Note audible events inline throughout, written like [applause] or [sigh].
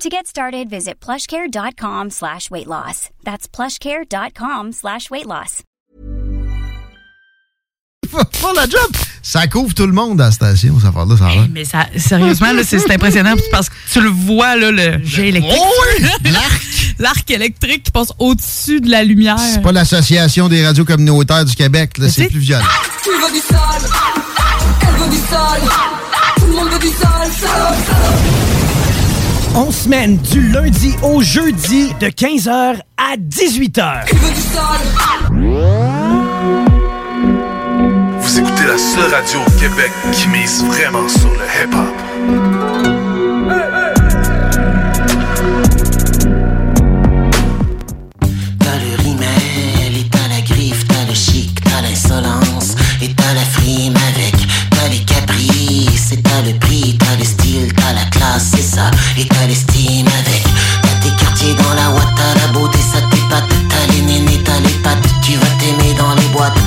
To get started, visit plushcare.com slash weight loss. That's plushcare.com slash weight loss. Pas la job! Ça couvre tout le monde à la station, ça fait là, ça va. Mais ça, sérieusement, là, c'est impressionnant parce que tu le vois, là, le jet électrique. Oh oui! [laughs] L'arc! L'arc électrique qui passe au-dessus de la lumière. C'est pas l'Association des radios communautaires du Québec, là, c'est plus violent. Tu veux du sale Elle veut du sale Tout le monde veut du sale sale, sale. On semaine du lundi au jeudi de 15h à 18h. Tu veux du sale Vous écoutez la seule radio au Québec qui mise vraiment sur le hip-hop. T'as le prix, t'as le style, t'as la classe, c'est ça, et t'as l'estime avec. T'as tes quartiers dans la ouate, t'as la beauté, ça t'épate, t'as les nénés, t'as les pattes, tu vas t'aimer dans les boîtes,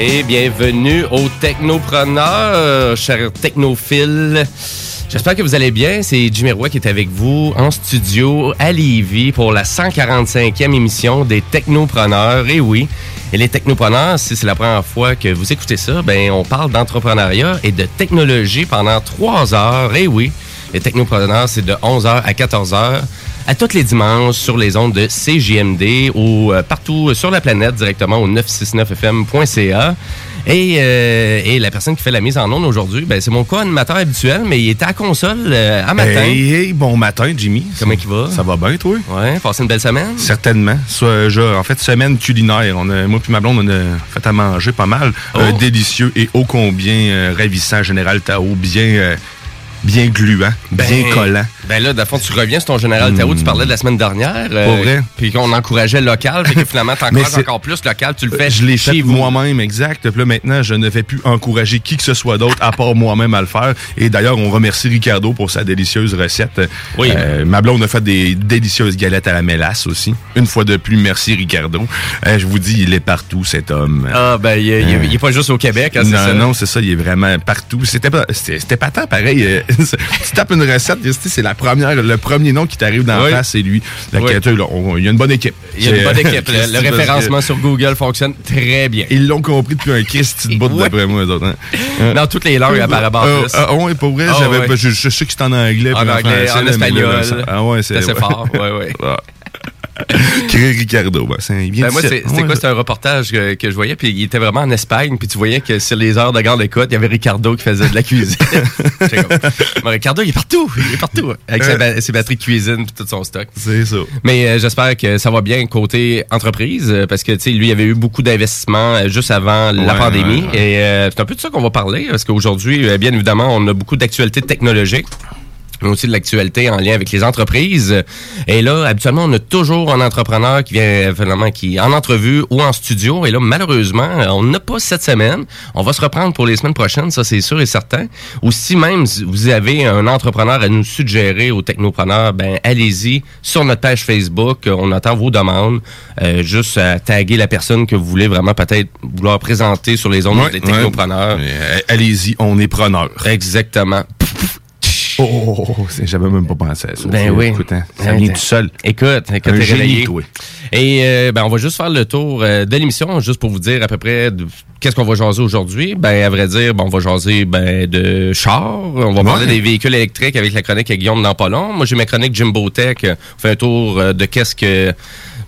Et bienvenue aux technopreneurs, chers technophiles. J'espère que vous allez bien. C'est Jimmy qui est avec vous en studio à Lévis pour la 145e émission des technopreneurs. Et oui, et les technopreneurs, si c'est la première fois que vous écoutez ça, ben on parle d'entrepreneuriat et de technologie pendant trois heures. Et oui, les technopreneurs, c'est de 11h à 14h à tous les dimanches sur les ondes de CJMD ou euh, partout sur la planète directement au 969fm.ca. Et, euh, et la personne qui fait la mise en onde aujourd'hui, ben, c'est mon co-animateur habituel, mais il était à console euh, à matin. Hey, hey, bon matin, Jimmy. Comment il va? Ça va bien, toi? Ouais, passé une belle semaine? Certainement. Je- en fait, semaine culinaire. On a, moi puis ma blonde, on a fait à manger pas mal. Oh. Euh, délicieux et ô combien ravissant, Général Tao. Bien, bien gluant, bien collant. Ben là, de fond, tu reviens sur ton général Tao, tu parlais de la semaine dernière. euh, Pour vrai? Puis qu'on encourageait local, puis que finalement, t'encourages [laughs] encore plus local, tu le fais Je l'ai fait moi-même, exact. Puis là, maintenant, je ne vais plus encourager qui que ce soit d'autre à part moi-même à le faire. Et d'ailleurs, on remercie Ricardo pour sa délicieuse recette. Oui. Euh, ma blonde a fait des délicieuses galettes à la mélasse aussi. Une fois de plus, merci Ricardo. Euh, je vous dis, il est partout, cet homme. Ah, ben, il, il- Euh, pas juste au Québec, hein, c'est non, ça? non, c'est ça, il est vraiment partout. C'était pas, c'était, c'était pas tant pareil. Euh, [laughs] tu tapes une recette, tu sais, c'est la première, le premier nom qui t'arrive dans Oui. la face, c'est lui. Que, Oui. on- il y a une bonne équipe. Il y a une bonne euh, équipe. Le, référencement sur Google fonctionne très bien. Ils l'ont compris depuis un Christy de bout Ouais. d'après moi, autres. hein. [laughs] Dans toutes les langues, apparemment. en Euh, plus. ah, ouais, pour vrai, Ah, ouais. je, je sais que c'est en anglais. En anglais, français, en espagnol. Ah ouais, c'est. C'est assez fort, ouais, ouais. [laughs] [laughs] Ricardo, ben, c'est bien Ben moi, c'est- Ouais, quoi? C'était un reportage que, que je voyais, puis il était vraiment en Espagne, puis tu voyais que sur les heures de grande écoute, il y avait Ricardo qui faisait de la cuisine. [laughs] Comme, Ricardo, il est partout, il est partout, avec sa ba- ses batteries de cuisine, puis tout son stock. C'est ça. Mais euh, j'espère que ça va bien côté entreprise, euh, parce que, tu sais, lui, il avait eu beaucoup d'investissements euh, juste avant la pandémie, ouais, et euh, c'est un peu de ça qu'on va parler, parce qu'aujourd'hui, euh, bien évidemment, on a beaucoup d'actualités technologiques mais aussi de l'actualité en lien avec les entreprises. Et là, habituellement, on a toujours un entrepreneur qui vient finalement qui est en entrevue ou en studio. Et là, malheureusement, on n'a pas cette semaine. On va se reprendre pour les semaines prochaines, ça c'est sûr et certain. Ou si même vous avez un entrepreneur à nous suggérer aux technopreneurs, ben allez-y sur notre page Facebook. On attend vos demandes. Euh, juste à taguer la personne que vous voulez vraiment peut-être vouloir présenter sur les ondes Ouais, des technopreneurs. ouais. Euh, Allez-y, on est preneur. Exactement. Oh, oh, oh, oh, c'est- j'avais même pas pensé à ça. Ben oui. Écoute, hein, ça vient t'es- tout seul. Écoute, Un génie, toi. Et euh, ben, on va juste faire le tour euh, de l'émission, juste pour vous dire à peu près qu'est-ce qu'on va jaser aujourd'hui. Ben, à vrai dire, ben, on va jaser ben, de chars. On va parler des véhicules électriques avec la chronique à Guillaume long. Moi, j'ai ma chronique Jimbo Tech. On fait un tour euh, de qu'est-ce que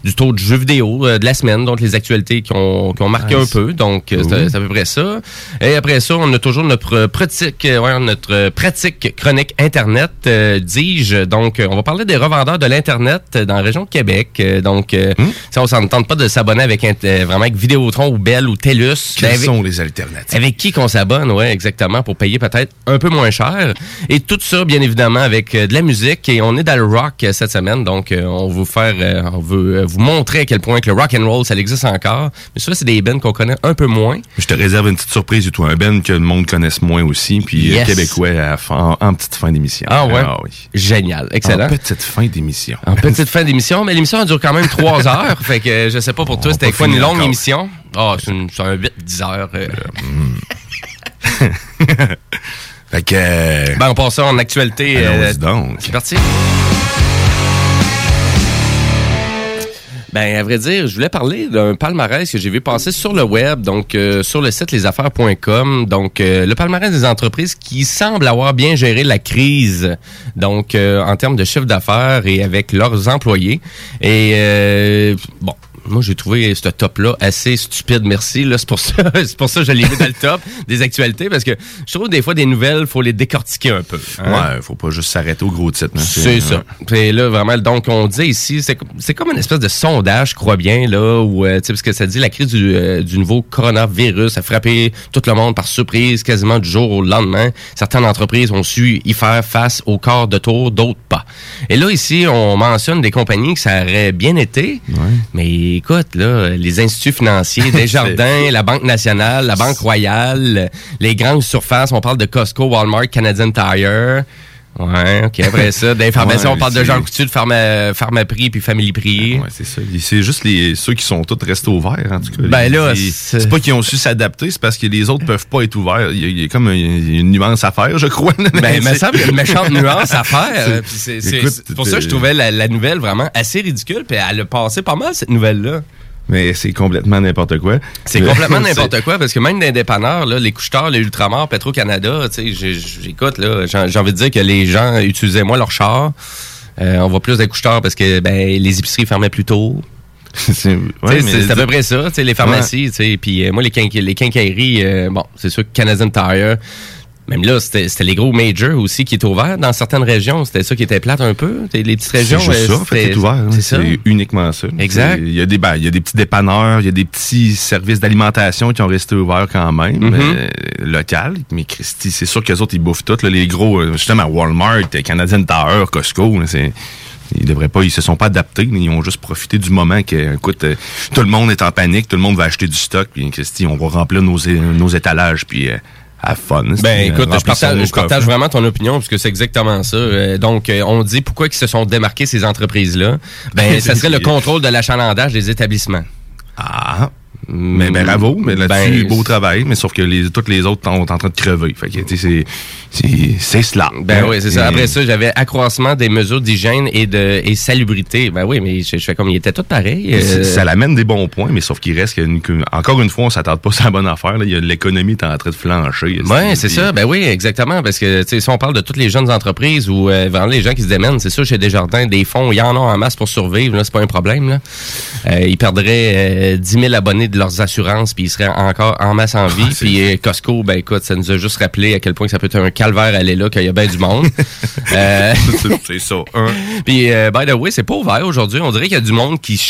du tour de jeux vidéo euh, de la semaine, donc les actualités qui ont, qui ont marqué Nice. un peu. Donc, euh, c'est à peu près ça. Et après ça, on a toujours notre pratique, euh, ouais, notre pratique chronique Internet, euh, dis-je. Donc, on va parler des revendeurs de l'Internet euh, dans la région de Québec. Donc, euh, Hmm? si on s'en tente pas de s'abonner avec euh, vraiment avec Vidéotron ou Bell ou TELUS. Quelles ben, avec- sont les alternatives? avec qui qu'on s'abonne, ouais, exactement, pour payer peut-être un peu moins cher. Et tout ça, bien évidemment, avec de la musique. Et on est dans le rock cette semaine, donc euh, on veut faire, euh, on veut euh, vous montrer à quel point que le rock and roll, ça existe encore. Mais ça, c'est des bands qu'on connaît un peu moins. Je te réserve une petite surprise du tout. Un Ben que le monde connaisse moins aussi, puis euh, Yes. québécois à fin- en, en petite fin d'émission. Ah ouais? oui. Génial, excellent. En petite fin d'émission. En petite fin d'émission, mais l'émission dure quand même trois [laughs] heures. Fait que je sais pas pour toi, c'était quoi une longue encore. émission? Ah, c'est une- c'est un 8-10 heures. euh. [laughs] Fait que. euh, Ben, on passe en actualité. euh, donc. C'est parti. Ben, à vrai dire, je voulais parler d'un palmarès que j'ai vu passer sur le web, donc euh, sur le site lesaffaires.com. Donc, euh, le palmarès des entreprises qui semblent avoir bien géré la crise, donc euh, en termes de chiffre d'affaires et avec leurs employés. Et euh, bon, Moi, j'ai trouvé ce top-là assez stupide, merci. Là, c'est pour ça, [laughs] c'est pour ça que je l'ai mis dans le top des actualités, parce que je trouve des fois des nouvelles, faut les décortiquer un peu. hein. Ouais, faut pas juste s'arrêter au gros titre. hein. C'est ça. Puis là, vraiment, donc, on dit ici, c'est comme une espèce de sondage, je crois bien, là, où, euh, tu sais, parce que ça dit la crise du, euh, du nouveau coronavirus a frappé tout le monde par surprise, quasiment du jour au lendemain. Certaines entreprises ont su y faire face au quart de tour, d'autres pas. Et là, ici, on mentionne des compagnies que ça aurait bien été, mais écoute, là, les instituts financiers, [laughs] Desjardins, la Banque nationale, la Banque royale, les grandes surfaces, on parle de Costco, Walmart, Canadian Tire. Ouais, OK. Après ça, [laughs] les pharmacies, Ouais, on parle de Jean Coutu, de Pharma, Pharmaprix puis Family Prix. Ouais, c'est ça. C'est juste les, ceux qui sont tous restés ouverts, en tout cas. Ben là, c'est pas qu'ils ont su s'adapter, c'est parce que les autres peuvent pas être ouverts. Il y a, il y a comme une, une nuance à faire, je crois. [laughs] Ben, il me C'est- semble qu'il y a une méchante nuance à faire. [laughs] C'est pour ça que je trouvais la, la nouvelle vraiment assez ridicule. Puis elle a passé pas mal, cette nouvelle-là. Mais c'est complètement n'importe quoi. C'est complètement [laughs] n'importe quoi parce que même dans les dépanneurs, là, les couche-tard, les Ultramar, Petro-Canada, j'écoute, là, j'ai envie de dire que les gens utilisaient moins leur char. Euh, on voit plus des couche-tard parce que ben, les épiceries fermaient plus tôt. [laughs] C'est ouais, à peu près ça, les pharmacies, puis euh, moi les, quinqui- les quincailleries, euh, bon, c'est sûr que Canadian Tire, même là, c'était les gros majors aussi qui étaient ouverts dans certaines régions, c'était ça qui était plate un peu, les petites C'est régions. euh, ça, en fait, qui c'était- est ouvert. hein. C'est ça. C'est uniquement ça. Exact. C'est- Il y, a des, ben, il y a des petits dépanneurs, il y a des petits services d'alimentation qui ont resté ouverts quand même, euh, local. Mais Christy, c'est sûr que les autres, ils bouffent tout. là, les gros, euh, justement, Walmart, euh, Canadian Tire, Costco, c'est... Ils devraient pas, ils se sont pas adaptés, mais ils ont juste profité du moment que, écoute, euh, tout le monde est en panique, tout le monde va acheter du stock, puis Christy, on va remplir nos, étalages, puis euh, fun. Ben C'est, écoute, euh, je partage, je vraiment ton opinion parce que c'est exactement ça. Euh, donc, euh, on dit pourquoi ils se sont démarqués ces entreprises-là. Ben, [laughs] ça serait le contrôle de l'achalandage des établissements. Ah, mais ben, bravo, mais là-dessus, beau travail, mais sauf que les, toutes les autres sont en train de crever. Fait que, c'est, c'est, cela. Ben oui, c'est ça. Après ça, j'avais accroissement des mesures d'hygiène et de et salubrité. Ben oui, mais je, je fais comme ils étaient tous pareils. euh, Ça, l'amène des bons points, mais sauf qu'il reste encore une fois, on s'attarde pas [laughs] sur la bonne affaire. Là. Il y a l'économie est en train de flancher. Ouais, c'est ça. Ben oui, exactement. Parce que, si on parle de toutes les jeunes entreprises ou euh, vraiment les gens qui se démènent, c'est sûr, chez Desjardins, des fonds, il y en a en masse pour survivre. Là, c'est pas un problème. Là. Euh, ils perdraient euh, 10 000 abonnés de leurs assurances, puis ils seraient encore en masse en vie. puis euh, Costco, ben écoute, ça nous a juste rappelé à quel point ça peut être un calvaire aller là, qu'il y a bien du monde. [laughs] Euh, C'est- ça. hein. [laughs] Puis, euh, by the way, c'est pas ouvert aujourd'hui. On dirait qu'il y a du monde qui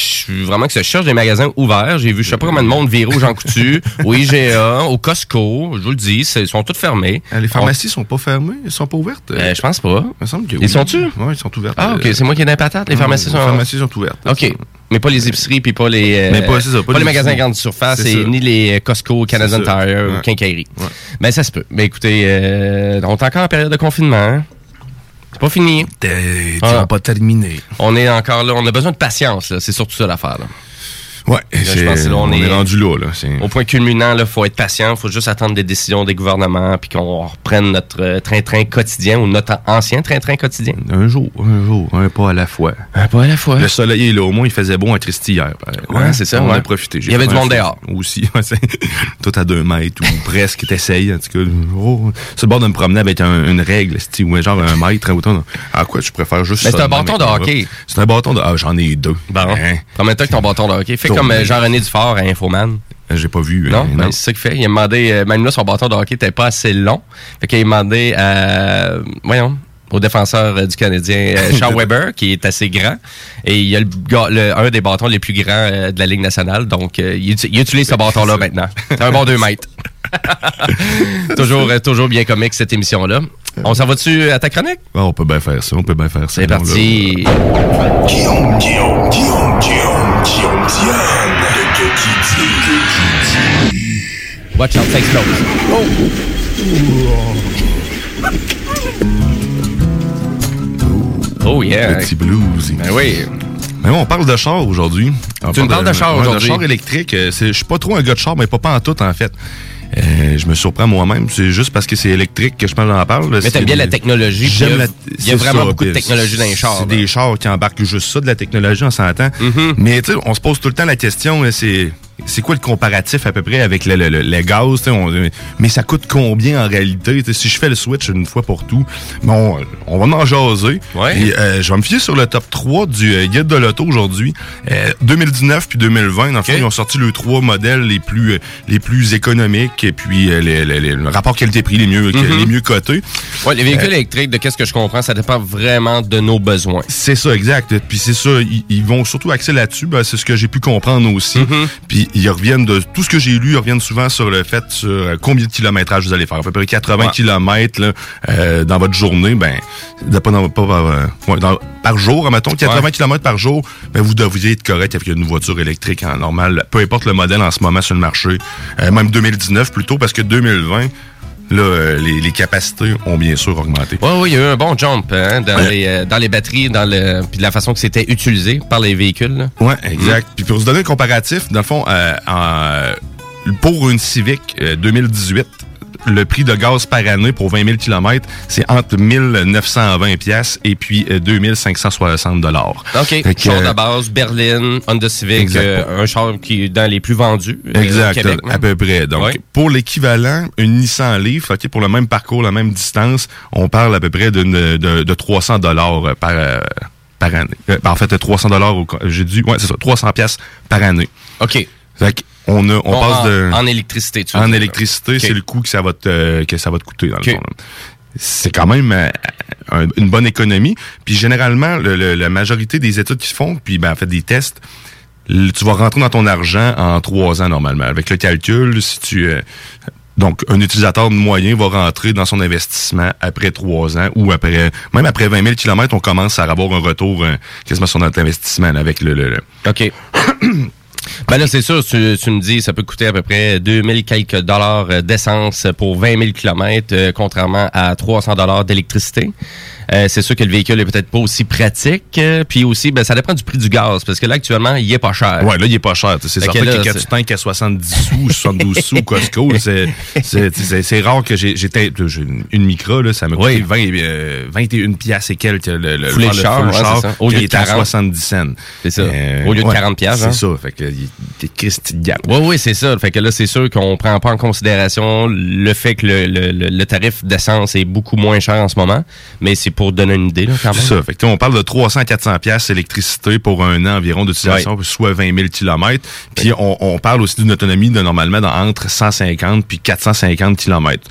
vraiment qui se cherche des magasins ouverts. J'ai vu, je sais pas combien de monde virer au Jean Coutu, [laughs] au IGA, au Costco. Je vous le dis, ils sont toutes fermés. Euh, Les pharmacies sont pas fermées, elles sont pas ouvertes? Euh, je pense pas. Il me semble que Ils sont-tu? Oui, ils sont ouvertes. Ah, ok. C'est moi qui ai des patates. Les non, pharmacies les sont. pharmacies sont ouvertes. OK. Mais pas les épiceries, puis pas les. euh, Mais pas- c'est ça, pas pas les magasins grande surface, et ni les euh, Costco, Canadian. Tire ou. Quincaillerie. Ouais. Ben, ça se peut. Mais écoutez, euh, on est encore en période de confinement. hein. C'est pas fini. T'es- Ah. pas terminer. On est encore là. On a besoin de patience. C'est surtout ça l'affaire, Ouais, je pense là, on on, est, est- rendu là. là. Au point culminant, il faut être patient. faut juste attendre des décisions des gouvernements puis qu'on reprenne notre euh, train-train quotidien ou notre ancien train-train quotidien. Un jour, un jour, un pas à la fois. Un pas à la fois. Le soleil est là, au moins il faisait bon à Christy hier. pareil. Ouais, c'est ça, On ouais. a profité. Il y avait du monde dehors. Aussi, [laughs] ouais, tout à deux mètres ou presque, t'essayes en tout cas. Oh, le bord de me promener avec un- une règle, c'est ou genre un mètre. Autant, à quoi je préfère juste Mais c'est un bâton de hockey. C'est un bâton de... Ah, j'en ai deux. Bon. Hein? Promets-toi que ton bâton de hockey. Fais. Comme euh, Jean-René Dufort à Infoman. J'ai pas vu. Non, hein, ben, c'est ça qu'il fait. Il a demandé, euh, même là, son bâton de hockey n'était pas assez long. Fait qu'il a demandé à, voyons, au défenseur euh, du Canadien, euh, [laughs] Sean Weber, qui est assez grand. Et il a le, gars- le- un des bâtons les plus grands euh, de la Ligue nationale. Donc, euh, il, uti- il utilise ce bâton-là maintenant. C'est un bon 2 mètres. [laughs] toujours, euh, toujours bien comique, cette émission-là. On s'en va-tu à ta chronique? Ah, on peut bien faire ça, on peut bien faire ça. C'est Non, parti. Guillaume, Guillaume, Guillaume, Guillaume, Watch out, ça explose. Oh là, yeah. Petit blues. Ben oui. Mais on parle de char aujourd'hui. Tu me parles de char aujourd'hui. De char électrique. euh, Je suis pas trop un gars de char, mais pas, pas en tout, en fait. Euh, je me surprends moi-même. C'est juste parce que c'est électrique que je pense j'en parle. Mais t'aimes bien la technologie. J'aime la- Il y a vraiment ça, beaucoup de technologie dans les chars. C'est des chars qui embarquent juste ça, de la technologie, on s'entend. Mhm. Mais tu sais, on se pose tout le temps la question, c'est c'est quoi le comparatif à peu près avec le, le, le- le gaz, on- mais ça coûte combien en réalité? Si je fais le switch une fois pour tout, bon, on va en jaser. Ouais. Et, euh, je vais me fier sur le top 3 du euh, guide de l'auto aujourd'hui. Euh, 2019 puis 2020, dans fond, ils ont sorti les trois modèles les plus euh, les plus économiques et puis euh, les- les- les- le rapport qualité-prix les mieux Mhm. les mieux cotés. Ouais, les véhicules Euh, électriques, de qu'est-ce que je comprends, ça dépend vraiment de nos besoins. C'est ça, exact. Puis c'est ça, ils, ils vont surtout axer là-dessus. Ben, c'est ce que j'ai pu comprendre aussi. Mm-hmm. Puis ils reviennent de tout ce que j'ai lu, ils reviennent souvent sur le fait sur euh, combien de kilométrage vous allez faire. À peu près 80 Ouais. kilomètres là, euh, dans votre journée, ben pas, dans- pas par, euh, ouais, dans- par jour, mettons 80 Ouais. kilomètres par jour, ben vous devriez être correct avec une voiture électrique en normal, peu importe le modèle en ce moment sur le marché. Euh, même 2019 plutôt, parce que 2020, là, euh, les, les capacités ont bien sûr augmenté. Oui, oui, il y a eu un bon jump hein, dans, Ouais. les, euh, dans les batteries, dans le, puis de la façon que c'était utilisé par les véhicules. Ouais, exact. Puis pour vous donner un comparatif, dans le fond, euh, en- pour une Civic euh, 2018, le prix de gaz par année pour 20 000 km, c'est entre 1920 pièces et puis euh, 2560 dollars. OK. Que, char de euh, base, Berlin, Honda Civic, euh, un char qui est dans les plus vendus euh, Exact, au Québec. à peu près. Donc, Ouais. pour l'équivalent, une Nissan Leaf, ok, pour le même parcours, la même distance, on parle à peu près de, de 300 dollars par euh, par année. Euh, en fait, 300 dollars, j'ai dit, ouais, c'est ça, 300 pièces par année. OK. Fait a, on Bon, passe en, de en électricité, tu en dire. électricité, c'est le coût que ça va te, euh, que ça va te coûter dans le fond. là. C'est quand même euh, un- une bonne économie. Puis généralement, le- le- la majorité des études qui se font, puis ben, en fait des tests, le- tu vas rentrer dans ton argent en trois ans normalement. Avec le calcul, si tu euh, donc un utilisateur moyen va rentrer dans son investissement après trois ans ou après même après 20 000 km, on commence à avoir un retour euh, quasiment sur notre investissement là, avec le, le- le- OK. [clears throat] Ben là, c'est sûr, tu, tu me dis, ça peut coûter à peu près 2000 quelques dollars euh, d'essence pour 20 000 kilomètres, contrairement à 300 dollars d'électricité. Euh, c'est sûr que le véhicule est peut-être pas aussi pratique. euh, puis aussi, ben, ça dépend du prix du gaz, parce que là, actuellement, il est pas cher. Ouais, là, il est pas cher. C'est Fait certain que là, que quand tu tanques à 70 sous, 72 sous Costco, [laughs] c'est- rare que j'ai une, micro, là, ça m'a coûté 20, euh, 21 piastres et quelques le, le, faire le char, ouais, char, c'est ça. Au lieu de était à 40. 70 cents. C'est ça. Euh, Au lieu de ouais, 40 piastres, C'est hein. ça. Fait que de gap. Oui, oui, c'est ça. Fait que là, c'est sûr qu'on prend pas en considération le fait que le, le- le- le tarif d'essence est beaucoup moins cher en ce moment. Mais c'est pour donner une idée, là, quand même. C'est ça. Fait que, on parle de 300 400 pièces électricité pour un an environ d'utilisation, soit 20 000 km. Puis on, on parle aussi d'une autonomie de normalement dans, entre 150 puis 450 km.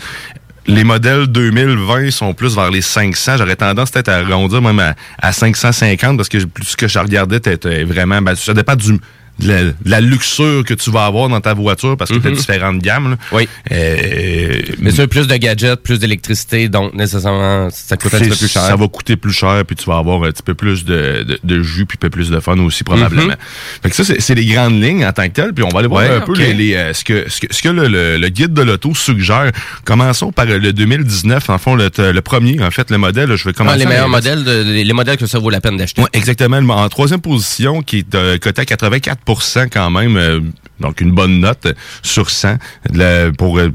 Les modèles 2020 sont plus vers les 500. J'aurais tendance peut-être à arrondir même à, à 550 parce que plus que je regardais, t'es vraiment, ben, ça dépend du la, de la luxure que tu vas avoir dans ta voiture parce que tu as Mhm. différentes gammes. là. Oui. Euh, Mais ça, plus de gadgets, plus d'électricité, donc nécessairement, ça coûte un petit peu plus cher. Ça va coûter plus cher, puis tu vas avoir un petit peu plus de, de, de jus, puis un peu plus de fun aussi, probablement. Mhm. Fait que ça, c'est les grandes lignes en tant que telles, puis on va aller voir Ouais, un peu les, les, euh, ce que, ce que, ce que le, le- le guide de l'auto suggère. Commençons par le 2019, en fond, le, le premier, en fait, le modèle, je vais Ah, commencer. les meilleurs modèles, de- les, les modèles que ça vaut la peine d'acheter. Ouais, exactement. En troisième position, qui est euh, coté à 84 quand même, euh, donc une bonne note sur 100 de la- pour euh,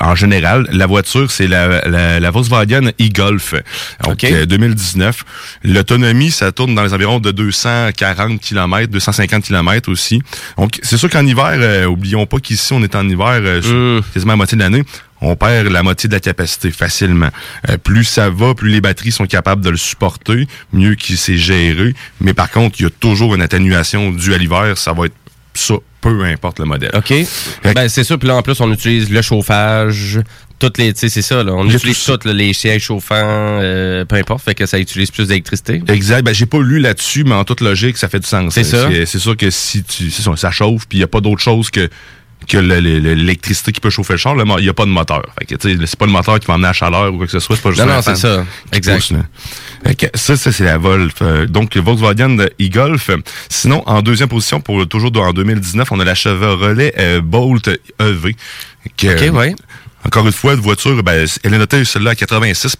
en général, la voiture, c'est la, la, la Volkswagen e-Golf. Donc, OK. euh, 2019. L'autonomie, ça tourne dans les environs de 240 km, 250 km aussi. Donc, c'est sûr qu'en hiver, euh, oublions pas qu'ici, on est en hiver euh, quasiment la moitié de l'année. On perd la moitié de la capacité facilement. Euh, plus ça va, plus les batteries sont capables de le supporter, mieux qu'il s'est géré. Mais par contre, il y a toujours une atténuation due à l'hiver. Ça va être ça, peu importe le modèle. OK. Ben, c'est sûr. Puis là, en plus, on utilise le chauffage. Toutes les, tu sais, c'est ça, là. On utilise tout ça. là, les sièges chauffants, euh, peu importe. Fait que ça utilise plus d'électricité. Exact. Ben, j'ai pas lu là-dessus, mais en toute logique, ça fait du sens. C'est ça. C'est sûr que si tu, ça, ça chauffe, puis il y a pas d'autre chose que que le- le- le- l'électricité qui peut chauffer le char, il n'y a pas de moteur. Fait que, c'est pas le moteur qui va emmener la chaleur ou quoi que ce soit, c'est pas juste Non, non, c'est ça. Exact. Fait que ça, ça c'est la Wolf. Euh, donc, Volkswagen e-Golf. Sinon, en deuxième position, pour toujours en 2019, on a la Chevrolet euh, Bolt EV. Que, OK, ouais. Encore une fois, une voiture, ben, elle est notée celle-là à 86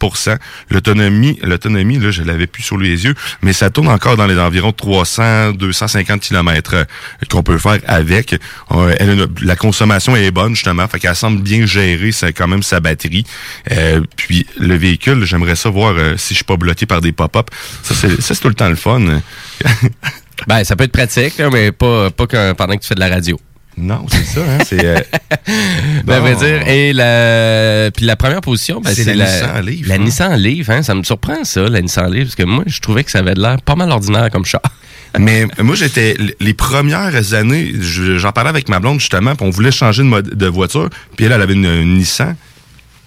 L'autonomie, l'autonomie, là, je l'avais plus sur les yeux, mais ça tourne encore dans les environs 300, 250 km qu'on peut faire avec. Euh, la consommation est bonne, justement, fait qu'elle semble bien gérer quand même sa batterie. Euh, puis le véhicule, j'aimerais ça voir euh, si je suis pas bloqué par des pop-up. Ça, c'est, tout le temps le fun. [laughs] Ben, ça peut être pratique, là, mais pas, pas que pendant que tu fais de la radio. Non, c'est ça, hein? C'est. euh, [laughs] Ben, dire, et la, puis la première position, ben, C'est la la, Nissan Leaf, La hein. Nissan Leaf, hein, ça me surprend ça, la Nissan Leaf, parce que moi, je trouvais que ça avait de l'air pas mal ordinaire comme char. [laughs] Mais moi, j'étais les premières années, je- j'en parlais avec ma blonde justement, puis on voulait changer de, mode- de voiture, puis elle, elle avait une, une Nissan.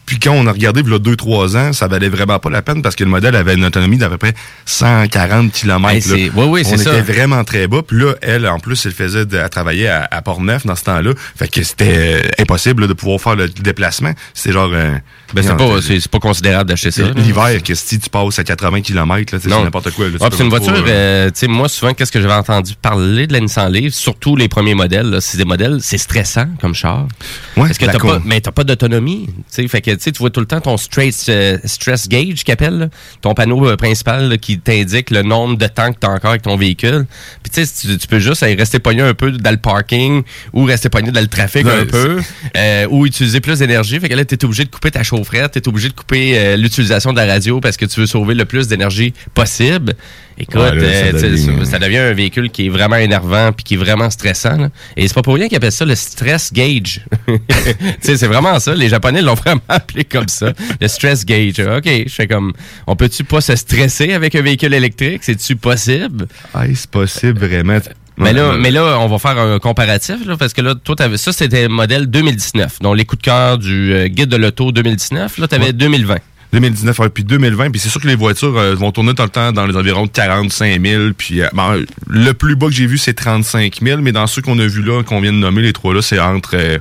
Puis quand on a regardé, il y a 2-3 ans, ça valait vraiment pas la peine parce que le modèle avait une autonomie d'à peu près 140 km. Hey, c'est- oui, on ça. était vraiment très bas. Puis là, elle, en plus, elle faisait de, elle travaillait à, à Port-Neuf dans ce temps-là. Fait que c'était euh, impossible là, de pouvoir faire le déplacement. C'était genre... euh, Ben, c'est pas, c'est, pas considérable d'acheter ça. L'hiver, que si tu passes à 80 km, c'est n'importe quoi. là, puis c'est une voiture, trop, euh, euh, tu sais, moi, souvent, qu'est-ce que j'avais entendu parler de la Nissan Leaf, surtout les premiers modèles, c'est des modèles, c'est stressant comme char. Ouais, Parce que t'as pas, mais t'as pas d'autonomie. Tu sais, fait que, tu vois tout le temps ton stress, euh, stress gauge là, ton panneau principal là, qui t'indique le nombre de temps que t'as encore avec ton véhicule. Puis tu sais, tu, peux juste aller rester pogné un peu dans le parking ou rester pogné dans le trafic Ouais, un peu euh, ou utiliser plus d'énergie. Fait que là, t'es obligé de couper ta chaufferette, t'es obligé de couper euh, l'utilisation de la radio parce que tu veux sauver le plus d'énergie possible. Écoute, Ouais, là, ça euh, tu devient- ça, devient un véhicule qui est vraiment énervant puis qui est vraiment stressant. là. Et c'est pas pour rien qu'ils appellent ça le stress gauge. [laughs] tu c'est vraiment ça. Les Japonais l'ont vraiment [laughs] appelé comme ça, le stress gauge. OK, je fais comme, on peut-tu pas se stresser avec un véhicule électrique? C'est-tu possible? Ah, c'est possible vraiment. Mais là, mais là, on va faire un comparatif, là, parce que là, toi, t'avais, ça, c'était modèle 2019. Donc, les coups de cœur du euh, guide de l'auto 2019. Là, t'avais Ouais. 2020. 2019, ouais, puis 2020, puis c'est sûr que les voitures euh, vont tourner tout le temps dans les environs de 45 000, puis euh, bon, le plus bas que j'ai vu, c'est 35 000, mais dans ceux qu'on a vus là, qu'on vient de nommer, les trois là, c'est entre euh,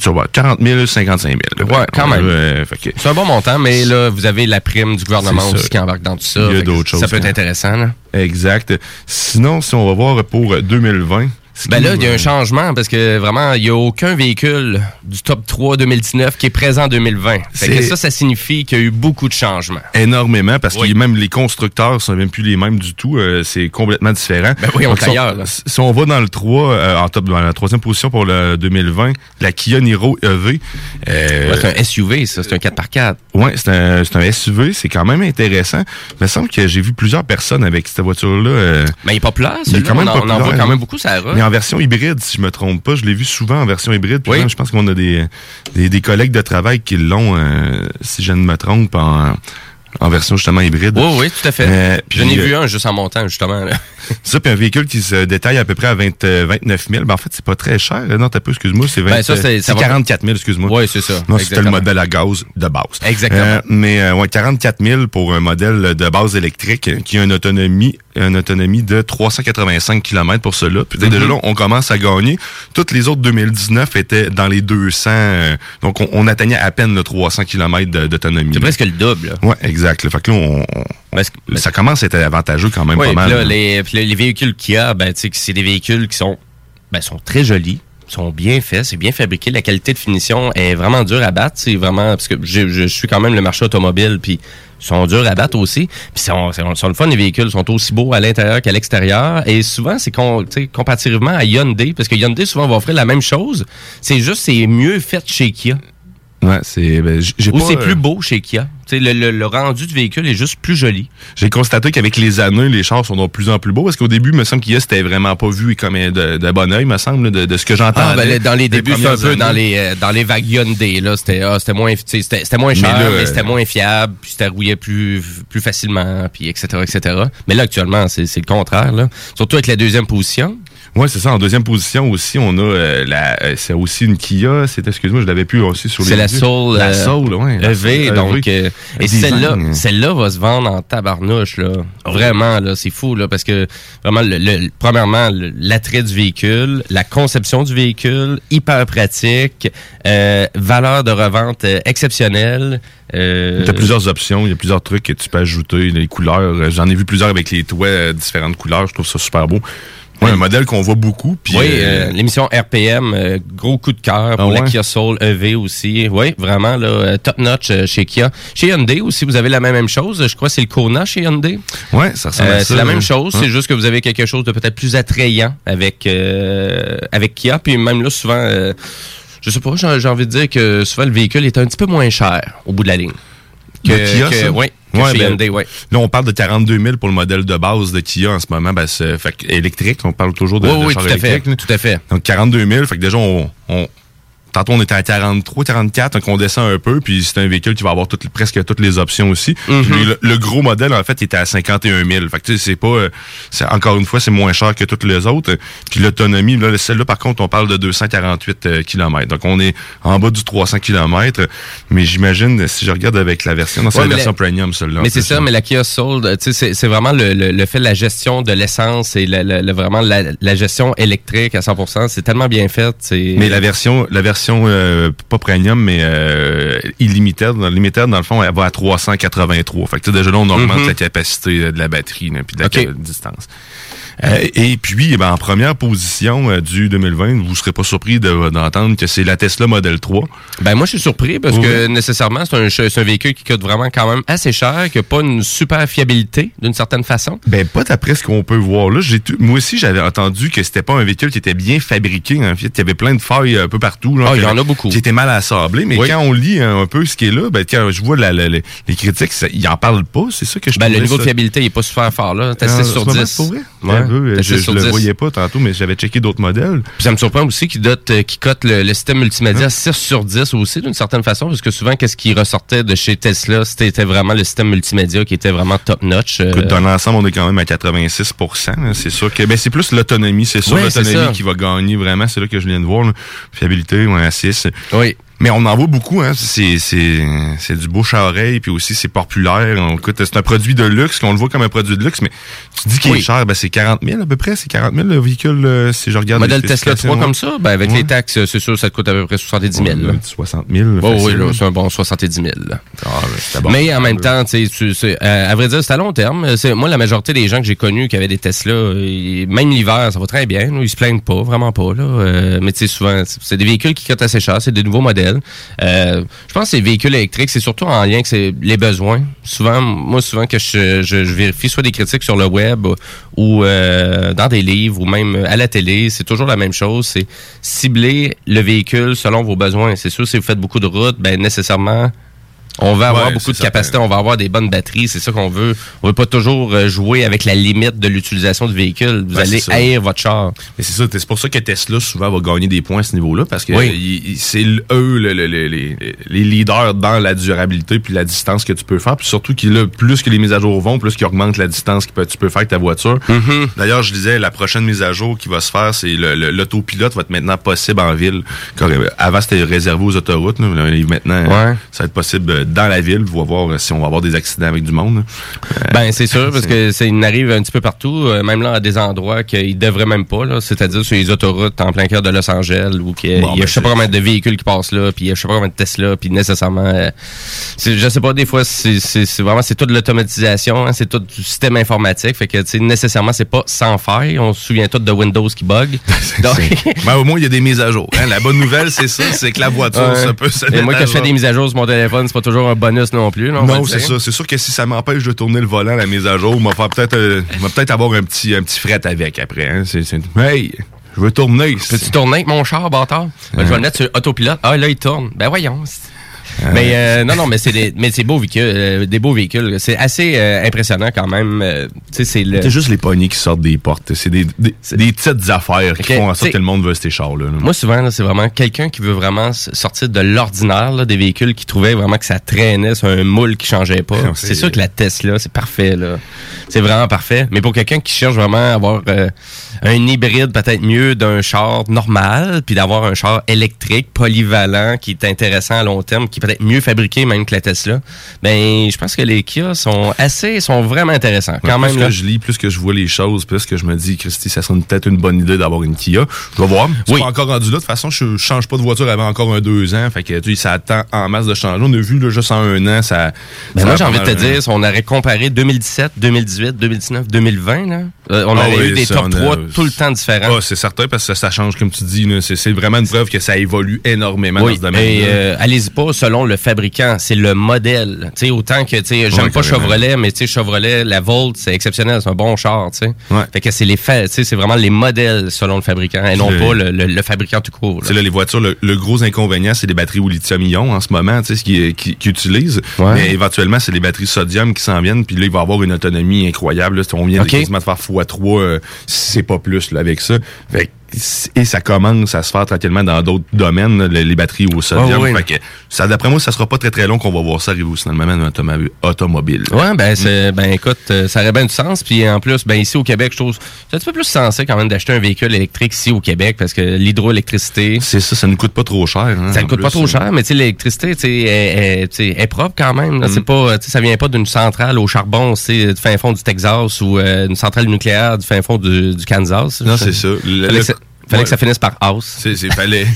tu vois, 40 000 55 000. Ouais, quand même. Euh, que- C'est un bon montant, mais là, vous avez la prime du gouvernement aussi qui embarque dans tout ça. Il y a d'autres choses, Ça peut être intéressant, là. exact. Sinon, si on va voir pour euh, 2020... Ben là, il y a un changement parce que vraiment, il n'y a aucun véhicule du top 3 2019 qui est présent en 2020. Fait que ça, ça signifie qu'il y a eu beaucoup de changements. énormément parce Oui. que même les constructeurs sont même plus les mêmes du tout. euh, c'est complètement différent. Ben oui, on Donc, si ailleurs, là. Si on va dans le 3, euh, en top, dans la troisième position pour le 2020, la Kia Niro EV. euh, Ouais, c'est un SUV, ça, c'est un 4x4. Ouais, c'est un, c'est un SUV, c'est quand même intéressant. Il me semble que j'ai vu plusieurs personnes avec cette voiture-là. euh, Mais il est populaire, Il est celui-là. quand même on, en- on en voit quand même beaucoup, ça en version hybride, si je me trompe pas. Je l'ai vu souvent en version hybride. Puis Oui. même, je pense qu'on a des, des, des collègues de travail qui l'ont, euh, si je ne me trompe, en, en version justement hybride. Oui, oui, tout à fait. Euh, J'en ai vu un juste en montant, justement. là. [laughs] Ça, puis un véhicule qui se détaille à peu près à 20, euh, 29 000. Ben, en fait, c'est pas très cher. Non, t'as peu, excuse-moi. C'est 20, Ben, ça, c'est- euh, ça c'est va- 44 000, excuse-moi. Oui, c'est ça. Non, c'était le modèle à gaz de base. Exactement. Euh, mais euh, ouais, 44 000 pour un modèle de base électrique euh, qui a une autonomie, une autonomie de 385 km pour cela. Puis Mhm. déjà là, on commence à gagner. Toutes les autres 2019 étaient dans les 200. euh, donc, on, on atteignait à peine le 300 km de- d'autonomie. C'est presque le double. Ouais, exact. là. Fait que là, on, on- Parce que- ça commence à être avantageux quand même Oui, pas puis mal. là, là. les, véhicules qu'il y a, ben, c'est des véhicules qui sont, ben, sont très jolis, sont bien faits, c'est bien fabriqué. La qualité de finition est vraiment dure à battre. C'est vraiment, parce que je, je suis quand même le marché automobile, puis sont durs à battre aussi. Puis sont, sont, sont le fun, les véhicules sont aussi beaux à l'intérieur qu'à l'extérieur. Et souvent, c'est comparativement à Hyundai, parce que Hyundai souvent va offrir la même chose. C'est juste, c'est mieux fait chez Kia. Ouais, c'est. ben, Ou c'est euh, plus beau chez Kia. Le, le, le rendu du véhicule est juste plus joli. J'ai constaté qu'avec les années, les chars sont de plus en plus beaux. Parce qu'au début, il me semble qu'IA, c'était vraiment pas vu comme de, de bon oeil, me semble, de, de ce que j'entends. Ah, ben, dans les débuts, c'est un peu dans les, euh, dans les vagues Hyundai, là. C'était, ah, c'était moins, c'était, c'était moins Mais cher, mais, euh, c'était moins fiable, puis c'était rouillé plus, plus facilement, puis etc., etc. Mais là, actuellement, c'est, c'est le contraire, là. Surtout avec la deuxième position. Ouais, c'est ça. En deuxième position aussi, on a euh, la. euh, c'est aussi une Kia. C'est, excuse-moi, je l'avais plus aussi sur les. C'est la. Soul, La euh, Soul, la EV, Soul donc, euh, et celle-là, celle-là va se vendre en tabarnouche, là. Vraiment, là, c'est fou, là, parce que, vraiment, le, le- premièrement, l'attrait du véhicule, la conception du véhicule, hyper pratique, euh, valeur de revente exceptionnelle. euh, Il y a plusieurs options, il y a plusieurs trucs que tu peux ajouter, les couleurs. J'en ai vu plusieurs avec les toits différentes couleurs. Je trouve ça super beau. Ouais, un modèle qu'on voit beaucoup. Puis, oui, euh, euh, l'émission RPM, euh, gros coup de cœur pour Ah la? Kia Soul EV aussi. Oui, vraiment, là, top notch chez Kia. Chez Hyundai aussi, vous avez la même, même chose. Je crois que c'est le Kona chez Hyundai. ouais, ça ressemble à ça. c'est la même chose, Hein? c'est juste que vous avez quelque chose de peut-être plus attrayant avec avec Kia. Puis même là, souvent, je sais pas, j'ai envie de dire que souvent le véhicule est un petit peu moins cher au bout de la ligne. Kia, que- ça? ouais, ben, ouais. Là, on parle de 42 000 pour le modèle de base de Kia en ce moment. Ben, c'est, fait que électrique, on parle toujours de, Oui, de oui, char tout à fait, tout à fait. Donc 42 000, fait que déjà, on, on- tantôt on était à 43, 44, donc on descend un peu, puis c'est un véhicule qui va avoir toutes- presque toutes les options aussi. Mhm. Puis le, le gros modèle, en fait, était à 51 000. Fait que c'est pas, euh, encore une fois, c'est moins cher que toutes les autres. Puis l'autonomie, là, celle-là, par contre, on parle de 248 km. Donc on est en bas du 300 km, mais j'imagine, si je regarde avec la version, non, c'est Ouais, la version la- premium, celle-là. Mais c'est ça, mais la Kia Soul, sais, c'est vraiment le, le, le fait de la gestion de l'essence et le, vraiment la, la gestion électrique à 100%. C'est tellement bien fait. Mais la version, la version euh, pas premium, mais euh, illimitaire, dans, limited, dans le fond, elle va à 383. Fait que déjà là, on augmente Mhm. la capacité euh, de la batterie, puis de la distance. Euh, et puis, ben, en première position euh, du 2020, vous serez pas surpris de- d'entendre que c'est la Tesla Model 3. Ben moi je suis surpris parce Oui. que nécessairement c'est un, véhicule qui coûte vraiment quand même assez cher, qui a pas une super fiabilité d'une certaine façon. Ben pas d'après ce qu'on peut voir là. Moi aussi j'avais entendu que c'était pas un véhicule qui était bien fabriqué. En fait, il y avait plein de failles un peu partout. Là, Ah, il y en a beaucoup. Qui étaient mal assemblés. Mais Oui. quand on lit hein, un peu ce qui est là, ben quand je vois la- la- la- les critiques, ça- ils en parlent pas. C'est ça que je Ben le niveau ça- de fiabilité il est pas super fort là, t'as Ah, 6 sur en ce moment, 10. c'est pas vrai? Ouais, peu, je 6 sur je le 10. voyais pas tantôt, mais j'avais checké d'autres modèles. Puis ça me surprend aussi qu'il dote, euh, qu'il cote le, le système multimédia 6 sur 10 aussi, d'une certaine façon, parce que souvent, qu'est-ce qui ressortait de chez Tesla, c'était vraiment le système multimédia qui était vraiment top-notch. euh, dans l'ensemble, on est quand même à 86 là. C'est sûr que ben, c'est plus l'autonomie. C'est sûr Ouais, l'autonomie qui va gagner vraiment. C'est là que je viens de voir. là. Fiabilité, ouais, à 6. Oui. Mais on en voit beaucoup, hein. C'est, c'est, c'est du bouche à oreille, puis aussi c'est populaire. On, écoute, c'est un produit de luxe, qu'on le voit comme un produit de luxe, mais tu dis qu'il Oui. est cher, ben c'est 40 000 à peu près. C'est 40 000 le véhicule, euh, si je regarde. Modèle Tesla 3 spécifications. comme ça, ben avec Ouais. les taxes, c'est sûr, ça te coûte à peu près 70 000. là. Ouais, 60 000. Oh, oui, c'est un bon 70 000. là. Ah, ben, bon. Mais en même temps, tu sais, euh, à vrai dire, c'est à long terme. C'est- Moi, la majorité des gens que j'ai connus qui avaient des Tesla, même l'hiver, ça va très bien. là. Ils se plaignent pas, vraiment pas. Là. Euh, mais tu sais, souvent, c'est des véhicules qui coûtent assez cher, c'est des nouveaux modèles. Euh, je pense que ces véhicules électriques, c'est surtout en lien avec les besoins. Souvent, moi, souvent que je vérifie soit des critiques sur le web ou euh, dans des livres ou même à la télé, c'est toujours la même chose. C'est cibler le véhicule selon vos besoins. C'est sûr, si vous faites beaucoup de routes, ben nécessairement on va avoir Ouais, beaucoup de capacité, on va avoir des bonnes batteries, c'est ça qu'on veut. On veut pas toujours euh, jouer avec la limite de l'utilisation du véhicule. Vous Ouais, allez haïr votre char. Mais c'est ça, c'est pour ça que Tesla souvent va gagner des points à ce niveau-là parce que Oui. c'est eux le- le- le- les, les leaders dans la durabilité puis la distance que tu peux faire. Puis surtout qu'il plus que les mises à jour vont, plus qu'ils augmentent la distance que tu peux faire avec ta voiture. Mm-hmm. D'ailleurs, je disais la prochaine mise à jour qui va se faire, c'est l'autopilote va être maintenant possible en ville. Avant c'était réservé aux autoroutes, là, maintenant Ouais. ça va être possible euh, dans la ville. On va voir euh, si on va avoir des accidents avec du monde. Euh, Ben c'est sûr parce que il arrive un petit peu partout, euh, même là à des endroits qu'ils devraient même pas c'est-à-dire sur les autoroutes en plein cœur de Los Angeles où qu'il y a, Bon, il y a ben, je sais pas combien de véhicules qui passent là, puis il y a je sais pas combien de Tesla, puis nécessairement euh, je sais pas des fois c'est vraiment c'est toute l'automatisation, hein, c'est tout du système informatique, fait que tu sais nécessairement c'est pas sans faille, on se souvient tout de Windows qui bug. [laughs] Donc [laughs] ben, au moins, il y a des mises à jour. hein. La bonne nouvelle, c'est ça, c'est que la voiture, ça peut se Et moi, quand je fais des mises à jour sur mon téléphone, c'est pas toujours un bonus non plus. Non, le c'est ça. C'est sûr que si ça m'empêche de tourner le volant, la mise à jour, on va peut-être, euh, peut-être avoir un petit, un petit fret avec après. Hein. Hey, je veux tourner. Peux-tu tourner avec mon char, bâtard? Ben, je vais le mettre sur autopilote. Ah, là, il tourne. Ben, voyons. Mais euh, non, non, mais c'est des, mais c'est beaux véhicules, euh, des beaux véhicules. C'est assez euh, impressionnant quand même. euh, tu sais, c'est le. C'est juste les poignées qui sortent des portes. C'est des, des, des petites affaires qui font en sorte que le monde veut ces chars-là. là. Moi, souvent, c'est vraiment quelqu'un qui veut vraiment sortir de l'ordinaire, des véhicules qui trouvaient vraiment que ça traînait sur un moule qui changeait pas. [laughs] C'est- sûr que la Tesla, c'est parfait, là. C'est vraiment parfait. Mais pour quelqu'un qui cherche vraiment à avoir euh, un hybride peut-être mieux d'un char normal, puis d'avoir un char électrique, polyvalent, qui est intéressant à long terme, qui est peut-être mieux fabriqué même que la Tesla, ben, je pense que les Kia sont assez, sont vraiment intéressants. Quand plus même, que je lis, plus que je vois les choses, plus que je me dis, Christy, ça serait peut-être une bonne idée d'avoir une Kia. Je vais voir. Oui. pas encore rendu là. De toute façon, je, change pas de voiture avant encore un deux ans. Fait que, tu sais, ça attend en masse de changer. On a vu, là, juste en un an, ça. Ben ça moi, j'ai envie de te dire, on aurait comparé 2017, 2018, 2019, 2020, là, Euh, on Ah avait oui, eu des top on a- 3 tout le temps différents. Ah, c'est certain parce que ça, ça change, comme tu dis. C'est vraiment une preuve que ça évolue énormément Oui, dans ce domaine. et euh, allez-y pas selon le fabricant, c'est le modèle. Autant que, tu sais, j'aime Ouais, pas. Chevrolet, mais tu sais, Chevrolet, la Volt, c'est exceptionnel, c'est un bon char, tu sais. Fait que c'est les c'est vraiment les modèles selon le fabricant, et non pas le, le- le fabricant tout court. là. Les voitures, le, le gros inconvénient, c'est les batteries au lithium-ion en ce moment, tu sais, ce qu'ils qui, qui utilisent. Ouais. Mais éventuellement, c'est les batteries sodium qui s'en viennent, puis là, il va avoir une autonomie incroyable. Là, on vient Ok. de faire x3, euh, si c'est pas plus, là, avec ça. Fait et ça commence à se faire tranquillement dans d'autres domaines, là, les, les batteries au sodium. Fait que ça, d'après moi, ça sera pas très très long qu'on va voir ça arriver le domaine automa- automobile. Ouais, ben, c'est, ben, écoute, euh, ça aurait bien du sens. Puis en plus, ben, ici au Québec, je trouve, c'est un petit peu plus sensé quand même d'acheter un véhicule électrique ici au Québec parce que l'hydroélectricité. C'est ça, ça ne coûte pas trop cher. hein, Ça ne coûte pas trop cher, mais tu sais, l'électricité, tu sais, est, propre quand même. là. Mm. C'est pas, ça vient pas d'une centrale au charbon, c'est du fin fond du Texas ou euh, une centrale nucléaire du fin fond du, du Kansas. Non, c'est ça. Le- Fallait, le- que, ça, fallait ouais. que ça finisse par house. C'est, c'est, fallait,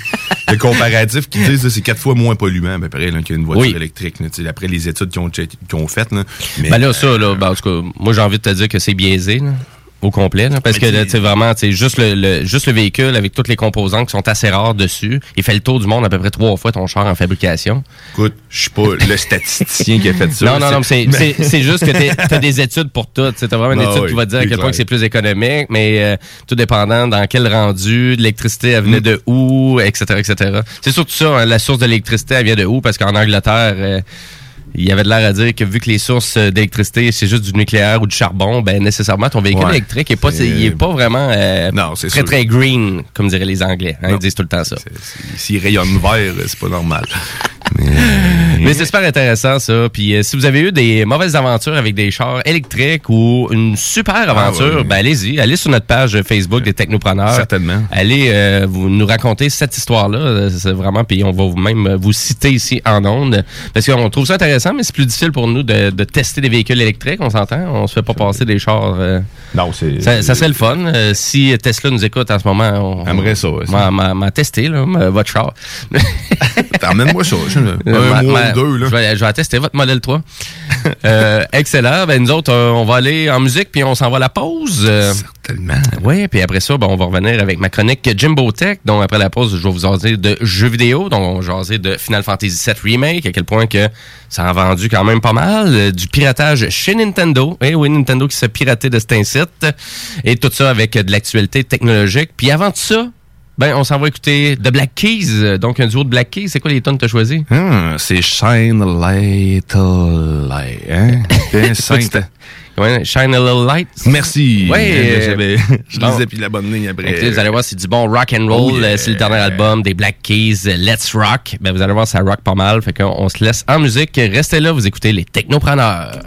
le comparatif qu'ils disent, c'est quatre fois moins polluant, ben, pareil, là, qu'une voiture Oui. électrique, là, tu sais, après les études qu'ils ont, ont faites, là. Mais, Ben là, ça, là, ben, en tout cas, moi, j'ai envie de te dire que c'est biaisé, là, au complet, là, parce que, sais, vraiment, sais, juste le, le- juste le véhicule avec toutes les composants qui sont assez rares dessus, il fait le tour du monde à peu près trois fois ton char en fabrication. écoute, je suis pas le statisticien qui a fait ça. Non, non, non, mais c'est, c'est, c'est juste que t'as des études pour tout. Tu as vraiment une Ah étude oui, qui va te dire à c'est quel point que c'est plus économique, mais euh, tout dépendant dans quel rendu, l'électricité, elle venait Mm. de où, etc., etc. C'est surtout ça, hein, la source de l'électricité, elle vient de où, parce qu'en Angleterre, euh, il y avait de l'air à dire que vu que les sources euh, d'électricité, c'est juste du nucléaire ou du charbon, ben nécessairement, ton véhicule Ouais. électrique est pas, il est pas vraiment euh, Non, c'est très, sûr. très green, comme diraient les Anglais. Hein, ils disent tout le temps ça. S'il rayonne vert, c'est pas normal. [laughs] Mais c'est super intéressant, ça. Puis euh, si vous avez eu des mauvaises aventures avec des chars électriques ou une super aventure, Ah, ouais. ben allez-y. Allez sur notre page Facebook des Technopreneurs. Certainement. Allez euh, vous nous raconter cette histoire-là. Euh, C'est vraiment, puis on va vous- même euh, vous citer ici en ondes. Parce qu'on trouve ça intéressant, mais c'est plus difficile pour nous de, de tester des véhicules électriques, on s'entend? On se fait pas passer des chars. euh, Non, c'est. ça, ça serait le fun. Euh, si Tesla nous écoute en ce moment, on Aimerait ça, ouais, ça. m'a- testé, là, votre char. [laughs] Emmène-moi ça. je- [laughs] Un mois ou deux, là. Je vais, je vais tester votre modèle 3. Euh, excellent. Ben, nous autres, on va aller en musique, puis on s'en va à la pause. Certainement. oui, puis après ça, ben, on va revenir avec ma chronique Jimbo Tech. Donc, après la pause, je vais vous jaser de jeux vidéo. Donc, on va jaser de Final Fantasy VII Remake, à quel point que ça a vendu quand même pas mal. Euh, Du piratage chez Nintendo. Et oui, Nintendo qui s'est piraté de cet incite. Et tout ça avec euh, de l'actualité technologique. Puis avant tout ça, ben, on s'en va écouter The Black Keys. Donc, un duo de Black Keys. C'est quoi les tonnes que tu as choisi? Hum, c'est Shine Little Light. Hein? [laughs] Shine a Little Light. Merci. Ouais, je lisais puis la bonne ligne après. Écoutez, vous allez voir, c'est du bon rock and roll. Oh yeah. C'est le dernier album des Black Keys, Let's Rock. Ben, vous allez voir, ça rock pas mal. Fait qu'on on se laisse en musique. Restez là, vous écoutez les Technopreneurs.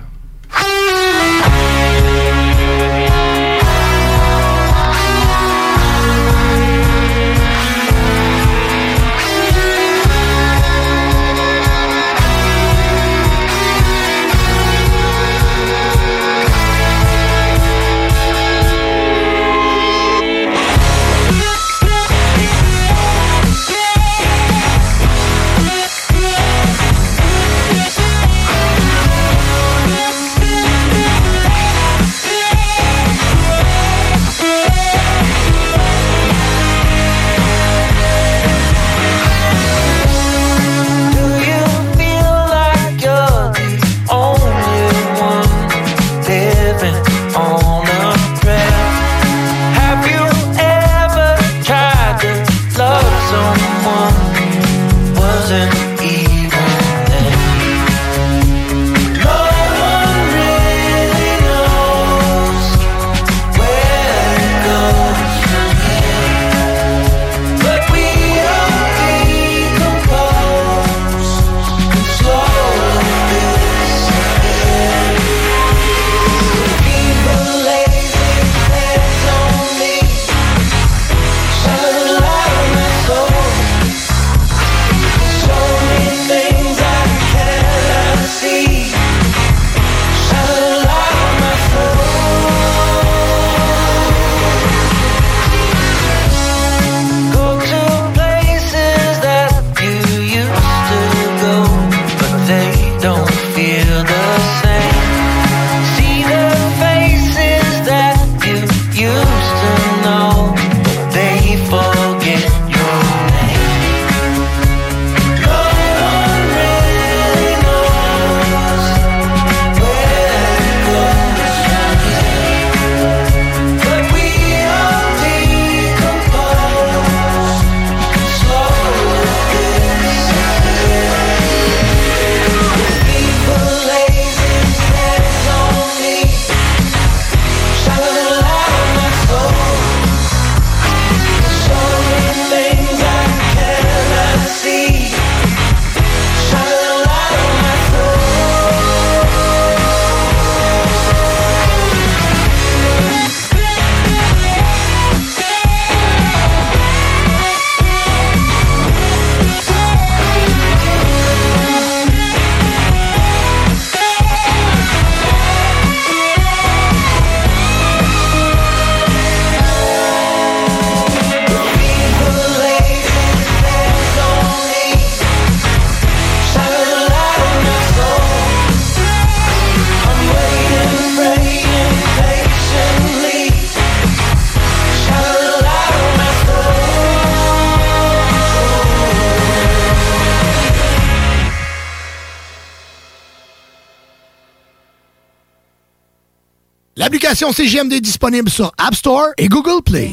CGMD disponible sur App Store et Google Play.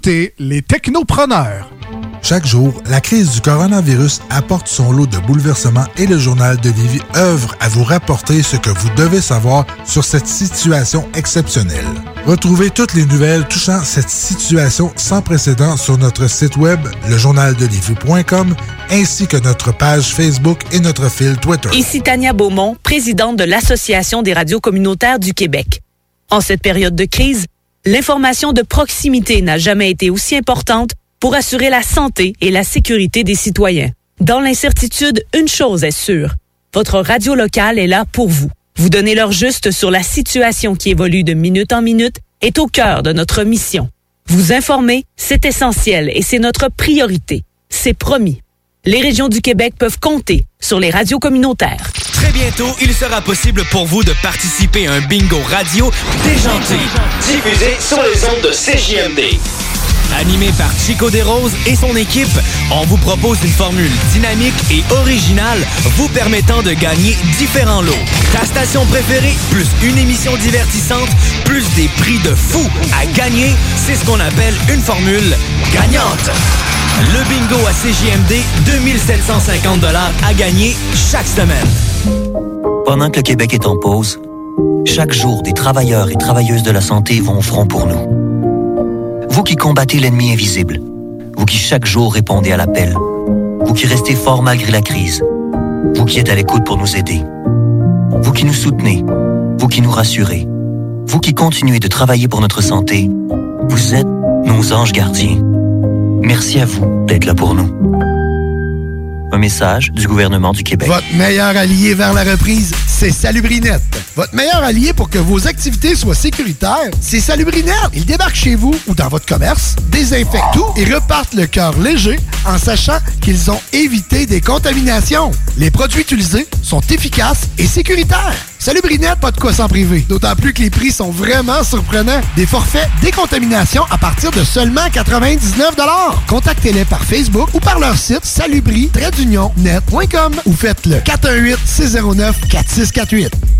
Écoutez les technopreneurs. Chaque jour, la crise du coronavirus apporte son lot de bouleversements et le journal de Lévis œuvre à vous rapporter ce que vous devez savoir sur cette situation exceptionnelle. Retrouvez toutes les nouvelles touchant cette situation sans précédent sur notre site web, lejournaldelivie.com, ainsi que notre page Facebook et notre fil Twitter. Ici Tania Beaumont, présidente de l'Association des radios communautaires du Québec. En cette période de crise, l'information de proximité n'a jamais été aussi importante pour assurer la santé et la sécurité des citoyens. Dans l'incertitude, une chose est sûre. Votre radio locale est là pour vous. Vous donner l'heure juste sur la situation qui évolue de minute en minute est au cœur de notre mission. Vous informer, c'est essentiel et c'est notre priorité. C'est promis. Les régions du Québec peuvent compter sur les radios communautaires. Très bientôt, il sera possible pour vous de participer à un bingo radio déjanté. Diffusé sur les ondes de CJMD. Animé par Chico Desroses et son équipe, on vous propose une formule dynamique et originale vous permettant de gagner différents lots. Ta station préférée, plus une émission divertissante, plus des prix de fou à gagner, c'est ce qu'on appelle une formule gagnante. Le bingo à CJMD, 2750 à gagner chaque semaine. Pendant que le Québec est en pause, chaque jour, des travailleurs et travailleuses de la santé vont au front pour nous. Vous qui combattez l'ennemi invisible, vous qui chaque jour répondez à l'appel, vous qui restez fort malgré la crise, vous qui êtes à l'écoute pour nous aider, vous qui nous soutenez, vous qui nous rassurez, vous qui continuez de travailler pour notre santé, vous êtes nos anges gardiens. Merci à vous d'être là pour nous. Un message du gouvernement du Québec. Votre meilleur allié vers la reprise, c'est Salubrinette. Votre meilleur allié pour que vos activités soient sécuritaires, c'est Salubrinette. Ils débarquent chez vous ou dans votre commerce, désinfectent tout et repartent le cœur léger en sachant qu'ils ont évité des contaminations. Les produits utilisés sont efficaces et sécuritaires. Salubrinette, pas de quoi s'en priver. D'autant plus que les prix sont vraiment surprenants. Des forfaits décontamination à partir de seulement 99 Contactez-les par Facebook ou par leur site salubri-net.com ou faites le 418-609-4648.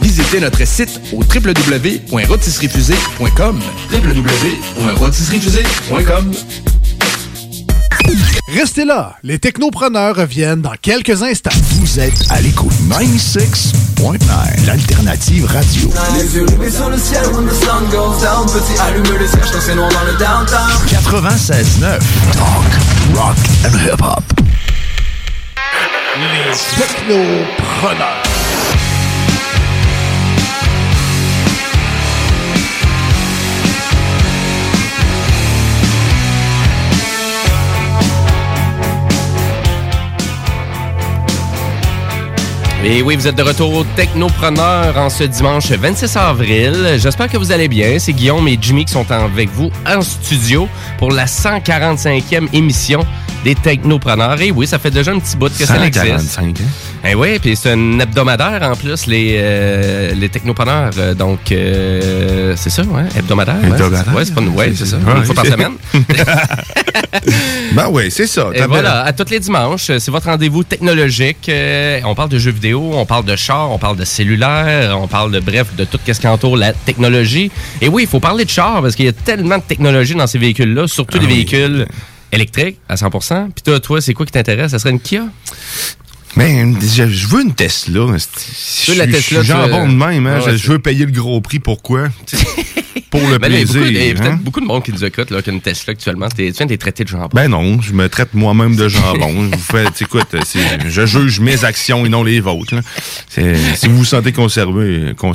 Visitez notre site au www.rotisseriefusée.com www.rotisseriefusée.com Restez là, les technopreneurs reviennent dans quelques instants. Vous êtes à l'écoute 96.9, l'alternative radio. Les yeux rivés sur le ciel when the sun goes down Petit allume le siège quand c'est noir dans le downtown 96.9, talk, rock and hip-hop. Les technopreneurs. Et oui, vous êtes de retour au Technopreneur en ce dimanche 26 avril. J'espère que vous allez bien. C'est Guillaume et Jimmy qui sont avec vous en studio pour la 145e émission des Technopreneurs. Et oui, ça fait déjà un petit bout que ça existe. 145, hein? Eh oui, puis c'est un hebdomadaire en plus, les, euh, les Technopreneurs. Euh, Donc, euh, c'est ça, ouais, hebdomadaire. ouais. Hebdomadaire? Ouais, c'est pas une, ouais, c'est ça. Une fois par semaine. [laughs] ben oui, c'est ça. Et voilà, à tous les dimanches, c'est votre rendez-vous technologique. Euh, on parle de jeux vidéo, on parle de chars, on parle de cellulaire, on parle de bref, de tout ce qui entoure la technologie. Et oui, il faut parler de chars parce qu'il y a tellement de technologie dans ces véhicules-là, surtout Ah des oui. véhicules électriques à 100%. Puis toi, toi, c'est quoi qui t'intéresse? Ça serait une Kia? Ben, je, veux une Tesla. Je veux la Tesla, Je suis de même. Hein? Ouais, je, veux payer le gros prix. Pourquoi? [laughs] Pour le Ben là, il y a plaisir. beaucoup, il y a peut-être hein? beaucoup de monde qui nous écoute, là, qui a une Tesla actuellement. Tu viens d'être traité de jambon. Ben non, je me traite moi-même de jambon. je vous sais, écoute, c'est- je juge mes actions et non les vôtres. Si vous vous sentez conservé, cons-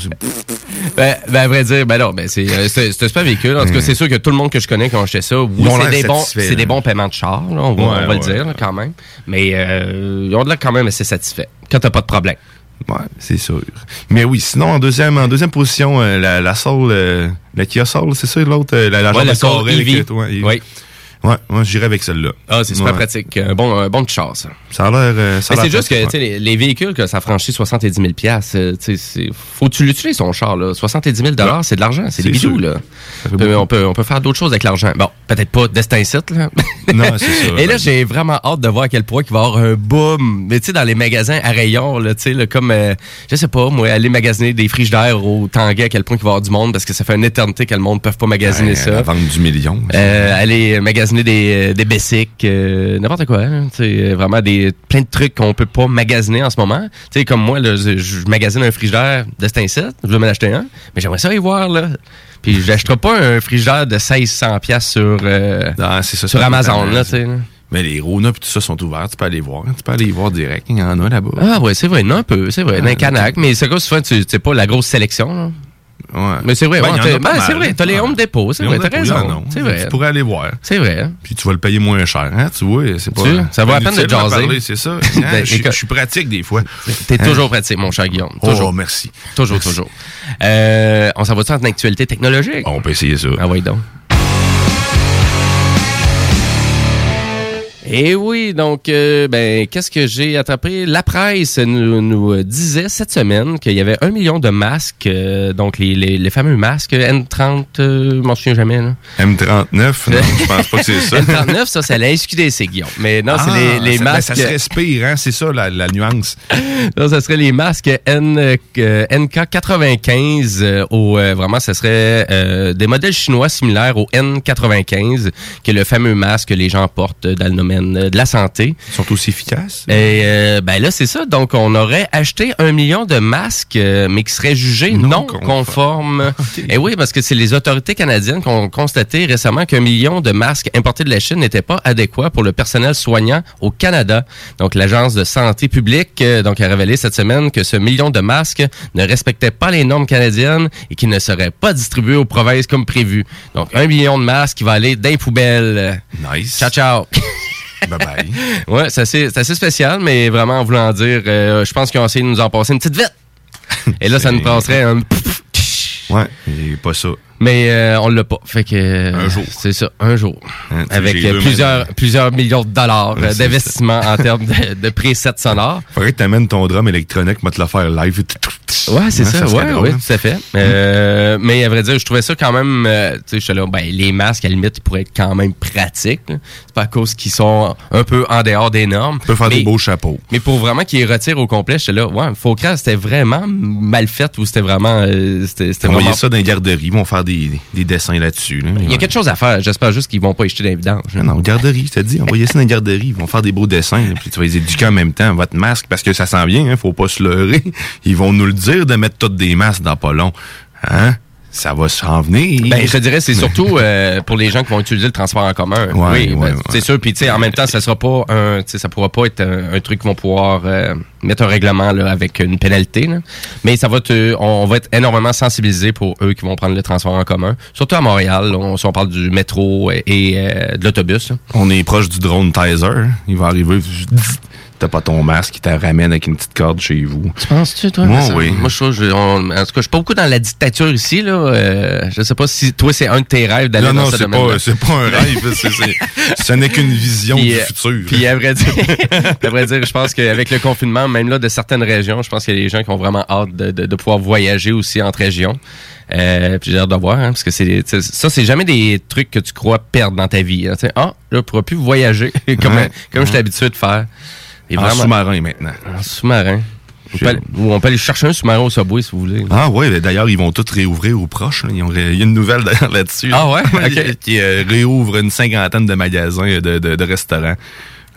Ben, ben, à vrai dire, ben non, ben c'est euh, un super véhicule. En tout cas, c'est sûr que tout le monde que je connais qui ont acheté ça, oui, c'est des, bons, c'est des bons paiements de char, là, on va, Ouais, on va le dire là, quand même. Mais euh, ils ont de l'air quand même assez satisfaits quand t'as pas de problème. Ouais, c'est sûr. Mais oui, sinon, en deuxième, en deuxième position, euh, la, la Soul, euh, la Kia Soul, c'est ça l'autre? euh, La, la Ouais, la de Soul que- ouais, Oui. Ouais, moi, j'irais avec celle-là. Ah, c'est super Ouais. pratique. Un bon, un bon de char, ça. Ça a l'air. euh, Mais c'est juste que sais, les, les véhicules, que ça franchit 70 000 euh, faut que tu l'utilises, son char. Là. 70 000 c'est de l'argent, c'est des sûr. Là. On peut, on, peut, on peut faire d'autres choses avec l'argent. Bon, peut-être pas destin site. Là. Non, c'est ça. [laughs] Et là, j'ai vraiment hâte de voir à quel point il va y avoir un boom. Mais tu sais, dans les magasins à rayon, là, tu sais, là, comme, euh, je sais pas, moi, aller magasiner des frigidaires au Tanguay, à quel point il va y avoir du monde, parce que ça fait une éternité que le monde ne peut pas magasiner Ouais, ça. Vente du million. Euh, aller magasiner des, euh, des basics, euh, n'importe quoi. hein, sais, vraiment des plein de trucs qu'on peut pas magasiner en ce moment. Sais, comme moi, là, je, je magasine un frigidaire de incite, je vais m'en acheter un, mais j'aimerais ça y voir, là. Puis j'achèterai pas un frigidaire de 1600 pièces sur, euh, Ah, ça, sur Amazon, là, là. Mais les Rona et tout ça sont ouverts. Tu peux aller voir. Tu peux aller voir direct. Il y en a là-bas. Ah ouais, c'est vrai, non, un peu, c'est vrai, dans un canac, mais c'est quoi souvent, tu sais pas la grosse sélection, là? Ouais. Mais c'est vrai, Ben, ouais, ben, c'est vrai, t'as les Home Depot, c'est vrai, t'as raison. C'est vrai. Tu pourrais aller voir. C'est vrai. Puis tu vas le payer moins cher, hein, tu vois. C'est pas. Tu- ça vaut la peine de jaser. C'est ça. [laughs] Hein, Ben, je, suis pratique des fois. T'es Hein? toujours pratique, mon cher Guillaume. Oh, Toujours. merci. Toujours, toujours. Euh, on s'en va-tu en actualité technologique? On peut essayer ça. Ah oui, donc. Et oui, donc, euh, ben, qu'est-ce que j'ai attrapé? La presse nous, nous disait cette semaine qu'il y avait un million de masques, euh, donc les, les, les fameux masques N30, euh, je m'en souviens jamais, là. M39, non, je pense pas que c'est ça. N39, ça, c'est la SQDC, Guillaume. Mais non, c'est Ah, les, les ça, ben, masques. ça se respire, hein, c'est ça la, la nuance. Non, ça serait les masques N, euh, NK95. euh, au, euh, vraiment, ce serait euh, des modèles chinois similaires au N95, qui est le fameux masque que les gens portent dans le domaine euh, de la santé. Ils sont aussi efficaces? Et euh, ben là, c'est ça. Donc, on aurait acheté un million de masques, euh, mais qui seraient jugés non, conformes. [laughs] Et oui, parce que c'est les autorités canadiennes qui ont constaté récemment qu'un million de masques importés de la Chine n'étaient pas adéquats pour le personnel soignant au Canada. Donc, l'Agence de santé publique euh, donc, a révélé cette semaine que ce million de masques ne respectait pas les normes canadiennes et qui ne seraient pas distribués aux provinces comme prévu. Donc, un million de masques qui va aller dans les poubelles. Nice. Ciao, ciao. [laughs] Bye bye. [laughs] Ouais, c'est assez, spécial, mais vraiment en voulant dire, euh, je pense qu'ils ont essayé de nous en passer une petite vite. Et là, ça nous passerait un... Ouais, et pas ça. Mais euh, on l'a pas. Fait que euh, Un jour. C'est ça, un jour. Hein, Avec plusieurs, plusieurs millions de dollars Ouais, euh, d'investissement en termes de, de presets sonores. Faudrait que t'amènes ton drum électronique, moi te le faire live. Ouais, c'est Hein, ça. serait ouais, drôle, ouais, hein. tout à fait. Euh, mais à vrai dire, je trouvais ça quand même. euh, tu sais, là, ben, les masques, à la limite, ils pourraient être quand même pratiques. C'est pas à cause qu'ils sont un peu en dehors des normes. Tu peux faire Mais- des beaux chapeaux. Mais pour vraiment qu'ils retirent au complet, j'étais là, ouais, Focus, c'était vraiment mal fait ou c'était vraiment. euh, c'était ça dans les garderies, ils vont faire des, des dessins là-dessus. là. Il y a quelque chose à faire. J'espère juste qu'ils vont pas jeter vidanges. Non, non, garderie, je te dis, envoyez ça dans les garderies, ils vont faire des beaux dessins, là, puis tu vas les éduquer en même temps, votre masque, parce que ça sent bien, hein, faut pas se leurrer. Ils vont nous le dire de mettre tous des masques dans pas long. Hein? Ça va s'en venir. Ben, je te dirais, c'est surtout euh, pour les gens qui vont utiliser le transport en commun. Ouais, oui, ben, ouais, c'est sûr. Puis, tu sais, en même temps, ça sera pas un, tu sais, ça pourra pas être un, un truc qu'ils vont pouvoir euh, mettre un règlement là, avec une pénalité. là. Mais ça va te, on va être énormément sensibilisés pour eux qui vont prendre le transport en commun. Surtout à Montréal, là, on, si on parle du métro et, et, euh, de l'autobus. On est proche du drone Tizer. Il va arriver, t'as pas ton masque, il te ramène avec une petite corde chez vous. Tu penses-tu, toi? Moi, oui. Moi, je trouve, je- on- en tout cas, je suis pas beaucoup dans la dictature ici, là. Euh, je sais pas si toi, c'est un de tes rêves d'aller Non, dans non, ce c'est domaine-là. pas, c'est pas un [laughs] rêve. ce n'est qu'une vision Puis, du euh, futur. Puis à vrai dire, [laughs] à vrai dire, je pense qu'avec le confinement, même là de certaines régions, je pense qu'il y a des gens qui ont vraiment hâte de, de- de pouvoir voyager aussi entre régions. Euh, puis j'ai hâte de voir, hein, parce que c'est ça, c'est jamais des trucs que tu crois perdre dans ta vie. hein. Tu sais, ah, là, tu pourras plus voyager [laughs] comme, Ouais. comme je suis habitué de faire. Et en sous-marin maintenant. En sous-marin. On peut, aller, ou on peut aller chercher un sous-marin au Subway si vous voulez. Ah ouais, ben, d'ailleurs, ils vont tous réouvrir aux proches. Il y a une nouvelle d'ailleurs là-dessus. Ah ouais? [laughs] Qui- euh, réouvre une cinquantaine de magasins, de restaurants.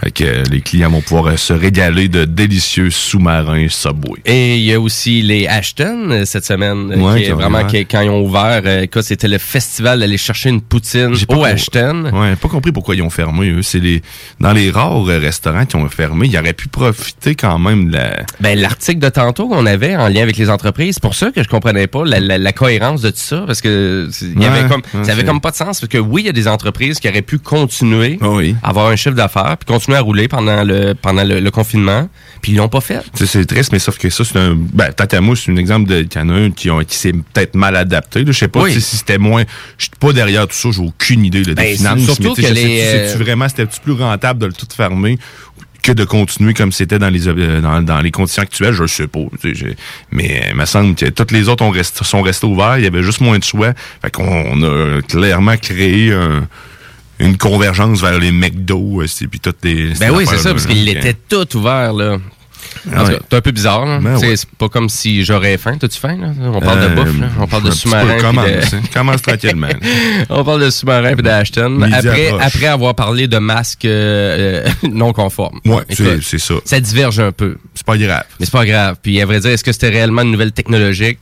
Fait que euh, les clients vont pouvoir euh, se régaler de délicieux sous-marins Subway. Et il y a aussi les Ashton euh, cette semaine, Ouais, qui est vraiment qui- quand ils ont ouvert, c'était le festival d'aller chercher une poutine au Ashton. Ouais, pas compris pourquoi ils ont fermé. Eux. C'est les dans les rares restaurants qui ont fermé, ils auraient pu profiter quand même de la. Ben, l'article de tantôt qu'on avait en lien avec les entreprises, c'est pour ça que je comprenais pas la, la- la cohérence de tout ça, parce que il y avait Ouais, comme, ça avait comme pas de sens, parce que oui, il y a des entreprises qui auraient pu continuer Ah oui. à avoir un chiffre d'affaires, puis continuer à rouler pendant le pendant le, le confinement, puis ils l'ont pas fait. C'est triste, mais sauf que ça, c'est un. Ben, Tatamou, c'est un exemple de. qu'il y en a un qui, ont- qui s'est peut-être mal adapté. Je sais pas Oui. si c'était moins. Je suis pas derrière tout ça, j'ai aucune idée là, des Ben, finances. surtout mais que les, sais-tu euh, vraiment c'était plus rentable de le tout fermer que de continuer comme c'était dans les euh, dans, dans les conditions actuelles, je sais pas. Mais euh, il me semble que toutes les autres ont rest- sont restés ouverts, il y avait juste moins de choix. Fait qu'on on a clairement créé un- une convergence vers les McDo, puis toutes les. Ben oui, c'est ça, parce qu'il était tout ouvert, là. Ah ouais. C'est un peu bizarre. là. Ben ouais. C'est pas comme si j'aurais faim. T'as-tu faim? Là? On parle de Euh, bouffe. là. On parle de sous-marin. Commence, de-. Commence tranquillement. [laughs] On parle de sous-marin et d'Ashton. Après, avoir parlé de masques euh, [laughs] non conformes. C'est c'est ça. Ça diverge un peu. C'est pas grave. Mais c'est pas grave. Puis à vrai dire, est-ce que c'était réellement une nouvelle technologique?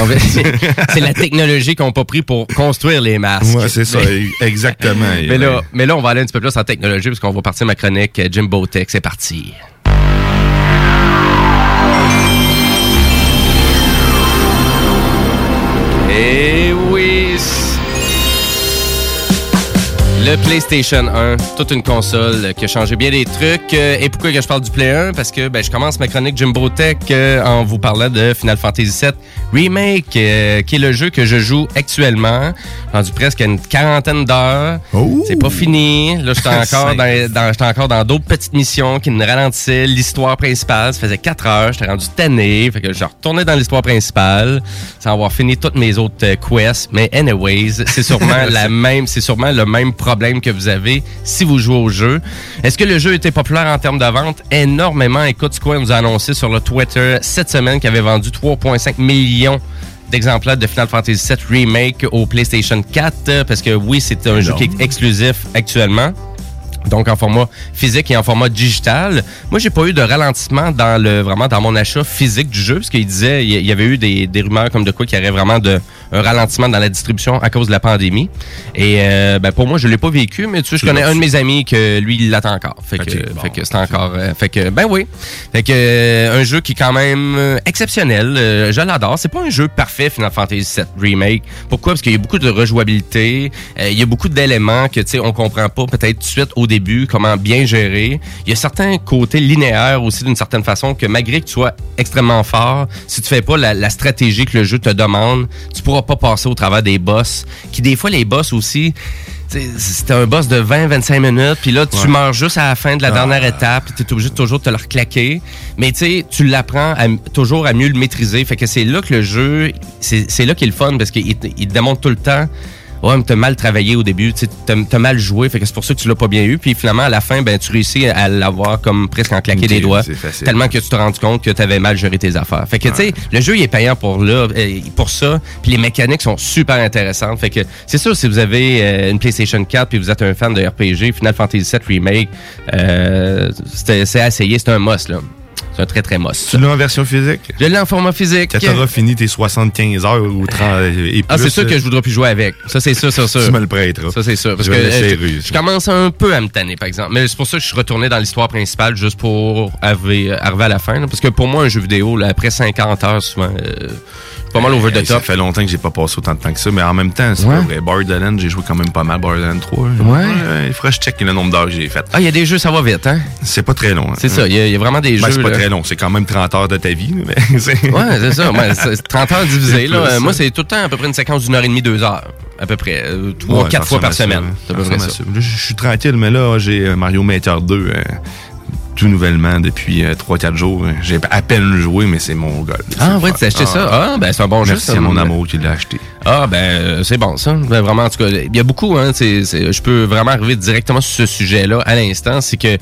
En fait, [laughs] c'est la technologie qu'on n'a pas pris pour construire les masques. Ouais, c'est ça, Mais- [laughs] exactement. [laughs] mais, là, mais là, on va aller un petit peu plus en technologie parce qu'on va partir ma chronique Jimbo Tech. C'est parti. Et oui. Le PlayStation 1, toute une console qui a changé bien des trucs. Euh, Et pourquoi que je parle du Play 1? Parce que ben, je commence ma chronique Jimbo Tech euh, en vous parlant de Final Fantasy VII Remake, euh, qui est le jeu que je joue actuellement. Rendu presque à une quarantaine d'heures. C'est pas fini. Là, j'étais [laughs] encore dans, dans, j'étais encore dans d'autres petites missions qui me ralentissaient l'histoire principale. Ça faisait quatre heures. J'étais rendu tanné. Fait que je retournais dans l'histoire principale sans avoir fini toutes mes autres quests. Mais anyways, c'est sûrement [laughs] la même, c'est sûrement le même problème que vous avez si vous jouez au jeu. Est-ce que le jeu était populaire en termes de vente? Énormément. Écoute, Square nous a annoncé sur le Twitter cette semaine qu'il avait vendu 3,5 millions d'exemplaires de Final Fantasy VII Remake au PlayStation 4 euh, parce que oui, c'est un jeu qui est exclusif actuellement. Donc en format physique et en format digital. Moi, j'ai pas eu de ralentissement dans le vraiment dans mon achat physique du jeu parce qu'il disait il y avait eu des, des rumeurs comme de quoi qu'il y aurait vraiment de un ralentissement dans la distribution à cause de la pandémie. Et euh, ben pour moi, je l'ai pas vécu, mais tu sais, je connais un de mes amis que lui il l'attend encore. Fait que bon, fait que c'est encore euh, fait que ben oui. Fait que euh, un jeu qui est quand même exceptionnel, je l'adore. C'est pas un jeu parfait Final Fantasy VII Remake. Pourquoi? Parce qu'il y a beaucoup de rejouabilité, il y a beaucoup d'éléments que tu sais on comprend pas peut-être tout de suite au début comment bien gérer. Il y a certains côtés linéaires aussi d'une certaine façon que malgré que tu sois extrêmement fort, si tu fais pas la, la stratégie que le jeu te demande, tu pourras pas passer au travers des boss. Qui des fois les boss aussi c'était un boss de 20-25 minutes, puis là, tu Ouais. meurs juste à la fin de la Ah. dernière étape, puis tu es obligé de toujours te le reclaquer. Mais tu sais, tu l'apprends toujours à mieux le maîtriser. Fait que c'est là que le jeu, c'est là qu'il est le fun, parce qu'il te- il te démontre tout le temps Ouais, mais t'as mal travaillé au début, t'as t'as mal joué, fait que c'est pour ça que tu l'as pas bien eu. Puis finalement, à la fin, ben tu réussis à l'avoir comme presque en claquer des doigts. c'est. Tellement que tu te rends compte que t'avais mal géré tes affaires. Fait que tu sais, le jeu il est payant pour là, euh, pour ça. Puis les mécaniques sont super intéressantes. Fait que c'est sûr si vous avez euh, une PlayStation 4 puis vous êtes un fan de RPG, Final Fantasy VII Remake, euh, c'était- c'est à essayer, c'est un must là. C'est un très très must. Tu l'as en version physique? Je l'ai en format physique. Quand t'auras fini tes 75 heures ou 30 et plus. Ah, c'est sûr là, que je voudrais plus jouer avec. Ça, c'est sûr, c'est sûr. Tu me le prêteras. Ça, c'est sûr. Parce Je que euh, je, je commence un peu à me tanner, par exemple. Mais c'est pour ça que je suis retourné dans l'histoire principale, juste pour arriver, arriver à la fin. là. Parce que pour moi, un jeu vidéo, là, après 50 heures, souvent, euh, pas mal over the Hey, Ça top. fait longtemps que j'ai pas passé autant de temps que ça, mais en même temps, c'est Ouais. pas vrai. Borderlands, j'ai joué quand même pas mal Borderlands 3. là. Ouais. il faudrait que je check le nombre d'heures que j'ai fait. Ah, il y a des jeux, ça va vite, hein? C'est pas très long. hein. C'est ça, il y, a- il y a vraiment des Ben, jeux. c'est pas là. très long, c'est quand même 30 heures de ta vie. Mais [laughs] c'est- Ouais, c'est ça. Ouais, c'est [laughs] 30 heures divisé. C'est Là. Moi, c'est tout le temps à peu près une séquence d'une heure et demie, deux heures. À peu près. euh, Trois, quatre fois par semaine. je suis tranquille, mais là, j'ai euh, Mario Maker 2 euh, tout nouvellement depuis 3-4 jours. J'ai à peine joué, mais c'est mon goal. Ah, ouais, tu as acheté ça? Ah, ben, c'est un bon jeu, Merci à mon amour qui l'a acheté. Ah ben euh, c'est bon ça. Ben, vraiment en tout cas, il y a beaucoup hein, je peux vraiment arriver directement sur ce sujet-là à l'instant, c'est que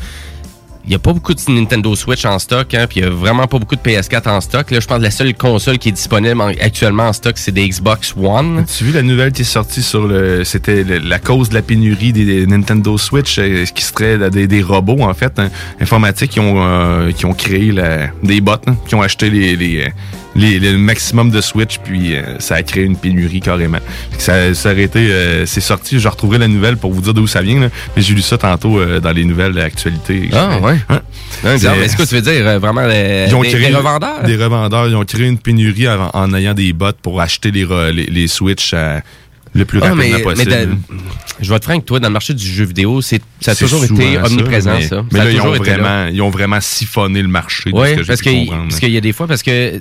il y a pas beaucoup de Nintendo Switch en stock, hein, puis il y a vraiment pas beaucoup de PS4 en stock. Là, je pense que la seule console qui est disponible en- actuellement en stock, c'est des Xbox One. Tu as vu la nouvelle qui est sortie sur le. C'était la cause de la pénurie des, Nintendo Switch, euh, qui serait des, des robots, en fait, hein, informatiques qui ont, euh, qui ont créé la- des bots, hein, qui ont acheté les, les, euh, les- le maximum de Switch, puis euh, ça a créé une pénurie carrément. Ça, ça aurait été. euh, c'est sorti, je retrouverai la nouvelle pour vous dire d'où ça vient, là, mais j'ai lu ça tantôt euh, dans les nouvelles d'actualité. Ah, ouais. Hein? Hein, bizarre. Mais est-ce que tu veux dire euh, vraiment les, Ils ont des, créé- des revendeurs? Des revendeurs. Ils ont créé une pénurie en, en ayant des bots pour acheter les, les, les Switch euh, le plus Ah, rapidement mais, possible. mais je vais être franc toi, dans le marché du jeu vidéo, c'est, ça a toujours été omniprésent, mais, ça. Mais Ça là, ils ont, là. vraiment, ils ont vraiment siphonné le marché. Oui, parce qu'il y a des fois, parce que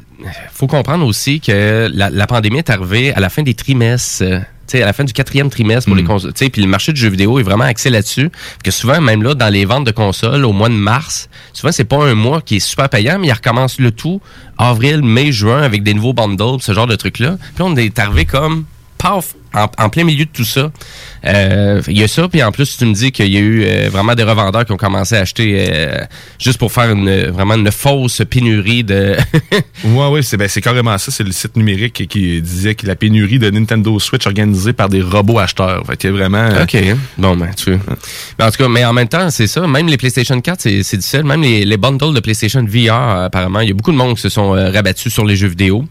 faut comprendre aussi que la, la pandémie est arrivée à la fin des trimestres. euh, à la fin du quatrième trimestre pour les Mm. consoles. Puis le marché du jeu vidéo est vraiment axé là-dessus. Que souvent, même là, dans les ventes de consoles, au mois de mars, souvent, c'est pas un mois qui est super payant, mais il recommence le tout avril, mai, juin avec des nouveaux bundles, ce genre de trucs-là. Puis on est arrivé comme paf, en, en plein milieu de tout ça. Euh, Il y a ça, puis en plus, tu me dis qu'il y a eu euh, vraiment des revendeurs qui ont commencé à acheter euh, juste pour faire une, vraiment une fausse pénurie de... [laughs] Ouais, oui, c'est ben, c'est carrément ça. C'est le site numérique qui, qui disait que la pénurie de Nintendo Switch organisée par des robots acheteurs. Fait qu'il y a vraiment. OK. Bon, ben, tu Ben, en tout cas, mais en même temps, c'est ça. Même les PlayStation 4, c'est c'est difficile. Même les, les bundles de PlayStation VR, apparemment, il y a beaucoup de monde qui se sont rabattus sur les jeux vidéo.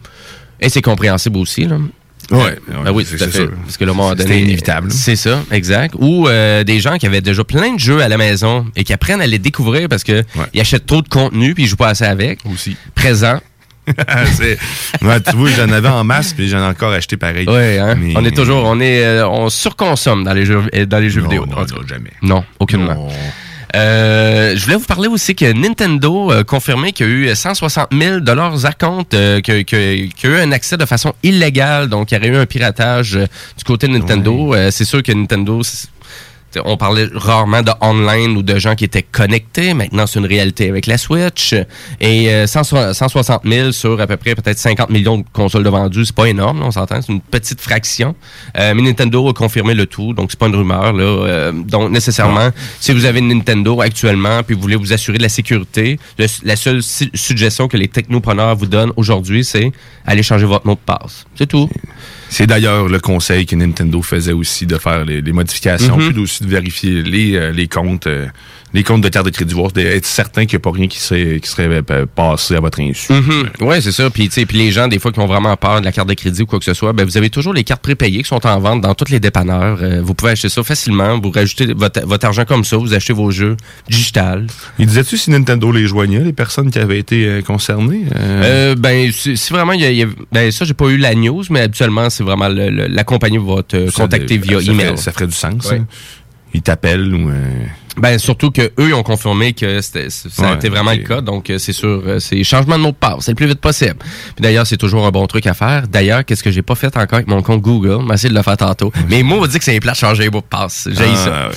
Et c'est compréhensible aussi, là. Ouais, Ah oui, c'est- tout à fait. sûr. Parce que le moment C'était donné. inévitable. C'est ça, exact. Ou euh, des gens qui avaient déjà plein de jeux à la maison et qui apprennent à les découvrir parce que ils achètent trop de contenu puis ils jouent pas assez avec. Aussi. Présent. [laughs] Ouais, tu vois, j'en avais en masse, puis j'en ai encore acheté pareil. Ouais, hein? Mais- On est toujours, on est, euh, on surconsomme dans les jeux, dans les jeux Non, vidéo. non, non, jamais. Non, aucunement. Euh, je voulais vous parler aussi que Nintendo a confirmé qu'il y a eu 160 000 dollars à compte, euh, qu'il y a eu un accès de façon illégale, donc il y aurait eu un piratage euh, du côté de Nintendo. Euh, c'est sûr que Nintendo, on parlait rarement de online ou de gens qui étaient connectés. Maintenant, c'est une réalité avec la Switch. Et euh, 100 160 000 sur à peu près peut-être 50 millions de consoles de vendues, c'est pas énorme, on s'entend, c'est une petite fraction. Euh, mais Nintendo a confirmé le tout, donc c'est pas une rumeur. Euh, donc nécessairement, si vous avez Nintendo actuellement puis vous voulez vous assurer de la sécurité, la seule suggestion que les technopreneurs vous donnent aujourd'hui, c'est aller changer votre mot de passe. C'est tout. C'est d'ailleurs le conseil que Nintendo faisait aussi de faire les, les modifications, Mhm. puis aussi de vérifier les, euh, les comptes, euh, les comptes de carte de crédit, voir d'être certain qu'il n'y a pas rien qui serait, qui serait euh, passé à votre insu. Mhm. Ouais, c'est ça. Puis, puis les gens, des fois, qui ont vraiment peur de la carte de crédit ou quoi que ce soit, ben, vous avez toujours les cartes prépayées qui sont en vente dans tous les dépanneurs. Euh, vous pouvez acheter ça facilement. Vous rajoutez votre, votre argent comme ça. Vous achetez vos jeux digital. Il disait-tu si Nintendo les joignait, les personnes qui avaient été euh, concernées? Euh, ben, si, si vraiment, y a, y a- ben, ça, j'ai pas eu la news, mais habituellement, c'est vraiment le- le- la compagnie va te contacter via email. ça ferait du sens. Ouais. hein? Ils t'appellent ou... Ben surtout que eux ils ont confirmé que c'était ça a Ouais, été vraiment le cas donc euh, c'est sûr euh, c'est changement de mot de passe c'est le plus vite possible. Puis d'ailleurs c'est toujours un bon truc à faire. D'ailleurs qu'est-ce que j'ai pas fait encore avec mon compte Google, m'a essayé de le faire tantôt. Mais moi on dire que c'est plat de changer les mots de passe. J'ai Ah, ça.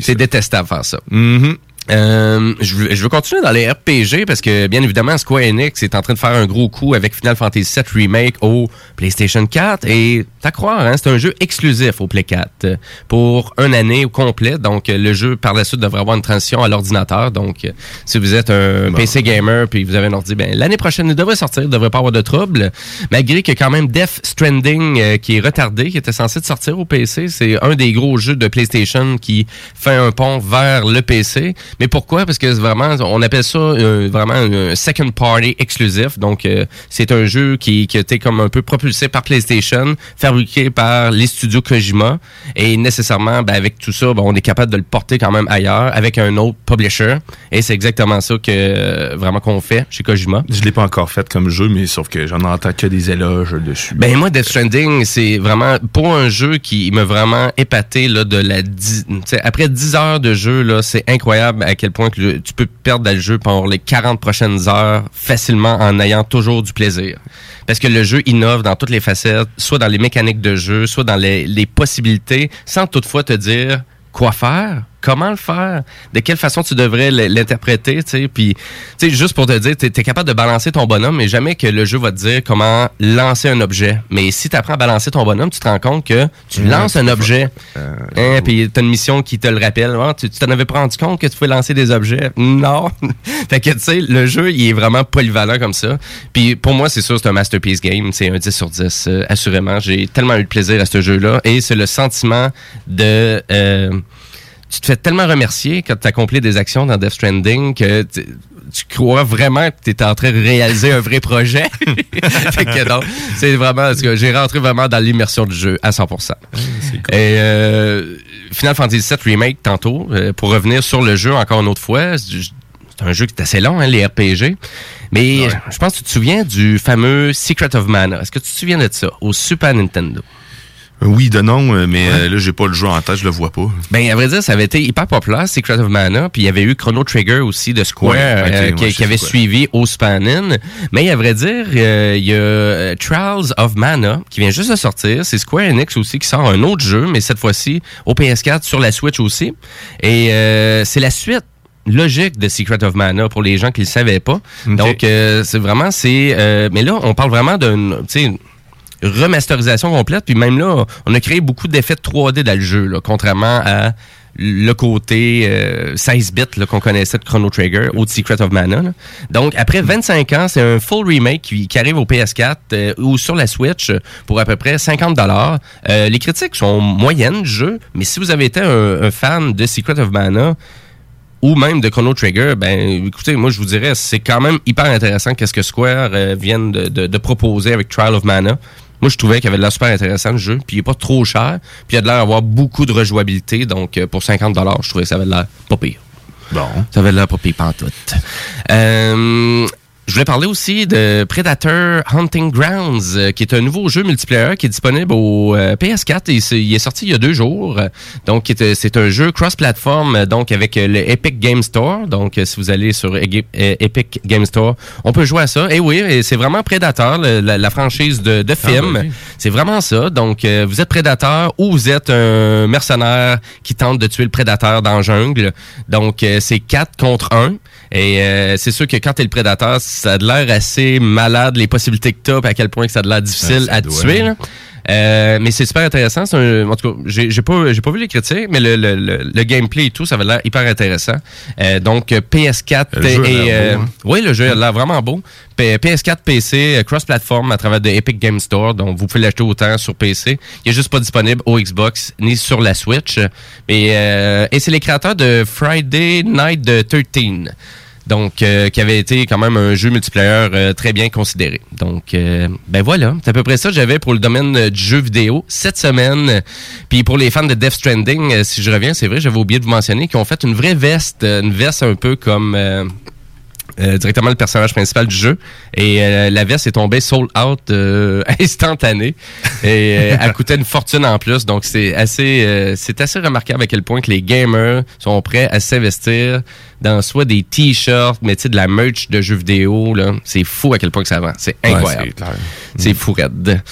C'est détestable faire ça. Mm-hmm. Euh, je, veux, je veux continuer dans les RPG parce que bien évidemment Square Enix est en train de faire un gros coup avec Final Fantasy VII Remake au PlayStation 4 et t'as croire hein, c'est un jeu exclusif au Play 4 euh, pour une année au complet. Donc euh, le jeu par la suite devrait avoir une transition à l'ordinateur. Donc euh, si vous êtes un PC gamer puis vous avez un ordi ben l'année prochaine il devrait sortir il devrait pas avoir de trouble. Malgré que quand même Death Stranding euh, qui est retardé qui était censé de sortir au PC c'est un des gros jeux de PlayStation qui fait un pont vers le PC mais pourquoi? Parce que c'est vraiment, on appelle ça euh, vraiment un second party exclusif. Donc, euh, c'est un jeu qui, qui a été comme un peu propulsé par PlayStation, fabriqué par les studios Kojima. Et nécessairement, ben, avec tout ça, ben, on est capable de le porter quand même ailleurs avec un autre publisher. Et c'est exactement ça que euh, vraiment qu'on fait chez Kojima. Je l'ai pas encore fait comme jeu, mais sauf que j'en entends que des éloges dessus. Ben moi, Death Stranding, c'est vraiment pour un jeu qui m'a vraiment épaté là de la dix- après 10 heures de jeu là, c'est incroyable à quel point que tu peux perdre dans le jeu pendant les 40 prochaines heures facilement en ayant toujours du plaisir. Parce que le jeu innove dans toutes les facettes, soit dans les mécaniques de jeu, soit dans les, les possibilités, sans toutefois te dire quoi faire, comment le faire, de quelle façon tu devrais l'interpréter, tu sais, puis tu sais juste pour te dire, tu es, capable de balancer ton bonhomme, mais jamais que le jeu va te dire comment lancer un objet. Mais si tu apprends à balancer ton bonhomme, tu te rends compte que tu Ouais, lances un objet, Euh, hein, puis t'as une mission qui te le rappelle. Tu t'en avais pas rendu compte que tu pouvais lancer des objets? Non. [laughs] fait que tu sais, le jeu il est vraiment polyvalent comme ça. Puis pour moi, c'est sûr, c'est un masterpiece game, c'est un 10 sur 10 euh, assurément. J'ai tellement eu de plaisir à ce jeu-là et c'est le sentiment de euh, tu te fais tellement remercier quand tu accomplis des actions dans Death Stranding que tu, crois vraiment que tu es en train de réaliser un vrai projet. [laughs] fait que non, c'est vraiment parce que j'ai rentré vraiment dans l'immersion du jeu à 100%. Et euh, Final Fantasy VII Remake tantôt euh, pour revenir sur le jeu encore une autre fois, c'est c'est un jeu qui est assez long hein, les RPG. Mais je pense que tu te souviens du fameux Secret of Mana. Est-ce que tu te souviens de ça au Super Nintendo? Oui, de nom, euh, mais euh, là, j'ai pas le jeu en tête, je le vois pas. Ben, à vrai dire, ça avait été hyper populaire, Secret of Mana, puis il y avait eu Chrono Trigger aussi de Square, Ouais, euh, ouais, qui, qui avait suivi au. Mais à vrai dire, euh, il y a euh, Trials of Mana qui vient juste de sortir. C'est Square Enix aussi qui sort un autre jeu, mais cette fois-ci au PS4 sur la Switch aussi. Et euh, c'est la suite logique de Secret of Mana pour les gens qui le savaient pas. Donc euh, c'est vraiment c'est euh, mais là on parle vraiment sais remasterisation complète puis même là on a créé beaucoup d'effets de 3D dans le jeu contrairement à le côté euh, 16 bits là, qu'on connaissait de Chrono Trigger ou de Secret of Mana. Donc, après 25 ans, c'est un full remake qui, arrive au PS4 euh, ou sur la Switch pour à peu près 50 dollars. les critiques sont moyennes du jeu, mais si vous avez été un, fan de Secret of Mana, ou même de Chrono Trigger, ben écoutez, moi je vous dirais, c'est quand même hyper intéressant qu'est-ce que Square euh, de, de- de proposer avec Trial of Mana. Moi, je trouvais qu'il avait de l'air super intéressant le jeu, puis il est pas trop cher, puis il a de l'air d'avoir beaucoup de rejouabilité, donc euh, pour 50 je trouvais que ça avait de l'air pas pire. Bon. Ça avait de l'air pas pire pantoute. Euh, je voulais parler aussi de Predator Hunting Grounds, euh, qui est un nouveau jeu multiplayer qui est disponible au euh, PS4 et il est sorti il y a deux jours. Euh, Donc, est- c'est un jeu cross-platform, euh, donc avec euh, le Epic Game Store. Donc, euh, si vous allez sur euh, Epic Game Store, on peut jouer à ça. Et oui, c'est vraiment Predator, le- la, la franchise de, de film. vas-y. c'est vraiment ça. Donc, euh, vous êtes prédateur ou vous êtes un mercenaire qui tente de tuer le prédateur dans la jungle. Donc, euh, c'est 4 contre 1. Et euh, c'est sûr que quand t'es le prédateur, ça a de l'air assez malade, les possibilités que t'as, à quel point que ça a de l'air difficile ça à doit. tuer. là. Euh, mais c'est super intéressant. Un- en tout cas, j'ai pas, j'ai pas vu les critiques, mais le, le, le, le gameplay et tout, ça avait l'air hyper intéressant. Euh, donc euh, PS4 Le jeu a et euh, beau, hein. oui, le jeu a l'air vraiment beau. P- PS4, PC, euh, cross-platform à travers de Epic Game Store. Donc, vous pouvez l'acheter autant sur PC. Il est juste pas disponible au Xbox ni sur la Switch. Mais, euh, et c'est les créateurs de Friday Night the 13. Donc, euh, qui avait été quand même un jeu multiplayer euh, très bien considéré. Donc, euh, ben voilà, c'est à peu près ça que j'avais pour le domaine euh, du jeu vidéo cette semaine. Puis pour les fans de Death Stranding, euh, si je reviens, c'est vrai, j'avais oublié de vous mentionner qu'ils ont fait une vraie veste, euh, une veste un peu comme... euh, directement le personnage principal du jeu. Et la veste est tombée sold out euh, [laughs] instantané. Et elle coûtait une fortune en plus. Donc c'est assez c'est assez remarquable à quel point que les gamers sont prêts à s'investir dans soit des t-shirts, mais tu sais, de la merch de jeux vidéo. là. C'est fou à quel point que ça vend. C'est incroyable. c'est. C'est fou raide.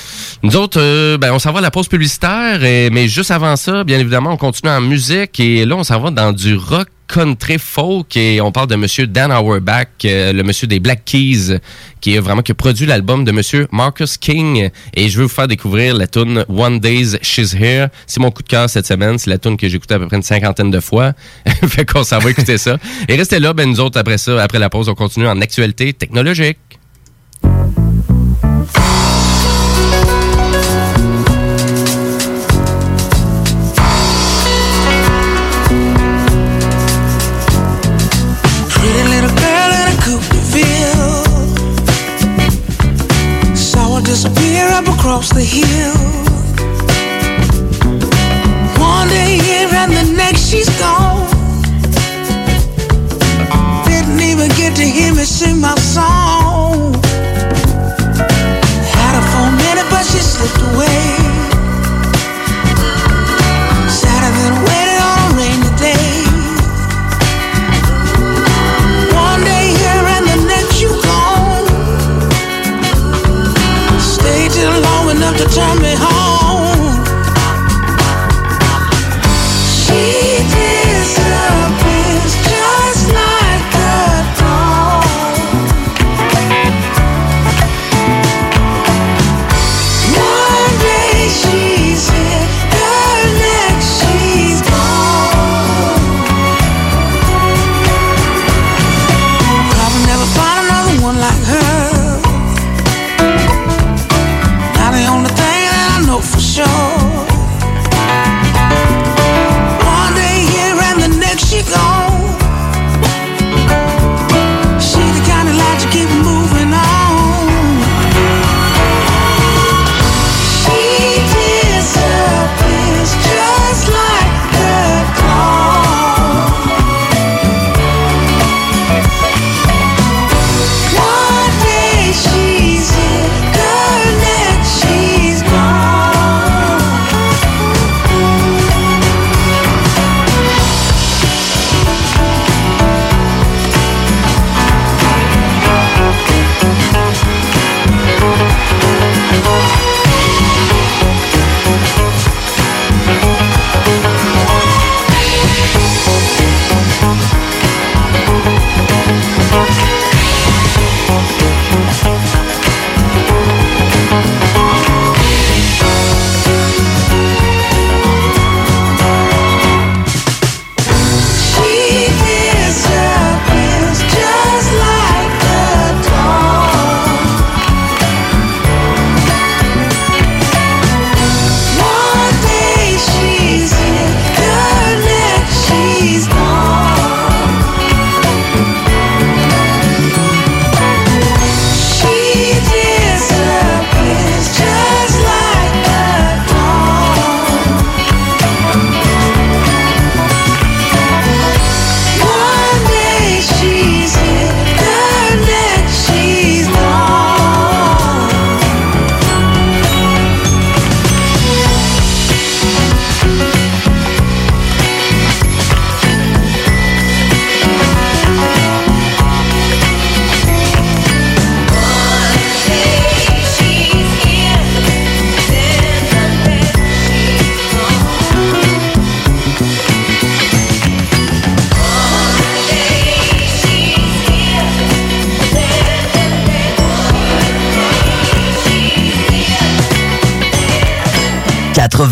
Nous autres, euh, ben, on s'en va à la pause publicitaire, et- mais juste avant ça, bien évidemment, on continue en musique et là, on s'en va dans du rock country folk et on parle de Monsieur Dan Auerbach, euh, le monsieur des Black Keys, qui est vraiment qui a produit l'album de Monsieur Marcus King et je veux vous faire découvrir la tune One Days She's Here. C'est mon coup de cœur cette semaine. C'est la tune que j'ai écoutée à peu près une cinquantaine de fois. [laughs] fait qu'on s'en va écouter ça. Et restez là, ben nous autres après ça, après la pause, on continue en actualité technologique. Across the hill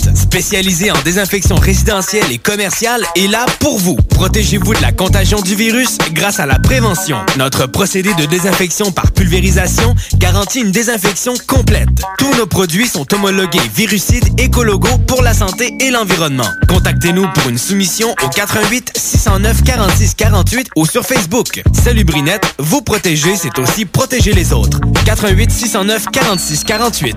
Salubrinette, spécialisée en désinfection résidentielle et commerciale, est là pour vous. Protégez-vous de la contagion du virus grâce à la prévention. Notre procédé de désinfection par pulvérisation garantit une désinfection complète. Tous nos produits sont homologués virucides écologos pour la santé et l'environnement. Contactez-nous pour une soumission au 88 609 46 48 ou sur Facebook. Salubrinette, vous protéger, c'est aussi protéger les autres. 88 609 46 48.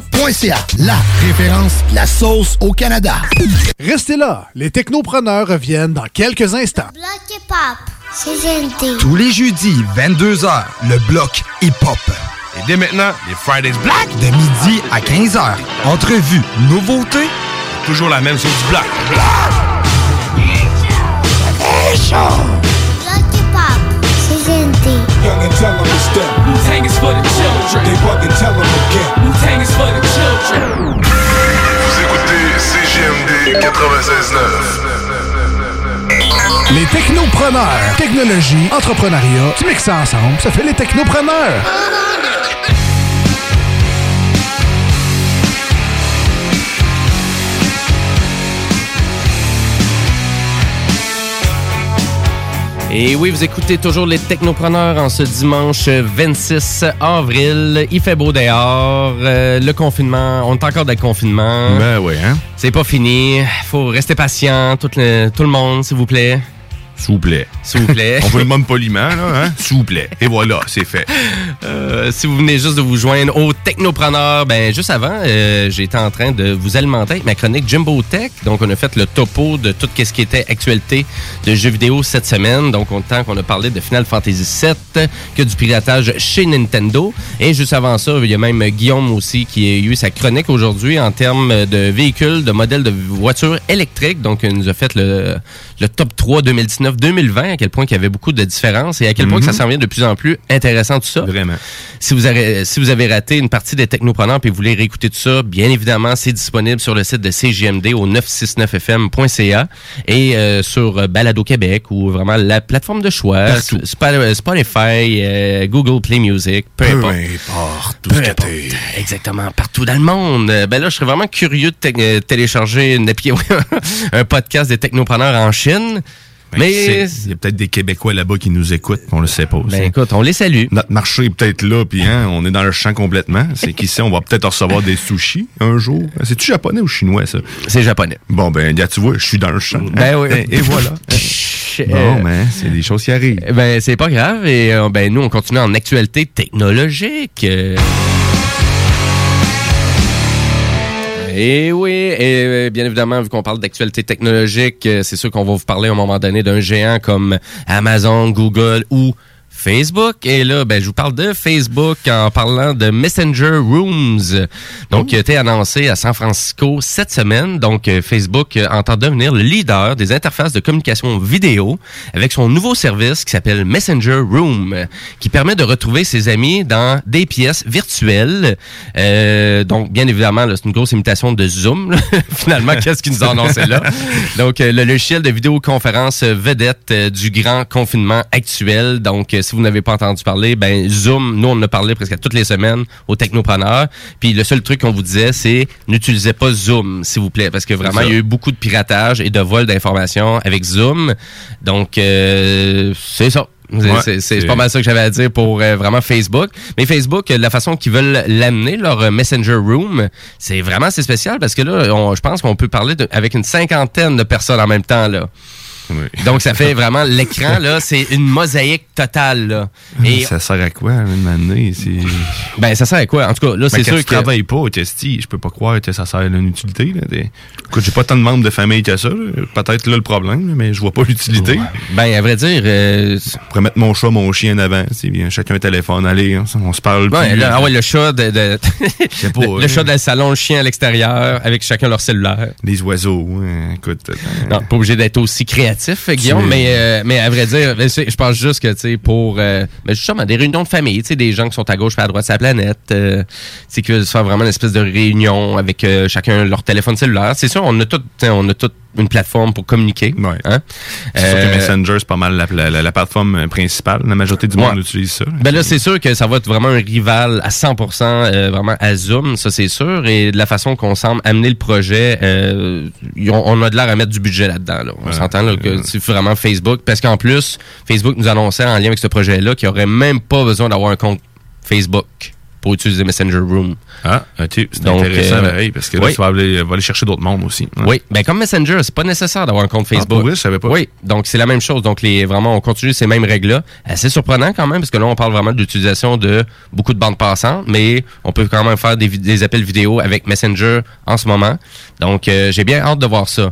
saucepiquante.ca. La référence, la sauce au Canada. Restez là, les technopreneurs reviennent dans quelques instants. Bloc hip-hop. Tous les jeudis, 22h, le bloc hip-hop. Et dès maintenant, les Fridays Black. De midi à 15h. Entrevue, nouveautés. Toujours la même sauce du black. Bloc hip-hop, c'est GNT. Young and tell them to step. Wu-Tang is for the children. They bug and tell them again. Wu-Tang is for the children. Vous écoutez CGMD 96.9. Les technopreneurs. Technologie, entrepreneuriat, tu mixes ça ensemble, ça fait les technopreneurs. Et oui, vous écoutez toujours les Technopreneurs en ce dimanche 26 avril. Il fait beau dehors. Euh, le confinement, on est encore dans le confinement. Ben oui, hein? C'est pas fini. faut rester patient, tout le, tout le monde, s'il vous plaît. S'il vous plaît. S'il vous plaît. On vous le demande poliment, là, hein? [laughs] S'il vous plaît. Et voilà, c'est fait. Euh, si vous venez juste de vous joindre au Technopreneur, ben juste avant, euh, j'étais en train de vous alimenter avec ma chronique Jimbo Tech. Donc, on a fait le topo de tout ce qui était actualité de jeux vidéo cette semaine. Donc, autant qu'on a parlé de Final Fantasy VII que du piratage chez Nintendo. Et juste avant ça, il y a même Guillaume aussi qui a eu sa chronique aujourd'hui en termes de véhicules, de modèles de voitures électriques. Donc, il nous a fait le, le top 3 2019-2020, à quel point il y avait beaucoup de différences et à quel point que ça Mhm. s'en vient de plus en plus intéressant tout ça. Vraiment. Si vous avez, si vous avez raté une partie des technopreneurs et vous voulez réécouter tout ça, bien évidemment, c'est disponible sur le site de CGMD au 969fm.ca et euh, sur euh, Balado Québec ou vraiment la plateforme de choix, Partout. Sp- Spotify, euh, Google Play Music, peu, Peu importe. importe, tout Peu importe. Exactement, partout dans le monde. Euh, Ben là, je serais vraiment curieux de té- euh, télécharger une [laughs] un podcast des technopreneurs en Chine. Mais C'est- il y a peut-être des Québécois là-bas qui nous écoutent, on le sait pas. Ben écoute, on les salue. Notre marché est peut-être là, puis hein, on est dans le champ complètement. C'est qu'ici, on va peut-être recevoir des sushis un jour. C'est-tu japonais ou chinois, ça? C'est japonais. Bon, ben, tu vois, je suis dans le champ. Ben oui. Et, voilà. bon, ben, c'est des choses qui arrivent. Ben, c'est pas grave. Et euh, ben, nous, on continue en actualité technologique. Et oui, et bien évidemment, vu qu'on parle d'actualité technologique, euh, c'est sûr qu'on va vous parler à un moment donné d'un géant comme Amazon, Google ou Facebook. Et là, ben, je vous parle de Facebook en parlant de Messenger Rooms. Donc, qui a été annoncé à San Francisco cette semaine. Donc, euh, Facebook euh, entend devenir le leader des interfaces de communication vidéo avec son nouveau service qui s'appelle Messenger Room, qui permet de retrouver ses amis dans des pièces virtuelles. Euh, donc, bien évidemment, c'est une grosse imitation de Zoom. là. [laughs] Finalement, qu'est-ce qu'ils nous ont annoncé là? [laughs] Donc, le logiciel de vidéoconférence vedette du grand confinement actuel. Donc, euh, si vous n'avez pas entendu parler, ben Zoom, nous, on en a parlé presque toutes les semaines aux technopreneurs. Puis le seul truc qu'on vous disait, c'est n'utilisez pas Zoom, s'il vous plaît, parce que vraiment, il y a eu beaucoup de piratage et de vol d'informations avec Zoom. Donc, euh, c'est ça. C'est- Ouais, c'est c'est c'est- pas mal ça que j'avais à dire pour euh, vraiment Facebook. Mais Facebook, euh, la façon qu'ils veulent l'amener, leur euh, Messenger Room, c'est vraiment assez spécial parce que là, on- je pense qu'on peut parler de- avec une cinquantaine de personnes en même temps. là. Donc, ça fait vraiment l'écran, là, c'est une mosaïque totale. Là. Et, Ça sert à quoi, une année? ben, ça sert à quoi? En tout cas, là, c'est Ben, que sûr tu que... travailles pas au testi, je peux pas croire que ça sert à une utilité. Là. Écoute, j'ai pas tant de membres de famille que ça. Peut-être là le problème, mais je vois pas l'utilité. Ben, à vrai dire... je pourrais mettre mon chat, mon chien en avant. C'est bien, chacun un téléphone. Allez, on, on se parle plus. là, ah ouais, le chat de, de- pas, [laughs] le, le hein. chat dans le salon, le chien à l'extérieur, avec chacun leur cellulaire. Les oiseaux, hein, écoute. Non, pas obligé d'être aussi créatif, Guillaume, mais, euh, mais à vrai dire, je pense juste que, tu sais, pour, euh, ben, justement, des réunions de famille, tu sais, des gens qui sont à gauche et à droite de la planète, euh, c'est que se faire vraiment une espèce de réunion avec euh, chacun leur téléphone cellulaire. C'est sûr, on a tout, on a toute une plateforme pour communiquer. Hein? C'est sûr Euh, que Messenger, c'est pas mal la, la- la- la plateforme principale. La majorité du monde Ouais. utilise ça. Ben là, c'est sûr que ça va être vraiment un rival à 100%, euh, vraiment à Zoom, ça c'est sûr. Et de la façon qu'on semble amener le projet, euh, on, on a de l'air à mettre du budget là-dedans. Là. On s'entend là, que c'est vraiment Facebook. Parce qu'en plus, Facebook nous annonçait en lien avec ce projet-là qu'il n'y aurait même pas besoin d'avoir un compte Facebook pour utiliser Messenger Room. Ah, ok. C'est intéressant, euh, pareil, parce que là, oui. tu vas aller, va aller chercher d'autres mondes aussi. Ouais. Oui, ben comme Messenger, c'est pas nécessaire d'avoir un compte Ah, Facebook. pour vrai, je savais pas. Oui, donc c'est la même chose. Donc les vraiment, on continue ces mêmes règles-là. Assez surprenant quand même, parce que là, on parle vraiment de l'utilisation de beaucoup de bandes passantes, mais on peut quand même faire des appels vidéo avec Messenger en ce moment. Donc euh, j'ai bien hâte de voir ça.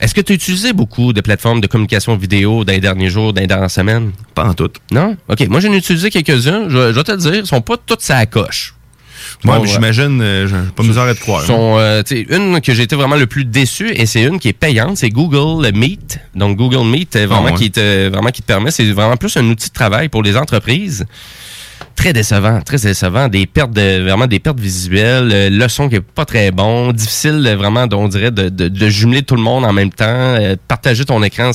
Est-ce que tu as utilisé beaucoup de plateformes de communication vidéo dans les derniers jours, dans les dernières semaines? Pas en toutes. Non? OK. Moi, j'en ai utilisé quelques-uns. Je, je vais te le dire, ils sont pas toutes à la coche. Moi, Bon, ouais. j'imagine, euh, pas misère à te croire. Sont, euh, une que j'ai été vraiment le plus déçu et c'est une qui est payante, c'est Google Meet. Donc Google Meet, euh, vraiment Ah ouais. qui te vraiment qui te permet, c'est vraiment plus un outil de travail pour les entreprises. Très décevant, très décevant, des pertes de vraiment des pertes visuelles, euh, le son qui est pas très bon, difficile euh, vraiment, on dirait de, de, jumeler tout le monde en même temps, euh, partager ton écran.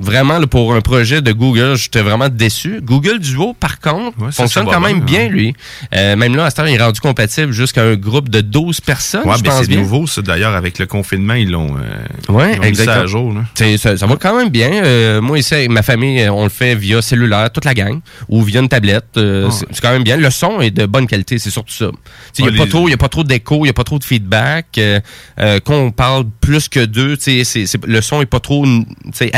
Vraiment là, pour un projet de Google, j'étais vraiment déçu. Google Duo, par contre, Ouais, ça, fonctionne ça quand même bien, bien, hein. lui. Euh, même là, à il est rendu compatible jusqu'à un groupe de 12 personnes, Ouais, je ben, pense c'est nouveau, ça. D'ailleurs, avec le confinement, ils l'ont euh, Ouais, ils l'ont mis ça à jour. Là. Ça, ça va quand même bien. Euh, moi, ici, avec ma famille, euh, on le fait via cellulaire, toute la gang, ou via une tablette. Ah. c'est- quand même bien. Le son est de bonne qualité, c'est surtout ça. Il n'y a, pas les- a pas trop d'écho, il n'y a pas trop de feedback. Quand on parle plus que deux, c'est- le son est pas trop tu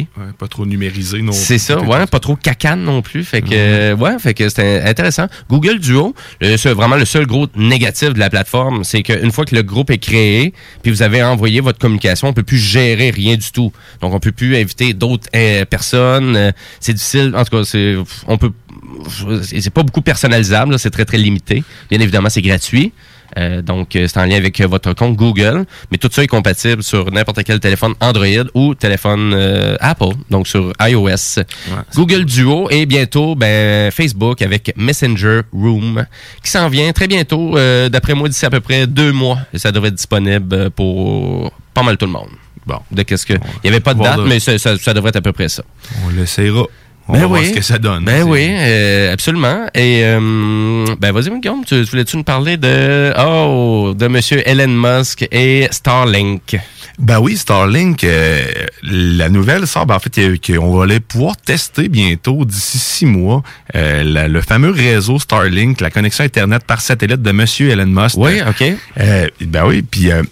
Ouais, pas trop numérisé non C'est plus. ça, ouais, pas trop cacane non plus. Fait que, euh, ouais, fait que c'était intéressant. Google Duo, le seul- vraiment le seul gros négatif de la plateforme, c'est qu'une fois que le groupe est créé, puis vous avez envoyé votre communication, on peut plus gérer rien du tout. Donc, on peut plus inviter d'autres euh, personnes. Euh, c'est difficile. En tout cas, c'est, on peut, c'est c'est pas beaucoup personnalisable. C'est très très limité. Bien évidemment, c'est gratuit. Euh, donc, euh, c'est en lien avec euh, votre compte Google, mais tout ça est compatible sur n'importe quel téléphone Android ou téléphone euh, Apple, donc sur iOS. Google Duo et bientôt ben, Facebook avec Messenger Room qui s'en vient très bientôt, euh, d'après moi d'ici à peu près deux mois, ça devrait être disponible pour pas mal tout le monde. Bon, de qu'est-ce que, il y avait pas de date, de- mais ça, ça- ça devrait être à peu près ça. On l'essayera. On Ben va voir oui. ce que ça donne. Ben oui, euh, absolument. Et euh, ben vas-y, Guillaume, tu, tu voulais-tu nous parler de oh de Monsieur Elon Musk et Starlink? Ben oui, Starlink, euh, la nouvelle sort, ben en fait, qu'on va aller pouvoir tester bientôt, d'ici six mois, euh, la- le fameux réseau Starlink, la connexion Internet par satellite de Monsieur Elon Musk. Oui, OK. Euh, ben oui, puis euh,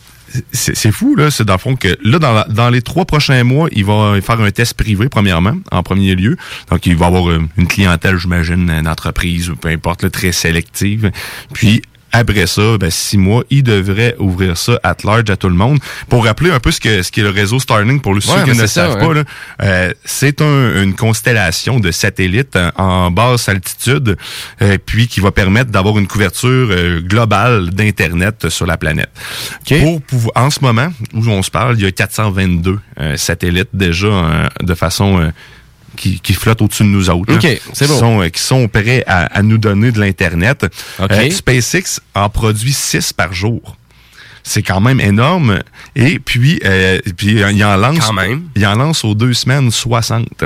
c'est fou, là. C'est dans le fond que là, dans, les trois prochains mois, il va faire un test privé, premièrement, en premier lieu. Donc, il va avoir une clientèle, j'imagine, une entreprise, peu importe, là, très sélective. Puis, après ça, ben, six mois, il devrait ouvrir ça at large à tout le monde. Pour rappeler un peu ce que ce qu'est le réseau Starlink, pour ceux Ouais, qui ne le savent ouais. pas, là, euh, c'est un- une constellation de satellites en, en basse altitude, euh, puis qui va permettre d'avoir une couverture euh, globale d'Internet sur la planète. Pour pouvoir, en ce moment où on se parle, il y a 422 euh, satellites déjà euh, de façon euh, qui, qui flottent au-dessus de nous autres. OK, là, c'est qui bon. sont, euh, qui sont prêts à, à nous donner de l'Internet. Euh, SpaceX en produit 6 par jour. C'est quand même énorme. Et puis, euh, puis il en lance. Quand même. Il en lance aux deux semaines 60.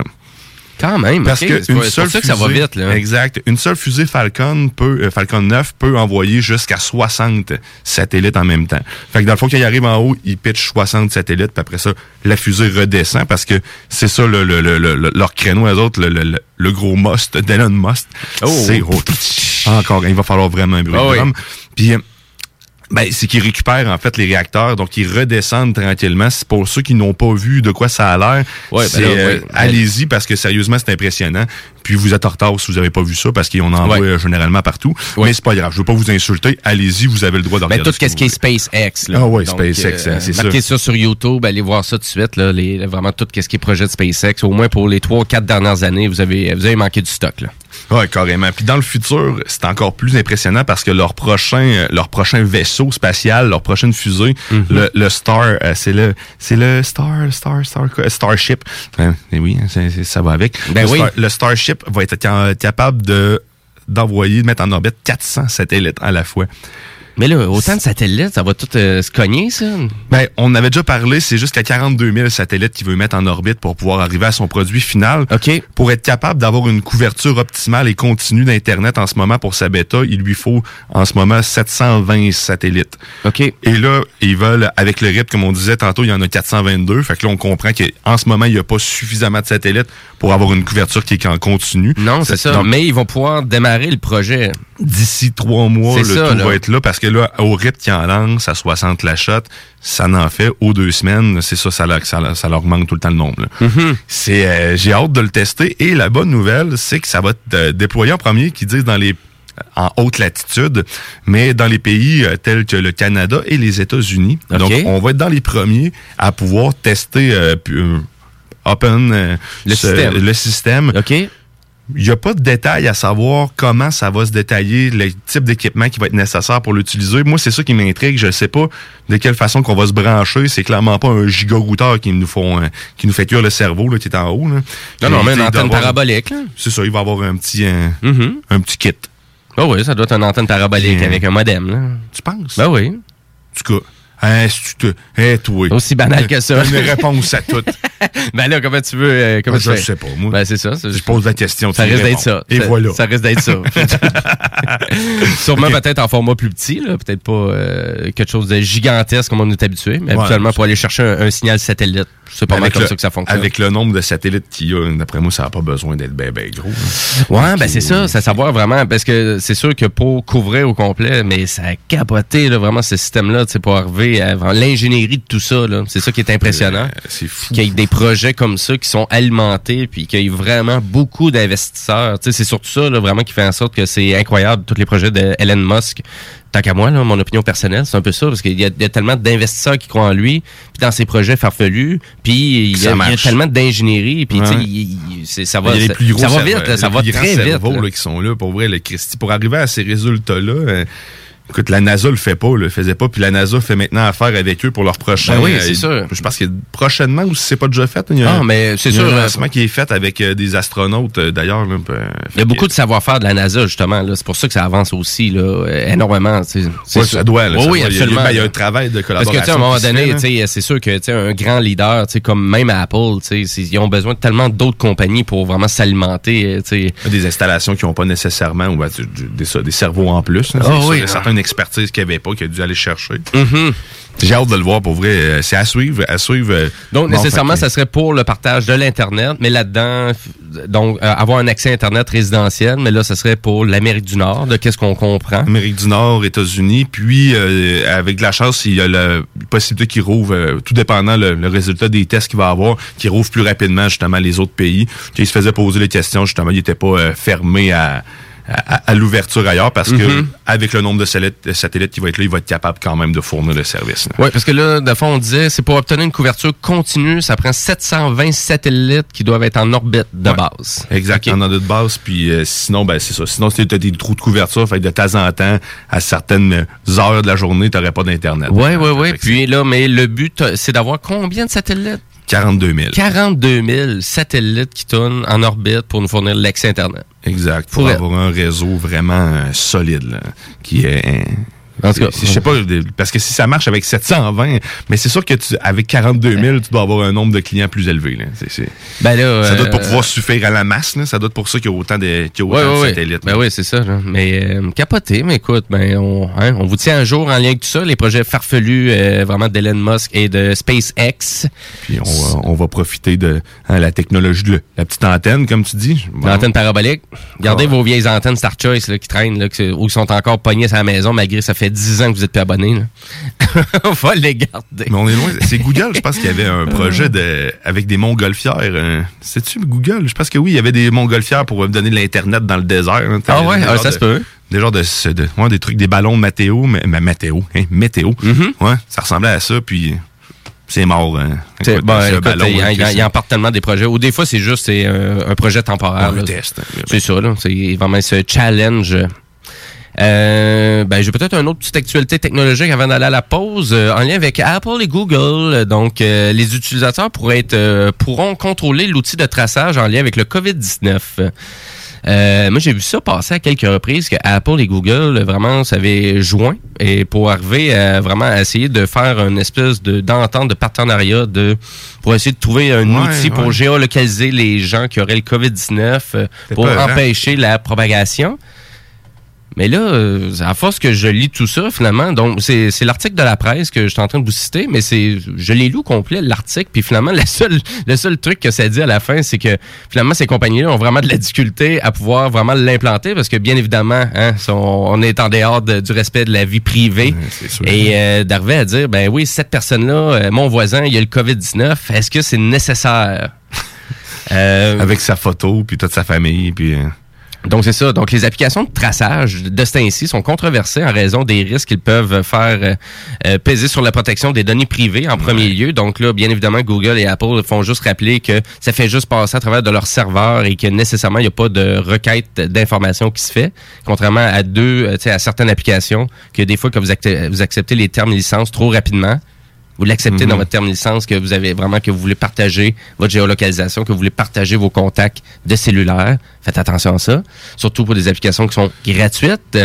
Quand même, Parce que une seule ça que ça va fusée- vite, là. Exact. Une seule fusée Falcon peut, euh, Falcon 9 peut envoyer jusqu'à 60 satellites en même temps. Fait que dans le fond, quand il arrive en haut, il pitch 60 satellites, puis après ça, la fusée redescend parce que c'est ça le, le- le- le- leur créneau, eux autres, le, le- le- le gros must d'Elon Musk. Oh. C'est oh, [laughs] encore, il va falloir vraiment un bruit de oui. Puis euh, ben, c'est qu'ils récupèrent en fait les réacteurs, donc ils redescendent tranquillement. C'est pour ceux qui n'ont pas vu de quoi ça a l'air. Ouais, ben euh, ouais. allez-y parce que sérieusement c'est impressionnant. Puis vous êtes en retard si vous n'avez pas vu ça parce qu'on en voit euh, généralement partout. Mais c'est pas grave, je veux pas vous insulter. Allez-y, vous avez le droit de Ben, regarder. tout ce qui est SpaceX. Là. Ah ouais, Donc, SpaceX, euh, hein, c'est ça. Marquez ça sur YouTube, allez voir ça tout de suite. Là, les, vraiment tout ce qui est projet de SpaceX. Au moins pour les trois ou quatre dernières années, vous avez, vous avez manqué du stock. Là. Ouais, carrément. Puis dans le futur, c'est encore plus impressionnant parce que leur prochain, euh, leur prochain vaisseau spatial, leur prochaine fusée, Mhm. le, le Star, euh, c'est le, c'est le Star, Star, Star? Starship. Eh oui, hein, ça va avec. Ben le, oui. Star- le Starship va être ca- capable de d'envoyer, de mettre en orbite 400 satellites à la fois. Mais là, autant de satellites, ça va tout euh, se cogner, ça? Ben, on avait déjà parlé, c'est jusqu'à 42 000 satellites qu'il veut mettre en orbite pour pouvoir arriver à son produit final. OK. Pour être capable d'avoir une couverture optimale et continue d'Internet en ce moment pour sa bêta, il lui faut en ce moment 720 satellites. OK. Et là, ils veulent, avec le rythme, comme on disait tantôt, il y en a 422. Fait que là, on comprend qu'en ce moment, il n'y a pas suffisamment de satellites pour avoir une couverture qui est en continu. Non, c'est ça. Donc, Mais ils vont pouvoir démarrer le projet. d'ici trois mois, le ça, tout là. va être là parce que là, au rythme qui en lance à 60 la shot, ça n'en fait aux deux semaines. C'est ça, ça, leur- ça, ça leur augmente tout le temps le nombre. Mm-hmm. C'est, euh, j'ai hâte de le tester. Et la bonne nouvelle, c'est que ça va être déployé en premier, qui disent dans les en haute latitude, mais dans les pays euh, tels que le Canada et les États-Unis. Donc, on va être dans les premiers à pouvoir tester euh, open Le ce- système. le système. OK. Il n'y a pas de détails à savoir comment ça va se détailler, le type d'équipement qui va être nécessaire pour l'utiliser. Moi, c'est ça qui m'intrigue. Je ne sais pas de quelle façon qu'on va se brancher. C'est clairement pas un giga-routeur qui nous font, euh, qui nous fait cuire le cerveau, là, qui est en haut. Là. Non, non, mais une antenne parabolique. Là. C'est ça, il va avoir un petit, euh, Mhm. un petit kit. Ah oui, ça doit être une antenne parabolique avec un modem. Là. Tu penses? Ben oui. En tout cas, hein, si tu te... Eh, toi. Aussi banal que ça. Une réponse à tout. [laughs] ben là, comment tu veux. euh, comment tu je fais? sais pas, moi. Ben c'est ça. Je pose la question. Ça risque d'être ça. Et Ça- voilà. Ça risque d'être ça. [laughs] Sûrement peut-être en format plus petit, là, peut-être pas euh, quelque chose de gigantesque comme on est habitué, mais Ouais. habituellement pour aller chercher un, un signal satellite, c'est pas mal Avec comme le- ça que ça fonctionne. Avec le nombre de satellites qu'il y a, d'après moi, ça n'a pas besoin d'être bien, bien gros. hein. Ouais, ben c'est ça, c'est à savoir vraiment, parce que c'est sûr que pour couvrir au complet, mais ça a capoté là, vraiment ce système-là, tu sais, pour arriver vraiment l'ingénierie de tout ça, c'est ça qui est impressionnant. c'est fou. Qu'il y ait des projets comme ça qui sont alimentés, puis qu'il y ait vraiment beaucoup d'investisseurs. Tu sais, c'est surtout ça, là, vraiment, qui fait en sorte que c'est incroyable, tous les projets de Elon Musk. Tant qu'à moi, là, mon opinion personnelle, c'est un peu ça, parce qu'il y, y a tellement d'investisseurs qui croient en lui, puis dans ses projets farfelus, puis il y, Ça a- il y a marche. tellement d'ingénierie, puis sais, Ouais. c'est- ça va, Il y a les plus gros ça va vite, là, ça les va plus grands très vite. là. là, qui sont là pour vrai, le Christy. Pour arriver à ces résultats-là, euh, écoute, la NASA le fait pas, le faisait pas, puis la NASA fait maintenant affaire avec eux pour leur prochain. Ben oui, euh, c'est sûr. Je pense que prochainement, ou si c'est pas déjà fait, il y a, Ah, mais c'est sûr, un euh, lancement qui est fait avec euh, des astronautes, euh, d'ailleurs. euh, Il y a beaucoup de savoir-faire de la NASA, justement. là. C'est pour ça que ça avance aussi là, euh, énormément. ça doit, là, Oui, ça oui, doit. A- absolument. ben, il y a là. un travail de Parce que, tu collaboration sais, à un moment donné, sais, c'est sûr que, tu sais, un grand leader, comme même Apple, tu sais, c'est- ils ont besoin de tellement d'autres compagnies pour vraiment s'alimenter, euh. Des installations qui n'ont pas nécessairement ou ben, des, cerveaux en plus. là. Ah oui. Il certaines expertises qu'il n'y avait pas, qu'il a dû aller chercher. Mhm. J'ai hâte de le voir pour vrai. Euh, C'est à suivre. À suivre euh, Donc, bon, nécessairement, que- ça serait pour le partage de l'Internet, mais là-dedans, donc, euh, avoir un accès Internet résidentiel, mais là, ça serait pour l'Amérique du Nord, de qu'est-ce qu'on comprend. Amérique du Nord, États-Unis, puis euh, avec de la chance, il y a la possibilité qu'il rouvre, euh, tout dépendant le, le résultat des tests qu'il va avoir, qu'il rouvre plus rapidement justement les autres pays. Qu'il se faisait poser les questions, justement, il n'était pas fermé à, à, à l'ouverture ailleurs parce que Mhm. avec le nombre de satellites, qui va être là, il va être capable quand même de fournir le service. Oui, parce que là, de fond, on disait, c'est pour obtenir une couverture continue, ça prend 720 satellites qui doivent être en orbite de Ouais. base. Exact, en orbite de base, puis euh, sinon, ben c'est ça. Sinon, si tu as des trous de couverture, fait que de temps en temps, à certaines heures de la journée, tu n'aurais pas d'Internet. Oui, oui, oui. Puis là, mais le but, euh, c'est d'avoir combien de satellites? 42 000. 42 000 satellites qui tournent en orbite pour nous fournir l'accès Internet. Exact. Pour Pour avoir un réseau vraiment euh, solide, là, qui est, En tout cas, C'est- Je sais pas, parce que si ça marche avec 720, mais c'est sûr que tu, avec 42 000, tu dois avoir un nombre de clients plus élevé. Là. Ben là, ça doit être pour euh, pouvoir suffire à la masse. Là. Ça doit être pour ça qu'il y a autant de, y a autant Ouais, de ouais, ouais. satellites. Ben oui, c'est ça. là. Mais euh, capoté, mais écoute, ben on, hein, on vous tient un jour en lien avec tout ça, les projets farfelus euh, vraiment d'Elon Musk et de SpaceX. Puis on va, on va profiter de hein, la technologie de la petite antenne, comme tu dis. Bon. L'antenne parabolique. Gardez Ouais. vos vieilles antennes Star Choice là, qui traînent, là, que- ou qui sont encore pognées à la maison, malgré ça fait 10 ans que vous êtes plus abonnés. là. [laughs] on va les garder. Mais on est loin. C'est Google, je pense qu'il y avait un projet de, avec des montgolfières. euh, C'est-tu Google? Je pense que oui, il y avait des montgolfières pour donner de l'Internet dans le désert. hein. Ah ouais? Ah, ça de- se peut. Des genres de, de- ouais, des trucs, des ballons météo, mais, mais météo, hein, météo. Ouais, ça ressemblait à ça, puis c'est mort. Hein. Écoute, écoute, ballon, il, il- il en part tellement des projets. Ou des fois, c'est juste un, un projet temporaire. Un test, hein. C'est ça, là. C'est vraiment ce challenge. Euh, ben, j'ai peut-être une autre petite actualité technologique avant d'aller à la pause euh, en lien avec Apple et Google. Donc, euh, les utilisateurs pourraient être, euh, pourront contrôler l'outil de traçage en lien avec le COVID-19. Euh, moi, j'ai vu ça passer à quelques reprises que Apple et Google vraiment s'avaient joint et pour arriver à vraiment essayer de faire une espèce de d'entente de partenariat de pour essayer de trouver un Ouais, outil pour géolocaliser les gens qui auraient le COVID-19 euh, pour peur, hein? empêcher la propagation. Mais là, euh, à force que je lis tout ça, finalement, donc c'est c'est l'article de la presse que je suis en train de vous citer, mais c'est je l'ai lu au complet l'article, puis finalement [laughs] la seule le seul truc que ça dit à la fin, c'est que finalement ces compagnies-là ont vraiment de la difficulté à pouvoir vraiment l'implanter parce que bien évidemment, hein, on, est en dehors de- du respect de la vie privée. Et euh, d'arriver à dire ben oui cette personne-là, euh, mon voisin, il a le Covid 19, est-ce que c'est nécessaire? [laughs] Euh, Avec sa photo, puis toute sa famille, puis... donc c'est ça. Donc les applications de traçage de ce temps-ci sont controversées en raison des risques qu'ils peuvent faire euh, euh, peser sur la protection des données privées en premier lieu. Donc là, bien évidemment, Google et Apple font juste rappeler que ça fait juste passer à travers de leur serveur et que nécessairement il n'y a pas de requête d'informations qui se fait, contrairement à deux, euh, tu sais, à certaines applications que des fois que vous, vous acceptez les termes licence trop rapidement. Vous l'acceptez dans votre terme licence que vous avez vraiment que vous voulez partager votre géolocalisation, que vous voulez partager vos contacts de cellulaire. Faites attention à ça, surtout pour des applications qui sont gratuites.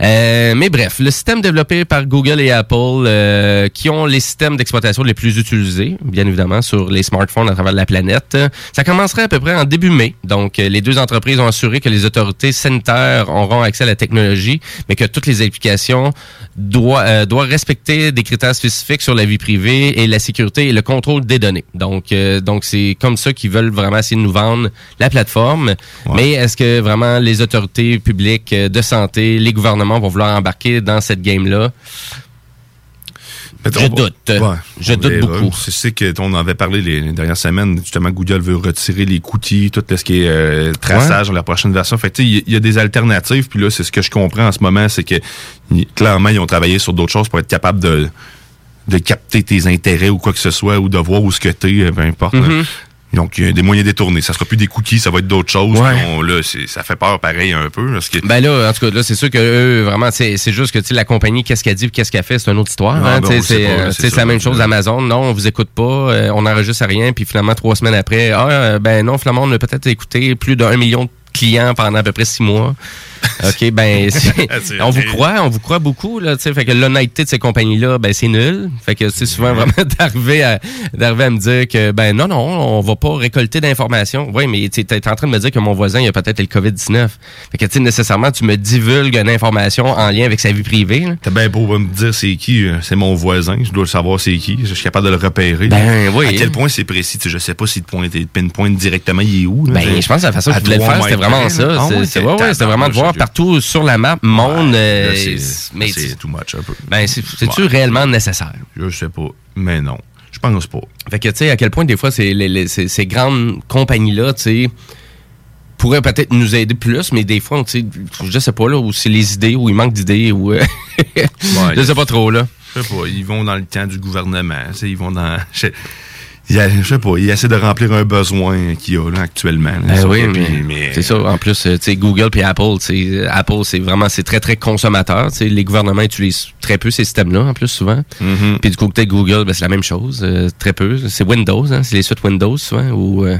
Euh, mais bref, le système développé par Google et Apple, euh, qui ont les systèmes d'exploitation les plus utilisés, bien évidemment, sur les smartphones à travers la planète, ça commencerait à peu près en début mai. Donc, euh, les deux entreprises ont assuré que les autorités sanitaires auront accès à la technologie, mais que toutes les applications doivent, euh, doivent respecter des critères spécifiques sur la vie privée et la sécurité et le contrôle des données. Donc, euh, donc c'est comme ça qu'ils veulent vraiment essayer de nous vendre la plateforme. Mais est-ce que vraiment les autorités publiques euh, de santé, les gouvernements vont vouloir embarquer dans cette game-là? Je doute. Je doute verra. beaucoup. Sais que on en avait parlé les, les dernières semaines. Justement, Google veut retirer les cookies, tout ce qui est euh, traçage dans la prochaine version. Fait il y, a des alternatives. Puis là, c'est ce que je comprends en ce moment, c'est que y- clairement, ils ont travaillé sur d'autres choses pour être capables de de capter tes intérêts ou quoi que ce soit, ou de voir où ce que t'es, euh, peu importe. Donc, il y a des moyens détournés. Ça sera plus des cookies, ça va être d'autres choses. On- là, ça fait peur pareil un peu. Parce que, Ben là, en tout cas, là, c'est sûr que eux, vraiment, c'est juste que tu sais, la compagnie, qu'est-ce qu'elle dit, qu'est-ce qu'elle fait, c'est une autre histoire. Ah, hein, ben, c'est la même chose d'Amazon. Non, on vous écoute pas, euh, on n'enregistre rien, puis finalement trois semaines après, ah euh, ben non, finalement, on a peut-être écouté plus d'un million de clients pendant à peu près six mois. [laughs] OK, ben [laughs] on vous croit, on vous croit beaucoup là, tu sais, fait que l'honnêteté de ces compagnies-là, ben c'est nul. Fait que c'est souvent vraiment [laughs] d'arriver à d'arriver à me dire que ben non non, on va pas récolter d'informations. Oui, mais tu es en train de me dire que mon voisin il a peut-être le Covid-19. Fait que tu sais nécessairement tu me divulgues une information en lien avec sa vie privée. là. T'as bien beau me dire c'est qui, euh, c'est mon voisin, je dois le savoir c'est qui, je suis capable de le repérer. Ben oui. À quel point c'est précis, tu sais, je sais pas si le point pinpoint directement, il est où. là, Ben, tu je pense que la façon À qu'ils voulaient le faire, c'était vraiment ça. C'est- vraiment de voir partout sur la map, monde. euh, c'est- too much un peu. Ben, c'est- c'est-tu Ouais. réellement nécessaire? Je sais pas, mais non. Je pense pas. Fait que, tu sais, à quel point, des fois, ces, les- les- ces, ces grandes compagnies-là, tu sais, pourraient peut-être nous aider plus, mais des fois, tu sais, je sais pas, là, où c'est les idées, où il manque d'idées, ou... euh, [laughs] je sais pas trop, là. Je sais pas, ils vont dans le camp du gouvernement, tu sais, ils vont dans... [laughs] je- il, a- je sais pas, il essaie de remplir un besoin qu'il y a là, actuellement. là. Ben oui, mais, mais- c'est ça. En plus, euh, tu sais, Google puis Apple, Apple, c'est vraiment, c'est très, très consommateur. Les gouvernements utilisent très peu ces systèmes-là, en plus, souvent. Mm-hmm. Puis du côté Google, ben, c'est la même chose, euh, très peu. C'est Windows, hein, c'est les suites Windows, souvent. Ou, euh,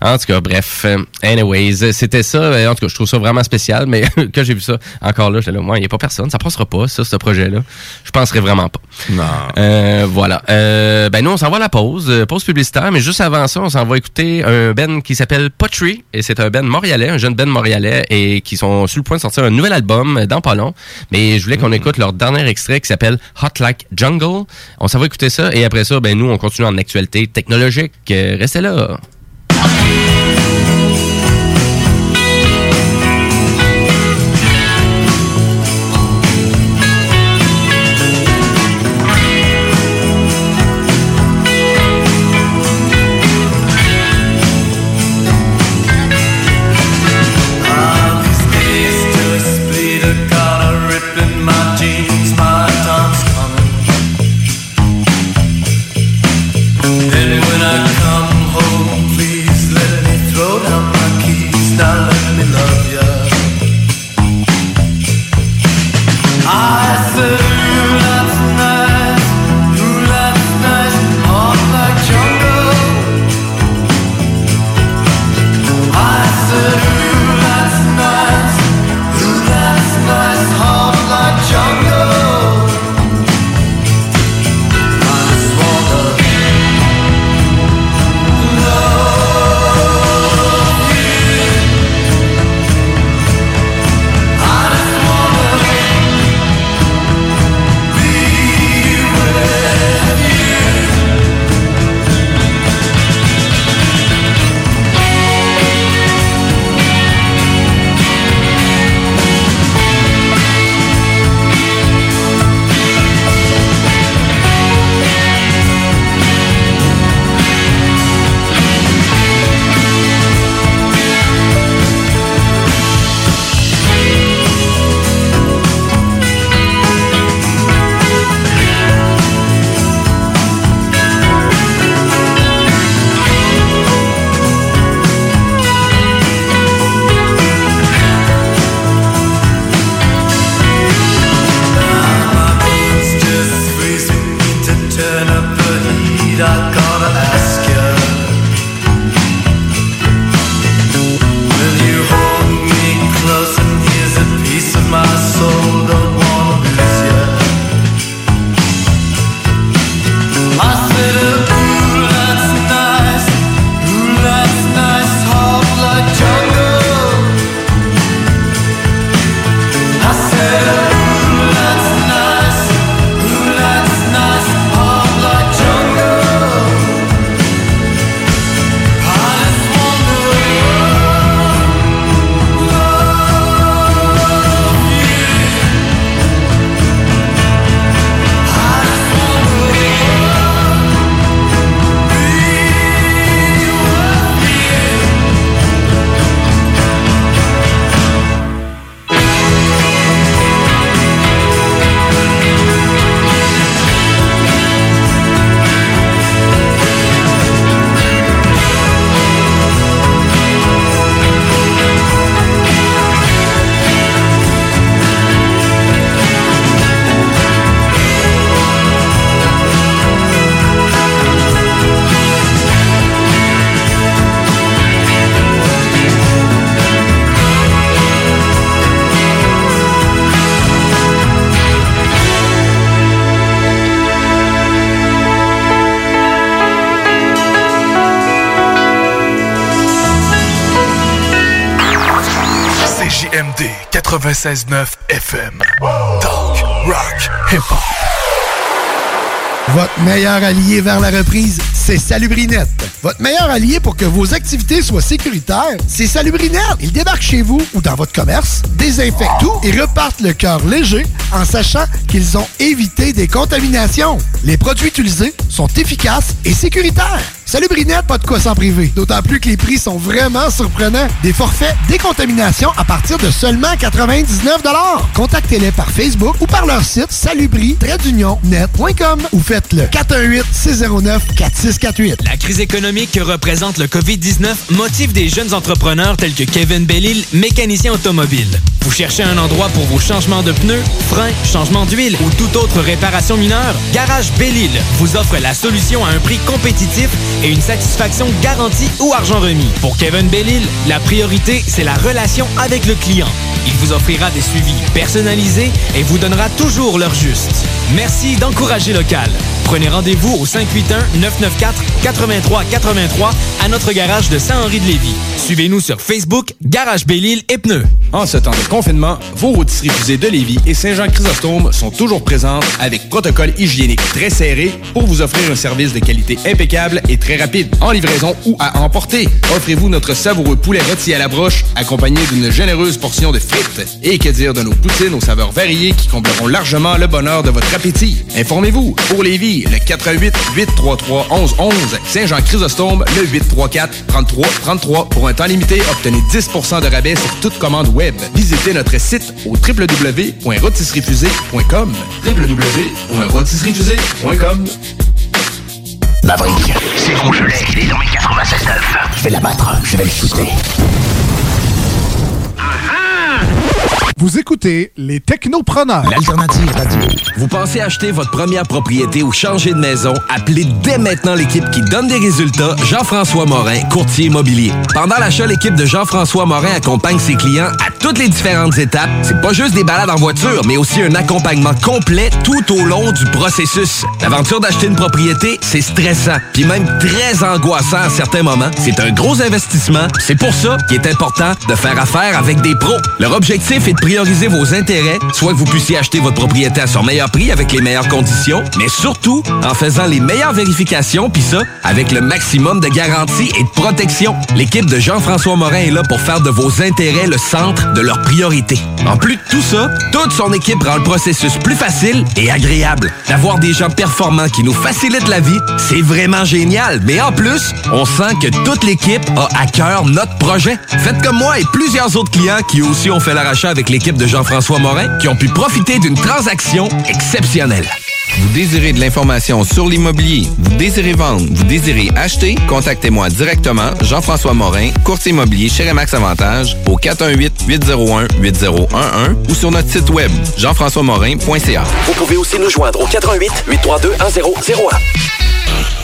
en tout cas, bref. euh, anyways, c'était ça. Euh, En tout cas, je trouve ça vraiment spécial, mais [laughs] quand j'ai vu ça, encore là, j'étais là, moi, il n'y a pas personne. Ça passera pas, ça, ce projet-là. Je penserais vraiment pas. Non. Euh, voilà. Euh, ben nous, on s'en va à la pause, euh, pause publicitaire, mais juste avant ça, on s'en va écouter un Ben qui s'appelle Pottery, et c'est un Ben montréalais, un jeune Ben montréalais, et qui sont sur le point de sortir un nouvel album dans pas long. Mais je voulais qu'on écoute leur dernier extrait qui s'appelle Hot Like Jungle. On s'en va écouter ça, et après ça, ben nous, on continue en actualité technologique. Restez là. 96.9 FM. Talk, rock, hip-hop. Votre meilleur allié vers la reprise, c'est Salubrinette. Votre meilleur allié pour que vos activités soient sécuritaires, c'est Salubrinette. Ils débarquent chez vous ou dans votre commerce, désinfectent tout et repartent le cœur léger en sachant qu'ils ont évité des contaminations. Les produits utilisés sont efficaces et sécuritaires. Salubrinette, pas de quoi s'en priver. D'autant plus que les prix sont vraiment surprenants. Des forfaits décontamination à partir de seulement 99 Contactez-les par Facebook ou par leur site salubri-net.com ou faites-le 418-609-4648. La crise économique que représente le COVID-19 motive des jeunes entrepreneurs tels que Kevin Bellil, mécanicien automobile. Vous cherchez un endroit pour vos changements de pneus, freins, changement d'huile ou toute autre réparation mineure? Garage Bellil vous offre la solution à un prix compétitif et une satisfaction garantie ou argent remis. Pour Kevin Bellil, la priorité, c'est la relation avec le client. Il vous offrira des suivis personnalisés et vous donnera toujours l'heure juste. Merci d'encourager local. Prenez rendez-vous au 581-994-8383 à notre garage de Saint-Henri-de-Lévis. Suivez-nous sur Facebook, Garage Bellil et Pneus. En ce temps de confinement, vos rôtisseries fusées de Lévis et Saint-Jean-Chrysostome sont toujours présentes avec protocole hygiénique très serré pour vous offrir un service de qualité impeccable et très rapide, en livraison ou à emporter. Offrez-vous notre savoureux poulet rôti à la broche, accompagné d'une généreuse portion de frites. Et que dire de nos poutines aux saveurs variées qui combleront largement le bonheur de votre appétit. Informez-vous, pour Lévis, le 88 833 1111 Saint-Jean-Chrysostome, le 834 33 33 Pour un temps limité, obtenez 10 de rabais sur toute commande web. Visitez notre site au www.rotisseriefusée.com Maverick, c'est bon, il est dans mes 96.9. Je vais l'abattre, je vais le shooter. Vous écoutez les Technopreneurs. L'alternative radio. Vous pensez acheter votre première propriété ou changer de maison? Appelez dès maintenant l'équipe qui donne des résultats, Jean-François Morin, courtier immobilier. Pendant l'achat, l'équipe de Jean-François Morin accompagne ses clients à toutes les différentes étapes. C'est pas juste des balades en voiture, mais aussi un accompagnement complet tout au long du processus. L'aventure d'acheter une propriété, c'est stressant, puis même très angoissant à certains moments. C'est un gros investissement. C'est pour ça qu'il est important de faire affaire avec des pros. Leur objectif est de prioriser vos intérêts, soit que vous puissiez acheter votre propriété à son meilleur prix avec les meilleures conditions, mais surtout en faisant les meilleures vérifications, puis ça, avec le maximum de garantie et de protection. L'équipe de Jean-François Morin est là pour faire de vos intérêts le centre de leurs priorités. En plus de tout ça, toute son équipe rend le processus plus facile et agréable. D'avoir des gens performants qui nous facilitent la vie, c'est vraiment génial. Mais en plus, on sent que toute l'équipe a à cœur notre projet. Faites comme moi et plusieurs autres clients qui aussi ont fait l'arrachat avec l'équipe de Jean-François Morin, qui ont pu profiter d'une transaction exceptionnelle. Vous désirez de l'information sur l'immobilier, vous désirez vendre, vous désirez acheter, contactez-moi directement, Jean-François Morin, courtier immobilier chez Remax Avantage, au 418-801-8011 ou sur notre site web, jean-françois-morin.ca. Vous pouvez aussi nous joindre au 88 832 1001.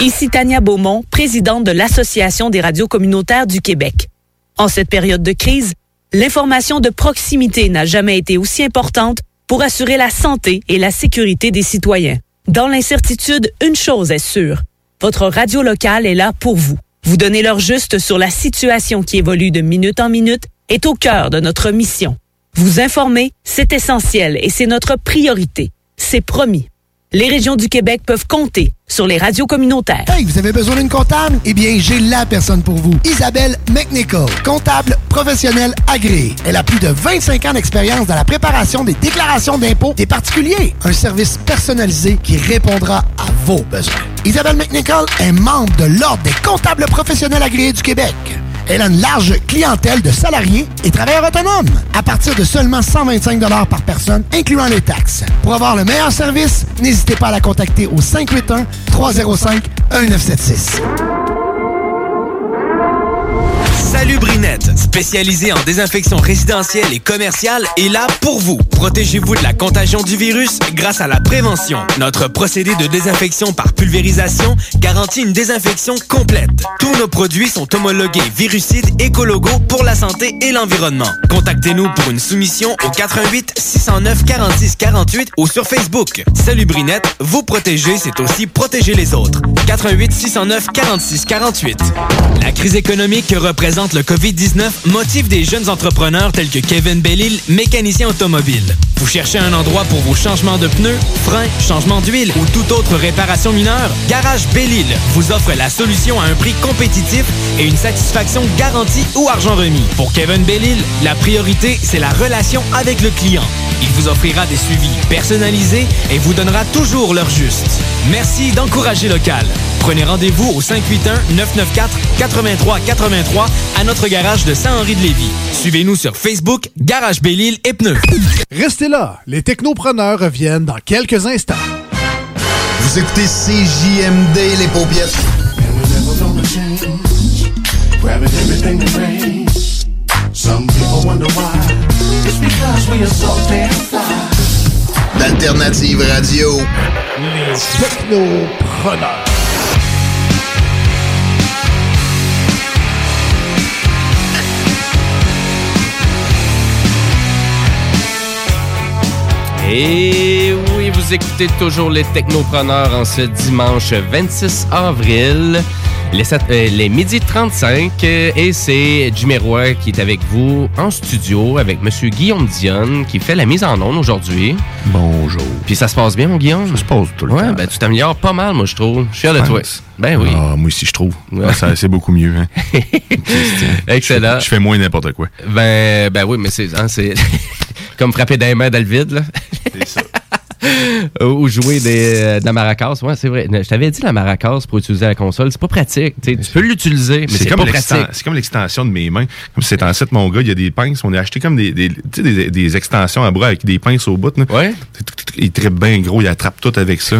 Ici Tania Beaumont, présidente de l'Association des radios communautaires du Québec. En cette période de crise, l'information de proximité n'a jamais été aussi importante pour assurer la santé et la sécurité des citoyens. Dans l'incertitude, une chose est sûre. Votre radio locale est là pour vous. Vous donner l'heure juste sur la situation qui évolue de minute en minute est au cœur de notre mission. Vous informer, c'est essentiel et c'est notre priorité. C'est promis. Les régions du Québec peuvent compter sur les radios communautaires. Hey, vous avez besoin d'une comptable? Eh bien, j'ai la personne pour vous. Isabelle McNichol, comptable professionnelle agréée. Elle a plus de 25 ans d'expérience dans la préparation des déclarations d'impôts des particuliers. Un service personnalisé qui répondra à vos besoins. Isabelle McNichol est membre de l'Ordre des comptables professionnels agréés du Québec. Elle a une large clientèle de salariés et travailleurs autonomes à partir de seulement 125 par personne, incluant les taxes. Pour avoir le meilleur service, n'hésitez pas à la contacter au 581-305-1976. Salubrinette, spécialisée en désinfection résidentielle et commerciale, est là pour vous. Protégez-vous de la contagion du virus grâce à la prévention. Notre procédé de désinfection par pulvérisation garantit une désinfection complète. Tous nos produits sont homologués virucides écologos pour la santé et l'environnement. Contactez-nous pour une soumission au 88 609 46 48 ou sur Facebook. Salubrinette, vous protéger, c'est aussi protéger les autres. 88 609 46 48. La crise économique que représente le COVID-19 motive des jeunes entrepreneurs tels que Kevin Bellil, mécanicien automobile. Vous cherchez un endroit pour vos changements de pneus, freins, changement d'huile ou toute autre réparation mineure? Garage Bellil vous offre la solution à un prix compétitif et une satisfaction garantie ou argent remis. Pour Kevin Bellil, la priorité, c'est la relation avec le client. Il vous offrira des suivis personnalisés et vous donnera toujours l'heure juste. Merci d'encourager local. Prenez rendez-vous au 581-994-8383 à notre garage de Saint-Henri-de-Lévis. Suivez-nous sur Facebook, Garage Bellil et Pneus. Restez là, les technopreneurs reviennent dans quelques instants. Vous écoutez CJMD, les paupiètes. Some people wonder why. It's because we are so damn fly. D'Alternative Radio. Les technopreneurs. Et oui, vous écoutez toujours les Technopreneurs en ce dimanche 26 avril. Les, sept- euh, les midi 35 euh, et c'est Jimmy Roy qui est avec vous en studio avec Monsieur Guillaume Dionne qui fait la mise en onde aujourd'hui. Bonjour. Puis ça se passe bien, mon Guillaume? Ça se passe tout le ouais, temps. ben tu t'améliores pas mal, moi je trouve. Je suis fier de toi. Ben oui. Ah, moi aussi, je trouve. Ouais. Ah, ça, c'est beaucoup mieux. Hein. [laughs] Excellent. Je fais moins n'importe quoi. Ben, ben oui, mais c'est hein, c'est [laughs] comme frapper des mains dans le vide, là. C'est ça. [laughs] Ou jouer des, euh, de la maracas. Ouais, c'est vrai. Je t'avais dit la maracas pour utiliser la console. C'est pas pratique. Tu tu peux l'utiliser, mais c'est comme pas pratique. C'est comme l'extension de mes mains. Comme c'est en 7, mon gars, il y a des pinces. On a acheté comme des, des, tu sais, des, des extensions à bras avec des pinces au bout. là. Ouais. Il tripe bien gros, il attrape tout avec ça.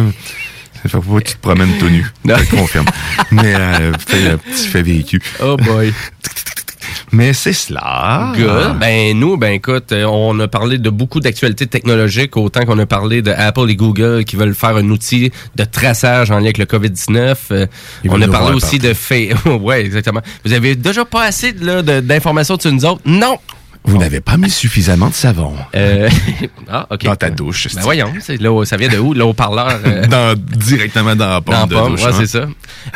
Ça fait pas que tu te promènes tout nu. [laughs] Je te confirme. Mais euh, petit fait vécu. Oh boy. [laughs] Mais c'est cela. Good. Ben nous, ben écoute, euh, on a parlé de beaucoup d'actualités technologiques, autant qu'on a parlé de Apple et Google qui veulent faire un outil de traçage en lien avec le COVID-19. Euh, on a parlé aussi de fait. [laughs] ouais, exactement. Vous avez déjà pas assez d'informations sur nous autres? Non! Vous n'avez pas mis suffisamment de savon. Euh, [laughs] ah, OK. Dans ta douche. Ben voyons, là, ça vient de où? Le haut-parleur? euh, [laughs] Dans, directement dans la Dans pomme de pomme, douche. ouais, hein. c'est ça.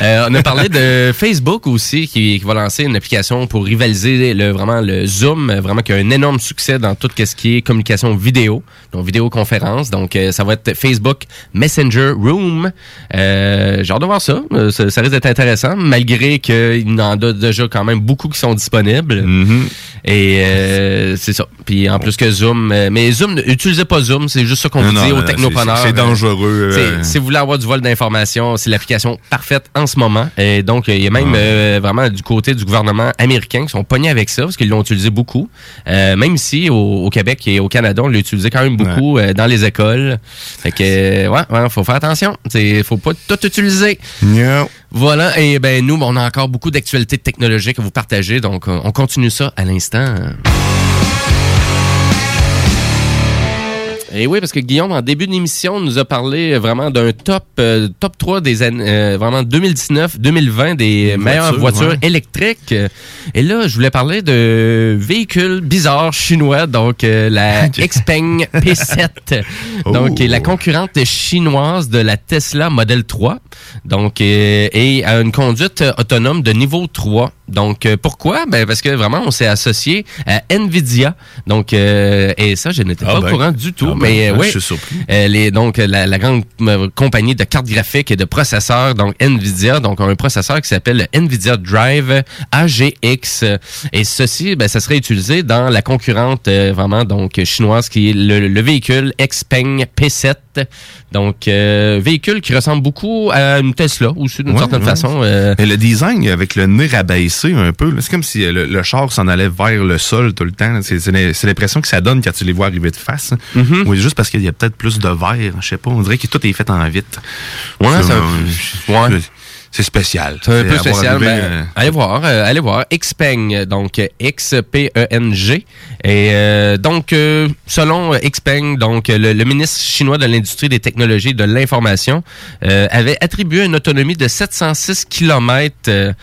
Euh, on a parlé de Facebook aussi, qui, qui va lancer une application pour rivaliser le, vraiment le Zoom, vraiment qui a un énorme succès dans tout ce qui est communication vidéo, vidéoconférence. Donc, euh, ça va être Facebook Messenger Room. Euh, J'ai hâte de voir ça. Euh, ça. ça risque d'être intéressant, malgré qu'il y en a déjà quand même beaucoup qui sont disponibles. Mm-hmm. Et euh, c'est ça. Puis en plus que Zoom, euh, mais Zoom, utilisez pas Zoom, c'est juste ça qu'on vous dit aux technopreneurs. c'est dangereux, si vous voulez avoir du vol d'informations, c'est l'application parfaite en ce moment. Et donc, il y a même euh, vraiment du côté du gouvernement américain qui sont pognés avec ça parce qu'ils l'ont utilisé beaucoup. Euh, même ici, au, au Québec et au Canada, on l'a utilisé quand même beaucoup euh, dans les écoles. Fait que, euh, ouais, ouais, faut faire attention. Il faut pas tout utiliser. No. Voilà, et ben nous, on a encore beaucoup d'actualités technologiques à vous partager, donc on continue ça à l'instant. Et oui, parce que Guillaume, en début d'émission, nous a parlé vraiment d'un top euh, top 3 des années, euh, vraiment 2019-2020 des meilleures voitures ouais. électriques. Et là, je voulais parler de véhicules bizarres chinois, donc euh, la [laughs] Xpeng P7, [laughs] donc est la concurrente chinoise de la Tesla Model 3, donc euh, et à une conduite autonome de niveau 3. Donc euh, pourquoi? Ben parce que vraiment on s'est associé à Nvidia. Donc euh, et ça je n'étais Ah pas ben. au courant du tout, Ah ben, mais euh, ouais, oui. je suis surpris. Euh, les, donc, la, la grande euh, compagnie de cartes graphiques et de processeurs, donc NVIDIA, donc un processeur qui s'appelle le NVIDIA Drive AGX. Euh, Et ceci, ben, ça serait utilisé dans la concurrente euh, vraiment donc chinoise qui est le, le véhicule Xpeng P7. Donc, euh, véhicule qui ressemble beaucoup à une Tesla aussi d'une Ouais, certaine ouais. façon. euh, Et le design avec le nez rabaissé un peu, c'est comme si euh, le, le char s'en allait vers le sol tout le temps. C'est c'est l'im- c'est l'impression que ça donne quand tu les vois arriver de face. hein. Mm-hmm. Oui, juste parce qu'il y a peut-être plus de verre, je sais pas. On dirait que tout est fait en vite. Ouais, c'est spécial. C'est un peu spécial. arrivé, ben, euh, allez voir, euh, allez voir. Xpeng, donc euh, X-P-E-N-G. Et euh, donc, euh, selon Xpeng, donc le, le ministre chinois de l'industrie des technologies et de l'information avait attribué une autonomie de 706 km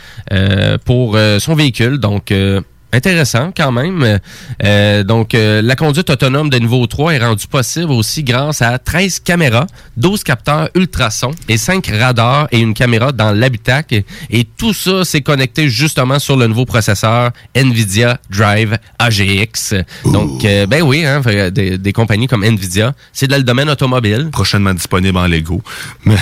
pour son véhicule. Donc, euh, Intéressant quand même. Euh, donc, euh, la conduite autonome de niveau 3 est rendue possible aussi grâce à 13 caméras, 12 capteurs ultrasons et 5 radars et une caméra dans l'habitacle. Et, et tout ça, c'est connecté justement sur le nouveau processeur NVIDIA Drive AGX. Donc, euh, ben oui, hein, des, des compagnies comme NVIDIA, c'est dans le domaine automobile. Prochainement disponible en Lego. [laughs]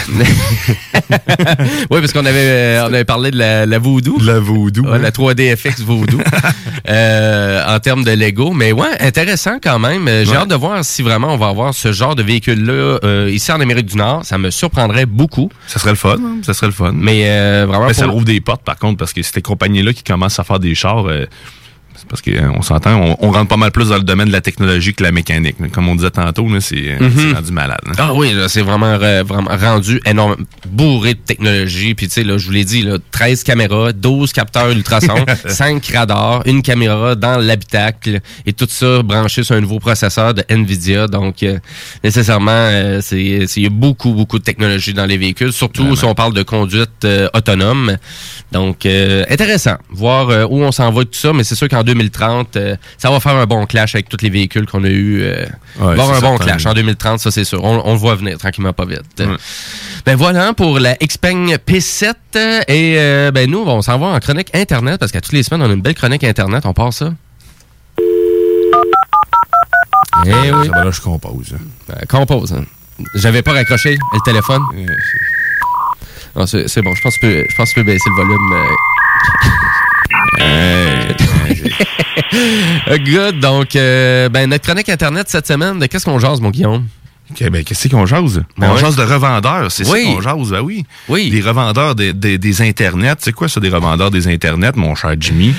Oui, parce qu'on avait, euh, on avait parlé de la, la Voodoo. La Voodoo. Ouais, La 3DFX Voodoo. [laughs] euh, en termes de Lego. Mais ouais, intéressant quand même. Euh, J'ai Ouais. hâte de voir si vraiment on va avoir ce genre de véhicule-là euh, ici en Amérique du Nord. Ça me surprendrait beaucoup. Ça serait le fun. hein, Ça serait le fun. Mais euh, vraiment, Mais ça pour- ouvre des portes, par contre, parce que ces compagnies-là qui commencent à faire des chars, euh, c'est parce qu'on s'entend, on, on rentre pas mal plus dans le domaine de la technologie que la mécanique. Comme on disait tantôt, c'est euh, c'est rendu malade. là. Ah oui, c'est vraiment, euh, vraiment rendu énorme, bourré de technologie. Puis tu sais, là, je vous l'ai dit, là, 13 caméras, 12 capteurs ultrasons, [laughs] 5 radars, une caméra dans l'habitacle et tout ça branché sur un nouveau processeur de Nvidia. Donc, euh, nécessairement, euh, c'est il y a beaucoup, beaucoup de technologie dans les véhicules, surtout si on parle de conduite euh, autonome. Donc, euh, intéressant, voir euh, où on s'en va et tout ça, mais c'est sûr qu'en 2030, euh, ça va faire un bon clash avec tous les véhicules qu'on a eu. Euh, Ouais, va avoir un bon clash en 2030, ça c'est sûr. On, on le voit venir tranquillement pas vite. Ben voilà pour la Xpeng P7 euh, et euh, ben nous on s'en va en chronique internet parce qu'à toutes les semaines on a une belle chronique internet, on part ça. Eh oui. Ça va là, je compose. Ben, compose. hein. J'avais pas raccroché le téléphone. Non, c'est bon, je pense que je pense que tu peux baisser le volume. [laughs] Good, donc euh, ben notre chronique internet cette semaine, de qu'est-ce qu'on jase mon Guillaume? Ben, qu'est-ce qu'on jase? Ben on ouais. jase de revendeurs, c'est Oui. ça qu'on jase, ben oui. Oui. Des revendeurs des, des, des internets. C'est quoi ça, des revendeurs des internets, mon cher Jimmy?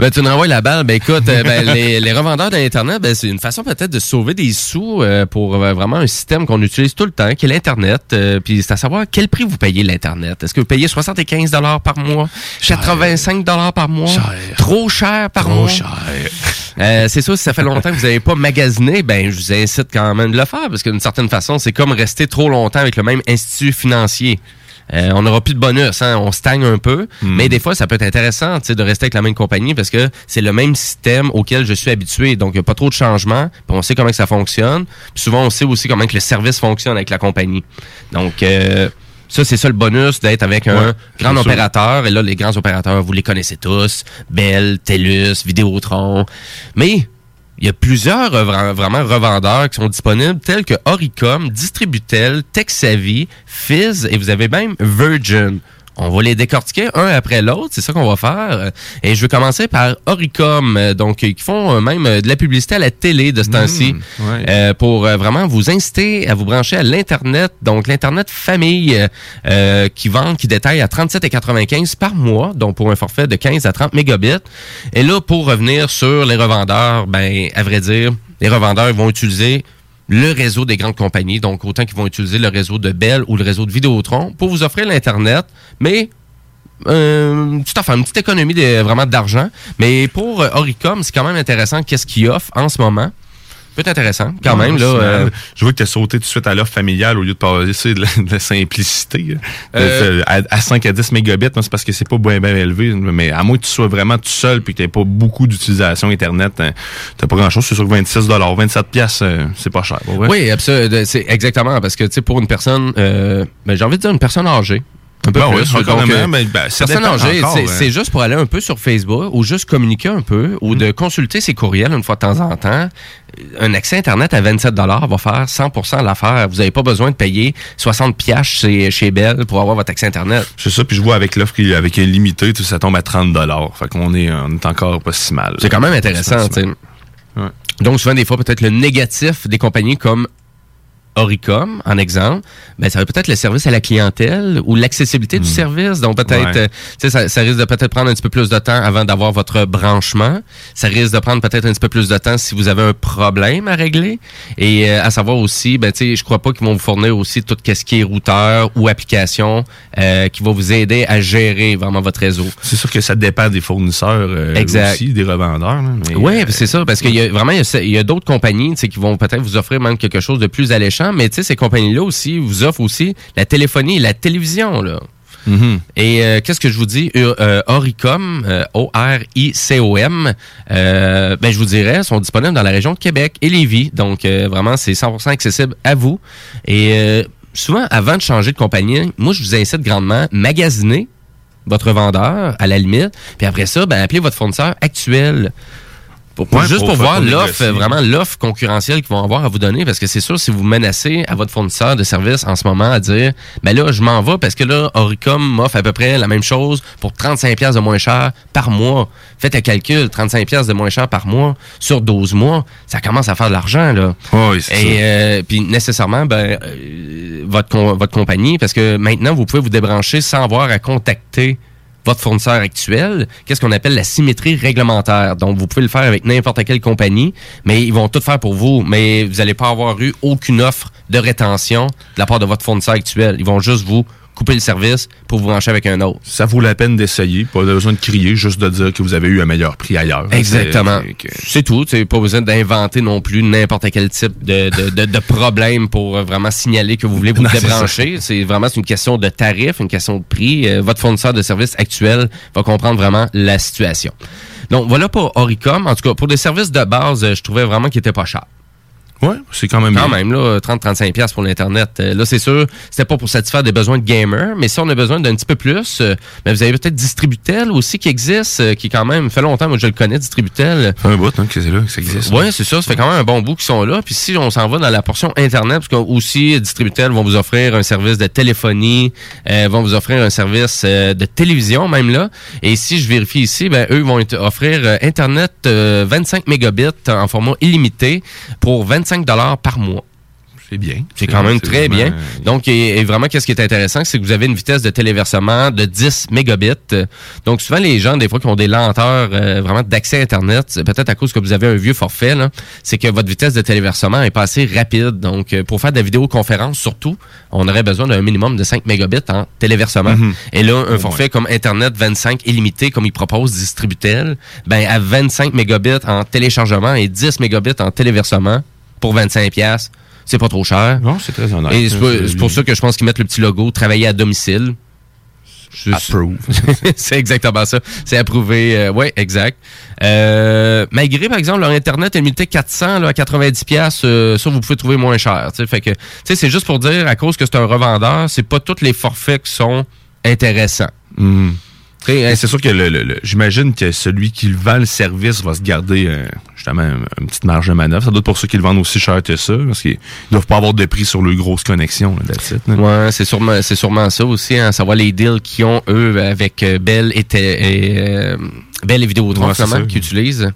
Ben, tu nous renvoies la balle. Ben, écoute, euh, ben, les, les revendeurs d'Internet, ben, c'est une façon peut-être de sauver des sous euh, pour euh, vraiment un système qu'on utilise tout le temps, qui est l'Internet. Euh, Puis c'est à savoir quel prix vous payez l'Internet? Est-ce que vous payez 75 par mois, 85 par mois, trop cher par Trop mois? cher. Euh, c'est sûr, si ça fait longtemps que vous n'avez pas magasiné, ben je vous incite quand même de le faire, parce qu'une certaine façon, c'est comme rester trop longtemps avec le même institut financier. Euh, on n'aura plus de bonus, hein, on stagne un peu, mais des fois, ça peut être intéressant tu sais, de rester avec la même compagnie parce que c'est le même système auquel je suis habitué. Donc, il n'y a pas trop de changements, puis on sait comment que ça fonctionne. Puis souvent, on sait aussi comment que le service fonctionne avec la compagnie. Donc, euh, ça, c'est ça le bonus d'être avec un grand opérateur. Et là, les grands opérateurs, vous les connaissez tous. Bell, TELUS, Vidéotron. Mais il y a plusieurs vra- vraiment revendeurs qui sont disponibles, tels que Oricom, Distributel, TechSavvy, Fizz, et vous avez même Virgin. On va les décortiquer un après l'autre, c'est ça qu'on va faire. Et je vais commencer par Oricom, donc qui font euh, même euh, de la publicité à la télé de ce temps-ci, ouais. euh, pour vraiment vous inciter à vous brancher à l'internet, donc l'internet famille euh, qui vend, qui détaille à 37,95 par mois, donc pour un forfait de 15 à 30 mégabits. Et là, pour revenir sur les revendeurs, ben à vrai dire, les revendeurs vont utiliser le réseau des grandes compagnies, donc autant qu'ils vont utiliser le réseau de Bell ou le réseau de Vidéotron pour vous offrir l'Internet, mais euh, une petite une petite économie de, vraiment d'argent. Mais pour euh, Oricom, c'est quand même intéressant qu'est-ce qu'ils offrent en ce moment. Peut être intéressant, quand même. Là, euh. Je vois que tu as sauté tout de suite à l'offre familiale au lieu de passer de la, de la simplicité. Euh, à, à 5 à 10 mégabits, c'est parce que c'est pas bien, bien élevé. Mais à moins que tu sois vraiment tout seul puis que tu pas beaucoup d'utilisation Internet, hein, t'as pas grand-chose. C'est sûr que 26 27 pièces, c'est pas cher. pas? Oui, absolument. C'est exactement parce que tu sais pour une personne, euh, ben, j'ai envie de dire une personne âgée. Un peu Ben plus. oui, Donc, même, mais, ben, ça personne dépend âgée, encore, c'est hein. juste pour aller un peu sur Facebook ou juste communiquer un peu ou de consulter ses courriels une fois de temps en temps. Un accès Internet à 27 va faire 100% l'affaire. Vous n'avez pas besoin de payer 60 piastres chez, chez Bell pour avoir votre accès Internet. C'est ça, puis je vois avec l'offre qui- avec un limité, tout ça tombe à 30 Fait qu'on est, on est encore pas si mal. C'est quand même intéressant. tu sais. Donc, souvent, des fois, peut-être le négatif des compagnies comme Oricom, en exemple, ben, ça va peut-être le service à la clientèle ou l'accessibilité du service. Donc, peut-être, Ouais. euh, ça, ça risque de peut-être prendre un petit peu plus de temps avant d'avoir votre branchement. Ça risque de prendre peut-être un petit peu plus de temps si vous avez un problème à régler. Et euh, à savoir aussi, ben, tu sais, je crois pas qu'ils vont vous fournir aussi tout ce qui est routeur ou application euh, qui va vous aider à gérer vraiment votre réseau. C'est sûr que ça dépend des fournisseurs Exact. aussi, des revendeurs. mais, Oui, c'est ça, parce qu'il y a vraiment il y a, d'autres compagnies qui vont peut-être vous offrir même quelque chose de plus alléchant, mais tu sais, ces compagnies-là aussi vous offrent aussi la téléphonie et la télévision. Là. Mm-hmm. Et euh, qu'est-ce que je vous dis? Euh, euh, Oricom, euh, O-R-I-C-O-M, euh, ben, je vous dirais, sont disponibles dans la région de Québec et Lévis. Donc, vraiment, c'est 100% accessible à vous. Et souvent, avant de changer de compagnie, moi, je vous incite grandement, magasiner votre vendeur, à la limite. Puis après ça, ben, appelez votre fournisseur actuel. Pour, pour- Ouais, juste pour voir l'offre, négocier. vraiment l'offre concurrentielle qu'ils vont avoir à vous donner, parce que c'est sûr, si vous menacez à votre fournisseur de service en ce moment à dire, ben là, je m'en vais parce que là, Oricom m'offre à peu près la même chose pour 35 pièces de moins cher par mois. Faites un calcul, 35 pièces de moins cher par mois sur 12 mois, ça commence à faire de l'argent, là. Oui, c'est Et euh, puis nécessairement, ben, euh, votre, com- votre compagnie, parce que maintenant, vous pouvez vous débrancher sans avoir à contacter votre fournisseur actuel, qu'est-ce qu'on appelle la symétrie réglementaire? Donc, vous pouvez le faire avec n'importe quelle compagnie, mais ils vont tout faire pour vous. Mais vous n'allez pas avoir eu aucune offre de rétention de la part de votre fournisseur actuel. Ils vont juste vous couper le service pour vous brancher avec un autre. Ça vaut la peine d'essayer, pas besoin de crier, juste de dire que vous avez eu un meilleur prix ailleurs. Exactement. C'est- C'est tout. Tu pas besoin d'inventer non plus n'importe quel type de, de, de, de problème pour euh, vraiment signaler que vous voulez vous Non, c'est débrancher. C'est vraiment c'est une question de tarif, une question de prix. Euh, votre fournisseur de services actuel va comprendre vraiment la situation. Donc voilà pour Oricom. En tout cas, pour des services de base, euh, je trouvais vraiment qu'il était pas cher. Ouais, c'est quand même Quand bien. même, là, 30-35$ piastres pour l'Internet. Euh, Là, c'est sûr, c'était pas pour satisfaire des besoins de gamers, mais si on a besoin d'un petit peu plus, euh, ben, vous avez peut-être Distributel aussi qui existe, euh, qui quand même fait longtemps, moi je le connais, Distributel. Ça fait un bout hein, que c'est là, que ça existe. Oui, c'est ça. Ça fait quand même un bon bout qu'ils sont là. Puis si on s'en va dans la portion Internet, parce que aussi, Distributel vont vous offrir un service de téléphonie, euh, vont vous offrir un service euh, de télévision même là. Et si je vérifie ici, ben eux vont offrir euh, Internet euh, 25 mégabits en format illimité pour 25 dollars par mois. C'est bien. C'est quand même très bien. Donc, et, et vraiment, qu'est-ce qui est intéressant, c'est que vous avez une vitesse de téléversement de 10 mégabits. Donc, souvent, les gens, des fois, qui ont des lenteurs euh, vraiment d'accès à Internet, c'est peut-être à cause que vous avez un vieux forfait, là, c'est que votre vitesse de téléversement est pas assez rapide. Donc, euh, pour faire de la vidéoconférence, surtout, on aurait besoin d'un minimum de 5 mégabits en téléversement. Mhm. Et là, un forfait comme Internet 25 illimité, comme il propose Distributel, ben, à 25 mégabits en téléchargement et 10 mégabits en téléversement pour 25 pièces c'est pas trop cher. Non, c'est très honnête. Et c'est pour ça que je pense qu'ils mettent le petit logo travailler à domicile. [laughs] C'est exactement ça. C'est approuvé. euh, ouais, exact. Euh, malgré, par exemple, leur Internet illimité 400 là, à 90$, piastres, euh, ça, vous pouvez trouver moins cher. Fait que, c'est juste pour dire, à cause que c'est un revendeur, c'est pas tous les forfaits qui sont intéressants. Mhm. C'est sûr que le, le- le- j'imagine que celui qui vend le service va se garder euh, justement un- une petite marge de manœuvre. Ça doit être pour ça qu'ils le vendent aussi cher que ça, parce qu'ils doivent pas avoir de prix sur le grosse connexion. Là, that's it, là. Ouais, c'est sûrement, c'est sûrement ça aussi, hein, savoir les deals qu'ils ont, eux, avec euh, Bell et, euh, Bell et Vidéotron, Ouais, finalement, qu'ils utilisent.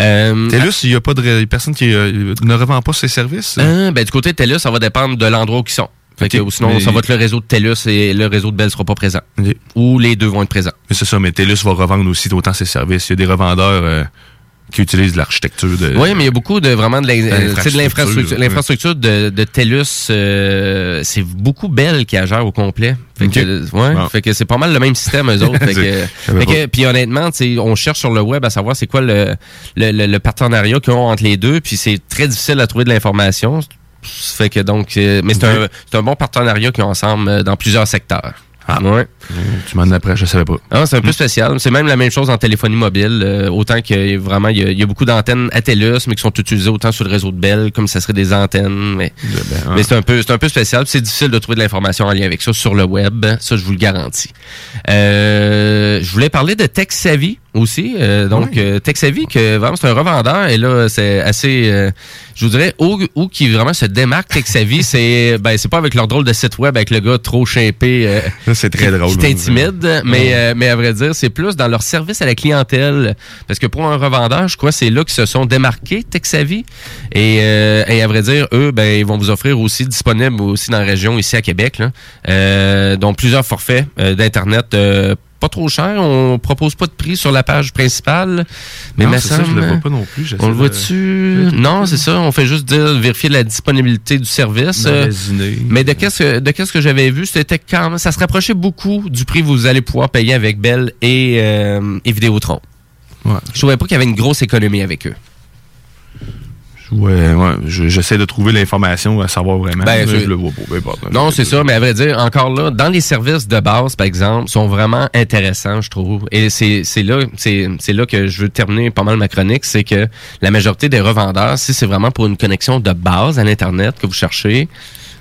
Euh, TELUS, il n'y a pas de personne qui euh, ne revend pas ses services? Euh, ben, du côté de TELUS, ça va dépendre de l'endroit où ils sont. Fait que, ou sinon, mais- ça va être le réseau de TELUS et le réseau de Bell sera pas présent. Ou les deux vont être présents. Mais c'est ça, mais TELUS va revendre aussi autant ses services. Il y a des revendeurs euh, qui utilisent l'architecture de. Oui, mais il y a beaucoup de vraiment de euh, l'infrastructure. L'infrastructure, de, de TELUS, euh, c'est beaucoup Bell qui gère au complet. Fait que, ouais, Bon. fait que c'est pas mal le même système, eux autres. [laughs] fait que, fait que- puis honnêtement, on cherche sur le web à savoir c'est quoi le, le, le- le partenariat qu'ils ont entre les deux, puis c'est très difficile à trouver de l'information. Fait que donc, euh, mais c'est un, un bon partenariat qu'ils ont ensemble euh, dans plusieurs secteurs. Ah. Ouais. Tu m'en apprends, je savais pas. Ah, c'est un peu spécial. C'est même la même chose en téléphonie mobile. euh, autant que vraiment, il y, a- il y a beaucoup d'antennes à TELUS, mais qui sont utilisées autant sur le réseau de Bell comme ça serait des antennes. Mais, ben, mais c'est un peu, c'est un peu spécial. C'est difficile de trouver de l'information en lien avec ça sur le web. Ça, je vous le garantis. Euh, je voulais parler de TechSavvy aussi. Euh, donc, euh, TechSavvy, que vraiment, c'est un revendeur. Et là, c'est assez, euh, je vous dirais, où, où qui vraiment se démarque TechSavvy, [laughs] c'est ben, c'est pas avec leur drôle de site web, avec le gars trop shapé. euh, c'est très drôle. Qui t'intimide. Mais, euh, mais à vrai dire, c'est plus dans leur service à la clientèle. Parce que pour un revendeur, je crois c'est là qu'ils se sont démarqués, TechSavvy. Et, euh, et à vrai dire, eux, ben, ils vont vous offrir aussi disponible aussi dans la région, ici à Québec. Là. Euh, donc, plusieurs forfaits euh, d'Internet euh, pas trop cher. On propose pas de prix sur la page principale. Mais Non, c'est ça, je le vois pas non plus. On le de- voit dessus. Non, c'est ça. On fait juste dire, vérifier la disponibilité du service. Euh, mais de qu'est-ce que, de qu'est-ce que j'avais vu, c'était quand même, ça se rapprochait beaucoup du prix que vous allez pouvoir payer avec Bell et, euh, et Vidéotron. Je trouvais pas qu'il y avait une grosse économie avec eux. Ouais, ouais. je- J'essaie de trouver l'information à savoir vraiment. Ben, je- je le vois pas. Pardon. Non, c'est ça, mais à vrai dire, encore là, dans les services de base, par exemple, sont vraiment intéressants, je trouve. Et c'est là, c'est là que je veux terminer pas mal ma chronique, c'est que la majorité des revendeurs, si c'est vraiment pour une connexion de base à l'internet que vous cherchez,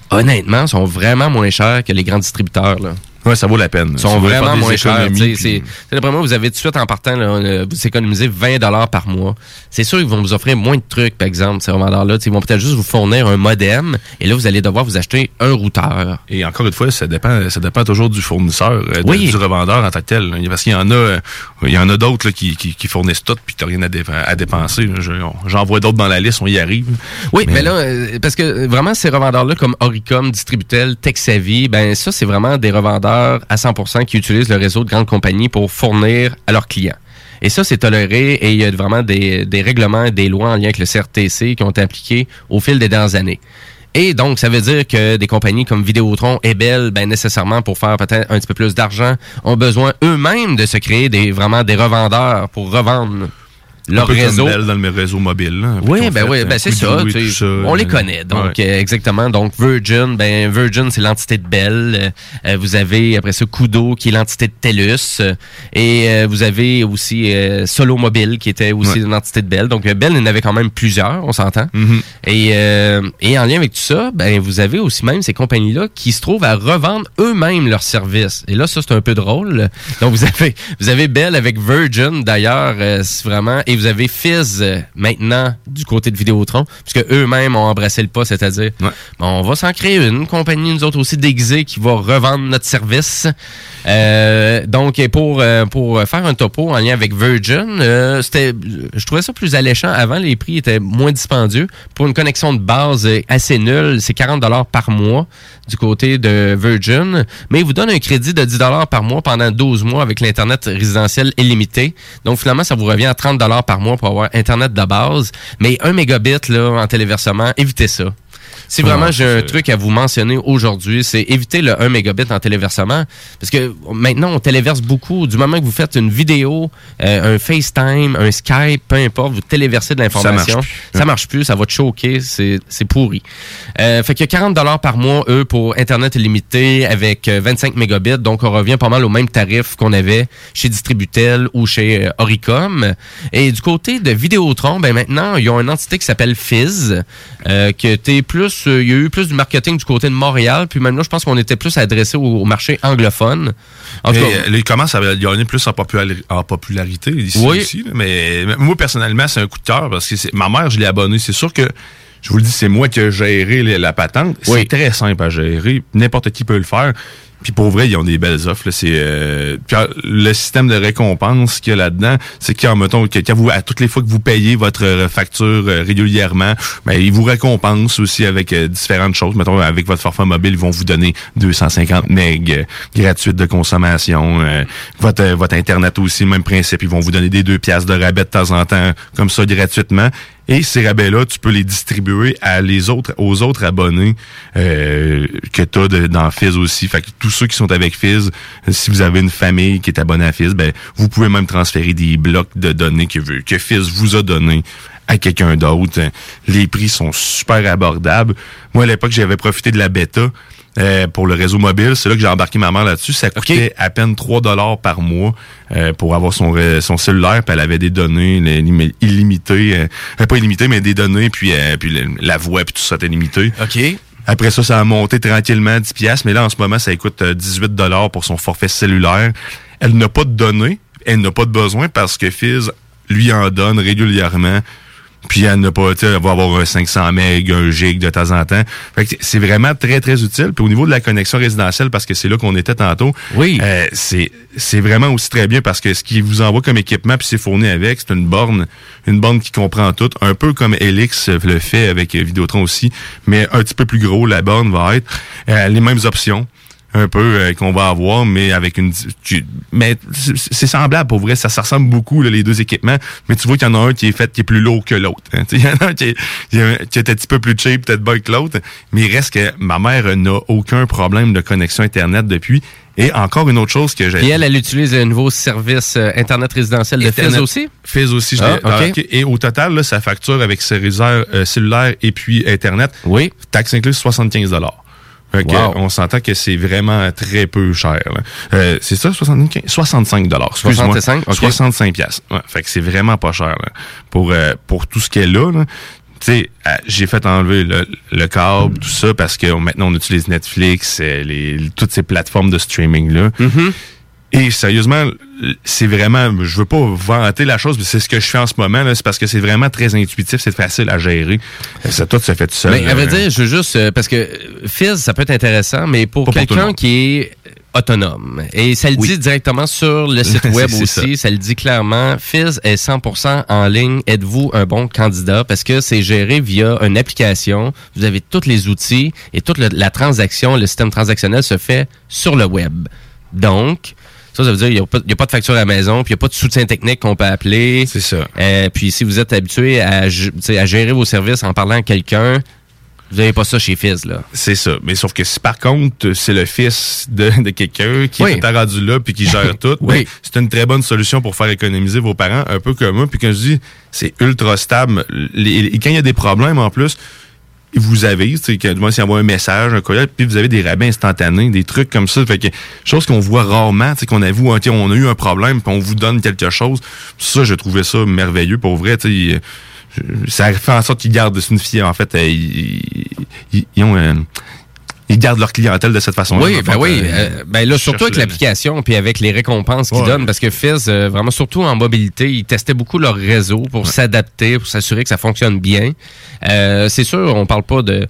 honnêtement, sont vraiment moins chers que les grands distributeurs. Là. Ouais, ça vaut la peine. Ils sont vraiment moins chers. tu puis- d'après moi, vous avez tout de suite en partant, là, euh, vous économisez 20 dollars par mois. C'est sûr qu'ils vont vous offrir moins de trucs, par exemple, ces revendeurs-là. Tu Ils vont peut-être juste vous fournir un modem, et là, vous allez devoir vous acheter un routeur. Et encore une fois, ça dépend, ça dépend toujours du fournisseur, euh, de- Oui. du revendeur en tant que tel. là. Parce qu'il y en a, euh, il y en a d'autres là, qui, qui, qui fournissent tout, puis t'as rien à, dé- à dépenser. là. Je- J'en vois d'autres dans la liste, on y arrive. Oui, mais, là, euh, parce que vraiment, ces revendeurs-là, comme Oricom, Distributel, TechSavvy, ben ça, c'est vraiment des revendeurs à 100% qui utilisent le réseau de grandes compagnies pour fournir à leurs clients. Et ça, c'est toléré et il y a vraiment des, des règlements et des lois en lien avec le CRTC qui ont été appliqués au fil des dernières années. Et donc, ça veut dire que des compagnies comme Vidéotron et Bell, ben, nécessairement, pour faire peut-être un petit peu plus d'argent, ont besoin eux-mêmes de se créer vraiment des revendeurs pour revendre leur réseau. Dans le réseau mobile. là, Oui, ben fait, oui, euh, ben c'est ça, On les euh, connaît, donc ouais. euh, exactement. Donc Virgin, ben Virgin c'est l'entité de Bell. Euh, vous avez après ça Kudo qui est l'entité de TELUS et euh, vous avez aussi euh, Solo Mobile qui était aussi une entité de Bell. Donc Bell il y en avait quand même plusieurs, on s'entend. Mm-hmm. Et et en lien avec tout ça, ben vous avez aussi même ces compagnies là qui se trouvent à revendre eux-mêmes leurs services. Et là ça c'est un peu drôle. Donc vous avez vous avez Bell avec Virgin d'ailleurs, c'est vraiment et vous avez Fizz euh, maintenant du côté de Vidéotron puisque eux-mêmes ont embrassé le pas, c'est-à-dire bon, on va s'en créer une compagnie nous autres aussi déguisée qui va revendre notre service. Euh, donc et pour euh, pour faire un topo en lien avec Virgin, c'était je trouvais ça plus alléchant avant les prix étaient moins dispendieux pour une connexion de base assez nulle, c'est 40 dollars par mois du côté de Virgin, mais il vous donne un crédit de 10 dollars par mois pendant 12 mois avec l'internet résidentiel illimité. Donc finalement ça vous revient à 30 dollars par mois pour avoir internet de base, mais 1 mégabit là en téléversement, évitez ça. Si vraiment Ah, j'ai un truc à vous mentionner aujourd'hui, c'est éviter le 1 mégabit en téléversement. Parce que maintenant, on téléverse beaucoup. Du moment que vous faites une vidéo, euh, un FaceTime, un Skype, peu importe, vous téléversez de l'information. marche plus. Ça marche plus, ça va te choquer, c'est pourri. Euh, fait que 40 dollars par mois, eux, pour Internet illimité avec euh, 25 mégabits. Donc, on revient pas mal au même tarif qu'on avait chez Distributel ou chez euh, Oricom. Et du côté de Vidéotron, ben maintenant, ils ont une entité qui s'appelle Fizz, euh, qui était plus, euh, il y a eu plus du marketing du côté de Montréal. Puis même là, je pense qu'on était plus adressé au, au marché anglophone. En tout Mais, cas, euh, à gagner plus en, populari- en popularité ici Oui. aussi. là. mais, mais moi, personnellement, c'est un coup de cœur parce que ma mère, je l'ai abonné. C'est sûr que, je vous le dis, c'est moi qui ai géré la, la patente. C'est très simple à gérer. N'importe qui peut le faire. Puis pour vrai, ils ont des belles offres. là. C'est euh, euh, le système de récompense qu'il y a là-dedans, c'est qu'en mettons que vous à toutes les fois que vous payez votre euh, facture euh, régulièrement, ben ils vous récompensent aussi avec différentes choses. Mettons avec votre forfait mobile, ils vont vous donner 250 meg euh, gratuites de consommation. Votre votre internet aussi, même principe, ils vont vous donner des deux piastres de rabais de temps en temps comme ça gratuitement. Et ces rabais-là, tu peux les distribuer à les autres, aux autres abonnés euh, que tu as dans Fizz aussi. Fait que tous ceux qui sont avec Fizz, si vous avez une famille qui est abonnée à Fizz, ben, vous pouvez même transférer des blocs de données que, que Fizz vous a donné à quelqu'un d'autre. Les prix sont super abordables. Moi, à l'époque, j'avais profité de la bêta. Euh, pour le réseau mobile, c'est là que j'ai embarqué ma mère là-dessus. Ça coûtait à peine 3 dollars par mois euh, pour avoir son son cellulaire. Puis elle avait des données illimitées, euh, euh, pas illimitées, mais des données, puis, euh, puis la voix, puis tout ça était limité. OK. Après ça, ça a monté tranquillement à 10 piastres, mais là, en ce moment, ça coûte euh, 18 dollars pour son forfait cellulaire elle n'a pas de données, elle n'a pas de besoin parce que Fizz lui en donne régulièrement. Puis elle n'a pas, elle va avoir un 500 MB, un gig de temps en temps. Fait que c'est vraiment très, très utile. Puis au niveau de la connexion résidentielle, parce que c'est là qu'on était tantôt, oui. c'est, c'est vraiment aussi très bien parce que ce qui vous envoie comme équipement, puis c'est fourni avec, c'est une borne, une borne qui comprend tout, un peu comme Elix le fait avec euh, Vidéotron aussi, mais un petit peu plus gros, la borne va être. Euh, les mêmes options un peu euh, qu'on va avoir, mais avec une... tu- mais c'est semblable pour vrai, ça, ça ressemble beaucoup là, les deux équipements, mais tu vois qu'il y en a un qui est fait qui est plus lourd que l'autre. hein. [laughs] Il y en a un qui est, un qui est un petit peu plus cheap, peut-être bas que l'autre, mais il reste que ma mère n'a aucun problème de connexion Internet depuis. Et encore une autre chose que j'ai... Et elle, elle utilise le nouveau service euh, Internet résidentiel de Fizz Internet- aussi? Fizz aussi. je Ah. Et au total, là, sa facture avec cellulaire, euh, cellulaire et puis Internet, oui. taxe incluse 75 fait que, Wow. on s'entend que c'est vraiment très peu cher. Euh, c'est ça, 75, 65 dollars. 65, ok. 65 piastres. Ouais, fait que c'est vraiment pas cher là, pour euh, pour tout ce qui est là. sais, euh, j'ai fait enlever le, le câble, tout ça, parce que maintenant on utilise Netflix, les, toutes ces plateformes de streaming là. Mm-hmm. Et sérieusement, c'est vraiment, je veux pas vanter la chose, mais c'est ce que je fais en ce moment. là, C'est parce que c'est vraiment très intuitif, c'est facile à gérer. Euh, Ça, tout se fait tout seul. Mais à là. vrai dire, je veux juste euh, parce que euh, Fizz, ça peut être intéressant, mais pour quelqu'un qui est autonome et ça le Oui. dit directement sur le [laughs] site web aussi, ça. le dit clairement. Fizz est 100% en ligne. Êtes-vous un bon candidat? Parce que c'est géré via une application. Vous avez tous les outils et toute le- la transaction, le système transactionnel se fait sur le web. Donc ça, ça veut dire qu'il n'y a, pas- a de facture à la maison, puis il n'y a pas de soutien technique qu'on peut appeler. C'est ça. Euh, puis si vous êtes habitué à, gérer vos services en parlant à quelqu'un, vous n'avez pas ça chez Fizz, là. C'est ça. Mais sauf que si par contre, c'est le fils de, de quelqu'un qui Oui. est rendu là puis qui [laughs] gère tout, Oui. ben, c'est une très bonne solution pour faire économiser vos parents, un peu comme moi. Puis quand je dis c'est ultra stable, les- et quand il y a des problèmes en plus, vous sais, que moi, s'il envoie un message, un courriel, puis vous avez des rabais instantanés, des trucs comme ça. Fait que, chose qu'on voit rarement, sais, qu'on avoue, hein, on a eu un problème, puis on vous donne quelque chose. Ça, je trouvais ça merveilleux, pour vrai, tu euh, Ça fait en sorte qu'ils gardent, c'est fille, en fait, euh, ils ont, euh, ils gardent leur clientèle de cette façon-là. Oui, ben oui. euh, euh, ben là, surtout avec le- l'application, puis avec les récompenses qu'ils Ouais. donnent, parce que Fizz, euh, vraiment, surtout en mobilité, ils testaient beaucoup leur réseau pour s'adapter, pour s'assurer que ça fonctionne bien. Euh, c'est sûr, on parle pas de...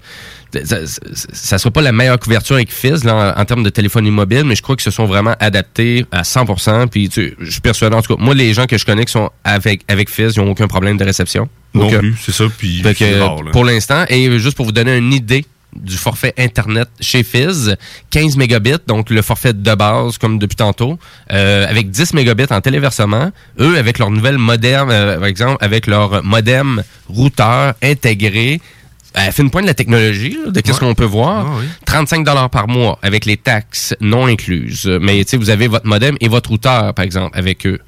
de- ça, ça- sera pas la meilleure couverture avec Fizz là, en, en termes de téléphonie mobile, mais je crois qu'ils se sont vraiment adaptés à 100%. Puis tu je suis persuadé, en tout cas, moi, les gens que je connais qui sont avec, avec Fizz, ils n'ont aucun problème de réception. Non Aucun. plus, c'est ça. Puis que, rare, pour l'instant, et juste pour vous donner une idée du forfait Internet chez Fizz, 15 mégabits, donc le forfait de base, comme depuis tantôt, euh, avec 10 mégabits en téléversement. Eux, avec leur nouvelle modem, euh, par exemple, avec leur modem routeur intégré, à fin de point de la technologie, là, de qu'est-ce Ouais. qu'on peut voir, Ah oui. 35 dollars par mois avec les taxes non incluses. Mais tu sais, vous avez votre modem et votre routeur, par exemple, avec eux.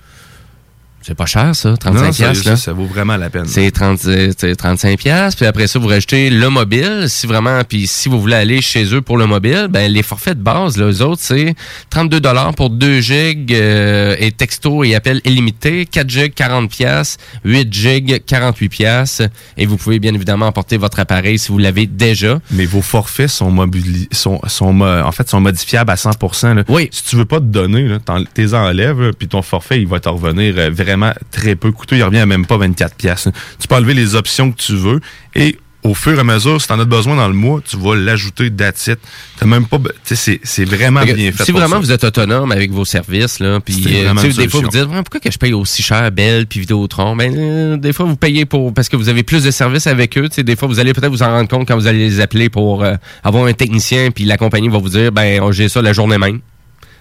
C'est pas cher, ça, 35 Non, ça, là. ça vaut vraiment la peine. C'est 30, euh, 35 pièces puis après ça vous rajoutez le mobile si vraiment puis si vous voulez aller chez eux pour le mobile ben les forfaits de base là, eux autres c'est 32 dollars pour 2 gigs euh, et texto et appel illimité 4 gigs 40 pièces 8 gigs 48 pièces et vous pouvez bien évidemment emporter votre appareil si vous l'avez déjà Mais vos forfaits sont mobili sont, sont en fait sont modifiables à 100%. Là. Oui. Si tu veux pas te donner, t'es enlèves, puis ton forfait il va te revenir euh, vraiment très peu coûteux. Il revient à même pas 24 pièces. Tu peux enlever les options que tu veux et au fur et à mesure, si t'en as besoin dans le mois, tu vas l'ajouter it. T'as même pas, tu c'est c'est vraiment bien fait. Si vraiment ça. vous êtes autonome avec vos services, là, puis euh, tu des fois vous dites pourquoi que je paye aussi cher Bell puis Vidéotron? Ben euh, des fois vous payez pour parce que vous avez plus de services avec eux. Tu des fois vous allez peut-être vous en rendre compte quand vous allez les appeler pour euh, avoir un technicien puis la compagnie va vous dire ben j'ai ça la journée même.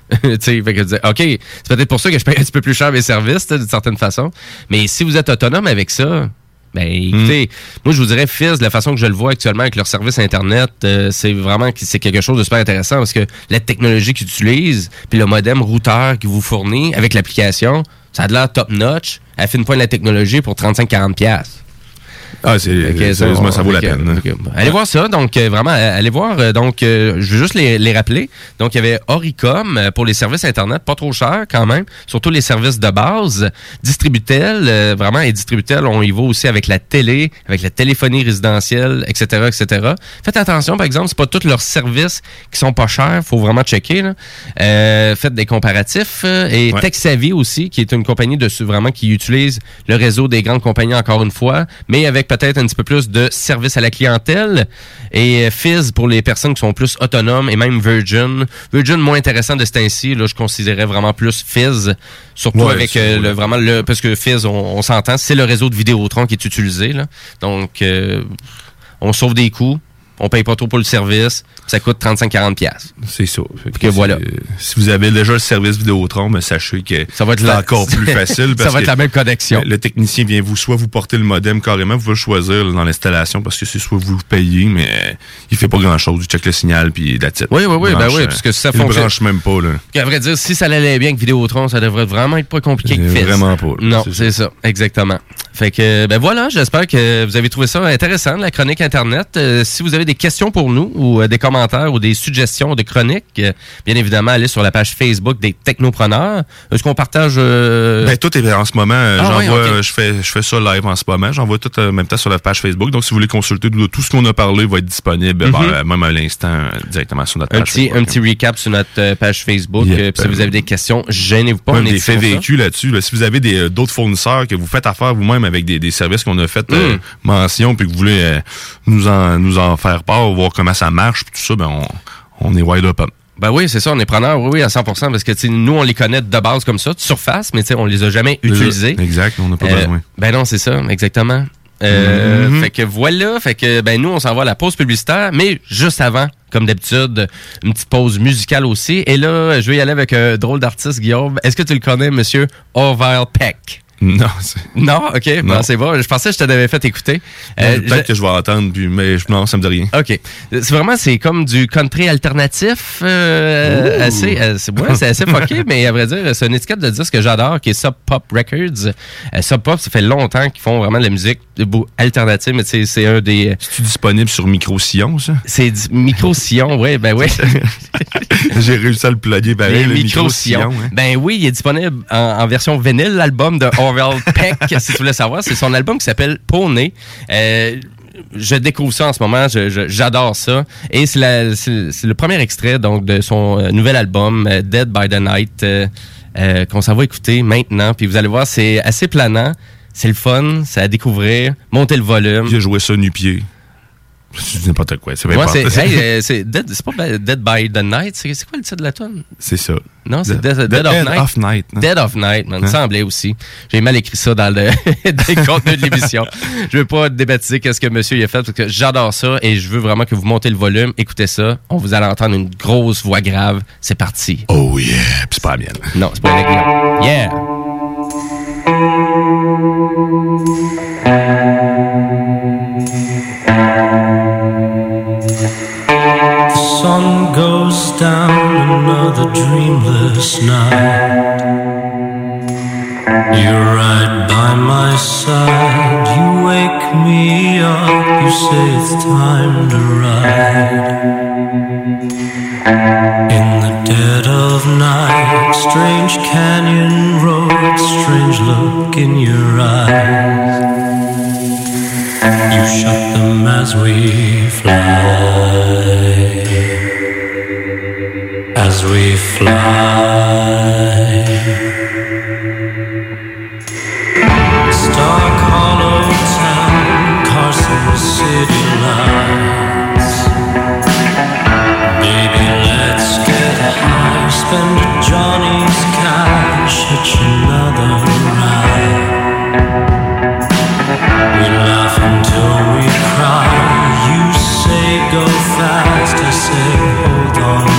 [laughs] tu sais, fait que dites, OK, c'est peut-être pour ça que je paye un petit peu plus cher mes services, d'une certaine façon. Mais si vous êtes autonome avec ça, ben écoutez, moi je vous dirais Fizz, la façon que je le vois actuellement avec leur service internet, euh, c'est vraiment c'est quelque chose de super intéressant parce que la technologie qu'ils utilisent, puis le modem routeur qu'ils vous fournit avec l'application, ça a de l'air top notch. Elle fait une point de la technologie pour 35-40 pièces. Ah, que sérieusement, ça vaut la peine. Allez voir ça. Donc, euh, vraiment, allez voir. euh, donc, euh, je veux juste les, les rappeler. Donc, il y avait Oricom pour les services Internet, pas trop cher quand même. Surtout les services de base. Distributel, vraiment, et Distributel, on y va aussi avec la télé, avec la téléphonie résidentielle, etc., etc. Faites attention, par exemple, c'est pas tous leurs services qui sont pas chers. faut vraiment checker. Là. Euh, faites des comparatifs. et Ouais. TechSavvy aussi, qui est une compagnie de vraiment qui utilise le réseau des grandes compagnies encore une fois, mais avec peut-être un petit peu plus de service à la clientèle. Et euh, Fizz pour les personnes qui sont plus autonomes et même Virgin. Virgin moins intéressant de ce temps-ci. Là, je considérais vraiment plus Fizz, surtout Ouais, avec euh, le vraiment le parce que Fizz, on, on s'entend, c'est le réseau de Vidéotron qui est utilisé. Là. Donc, euh, on sauve des coûts. On paye pas trop pour le service. Ça coûte 35-40$. piastres. C'est ça. Que voilà. c'est- Si vous avez déjà le service Vidéotron, mais sachez que Ça va être c'est la- encore plus [laughs] facile. Ça parce va être que la même connexion. Le technicien vient vous soit vous porter le modem carrément, vous pouvez le choisir là, dans l'installation parce que c'est soit vous le payez, mais euh, il fait pas grand chose. Il check le signal puis it. Oui, oui, oui, Il ben oui, euh, parce que ça il le fonctionne- branche même pas. Là. À vrai dire, si ça allait bien avec Vidéotron, ça devrait vraiment être pas compliqué que Euh, vraiment pas, là, Non, c'est ça. exactement. Fait que, ben voilà, j'espère que vous avez trouvé ça intéressant, la chronique Internet. Euh, si vous avez des questions pour nous ou euh, des commentaires ou des suggestions de chroniques, euh, bien évidemment, allez sur la page Facebook des Technopreneurs. Est-ce qu'on partage... euh, Ben, tout est en ce moment. Ah, j'envoie, je fais, je fais ça live en ce moment. J'envoie tout en même temps sur la page Facebook. Donc, si vous voulez consulter tout, ce qu'on a parlé, va être disponible, Mhm. ben, même à l'instant, directement sur notre un page petit, Facebook. un petit recap sur notre page Facebook. Yep. Si vous avez des questions, gênez-vous pas. Même on est des faits vécus là-dessus. là. Si vous avez des, d'autres fournisseurs que vous faites affaire vous-même avec des, des services qu'on a fait euh, Mm. mention, puis que vous voulez euh, nous, en, nous en faire part, voir comment ça marche, puis tout ça, ben on, on est wide open. Ben oui, c'est ça, on est preneur, oui, oui, à 100%, parce que nous, on les connaît de base comme ça, de surface, mais on les a jamais utilisés. Exact, on n'a pas Euh, besoin. Ben non, c'est ça, exactement. Euh, Mhm. Fait que voilà, fait que ben nous on s'en va à la pause publicitaire, mais juste avant, comme d'habitude, une petite pause musicale aussi. Et là, je vais y aller avec un drôle d'artiste, Guillaume. Est-ce que tu le connais, Monsieur Orville Peck? Non, c'est- Non, ok, Non. bon, c'est bon. Je pensais que je te l'avais fait écouter. Euh, Peut-être que je vais entendre, puis, mais je- non, ça me dit rien. OK. C'est vraiment, c'est comme du country alternatif, euh, assez, euh, c'est ouais, assez fucké, [laughs] mais à vrai dire, c'est une étiquette de disque que j'adore, qui est Sub Pop Records. Sub Pop, ça fait longtemps qu'ils font vraiment de la musique alternative, mais c'est un des... C'est disponible sur Micro Sillon, ça? C'est du micro-sillon, oui, ben oui. [laughs] J'ai réussi à le plugger Les le micro-sillons. micro-sillon. hein. Ben oui, il est disponible en, en version vinyle, l'album de [laughs] Orwell Peck, [laughs] si tu voulais savoir. C'est son album qui s'appelle Poney. Euh, je découvre ça en ce moment, j'adore ça. Et c'est le premier extrait donc de son euh, nouvel album, euh, Dead by the Night, euh, qu'on s'en va écouter maintenant. Puis vous allez voir, c'est assez planant, c'est le fun, c'est à découvrir, monter le volume. J'ai joué ça nu-pied. C'est n'importe quoi. C'est Moi, pas hey, [laughs] euh, Dead, pas by the Night, c'est quoi le titre de la tune? C'est ça. Non, c'est Dead, Dead of Night. of Night, hein? Dead of Night, man. Hein? Ça semblait aussi. J'ai mal écrit ça dans le, [laughs] contenu de l'émission. Je veux pas débaptiser qu'est-ce que monsieur y a fait parce que j'adore ça et je veux vraiment que vous montez le volume. Écoutez ça. On vous allez entendre une grosse voix grave. C'est parti. Oh yeah. Puis c'est pas la mienne. Non, c'est pas avec Guillaume. Yeah. Sun goes down another dreamless night. You're right by my side. You wake me up. You say it's time to ride. In the dead of night, strange canyon road, strange look in your eyes. You shut them as we fly. As we fly. Hollow Town, Carson City lights. Baby, let's get high. Spend Johnny's cash, hitch another ride. We laugh until we cry. You say go fast, I say hold on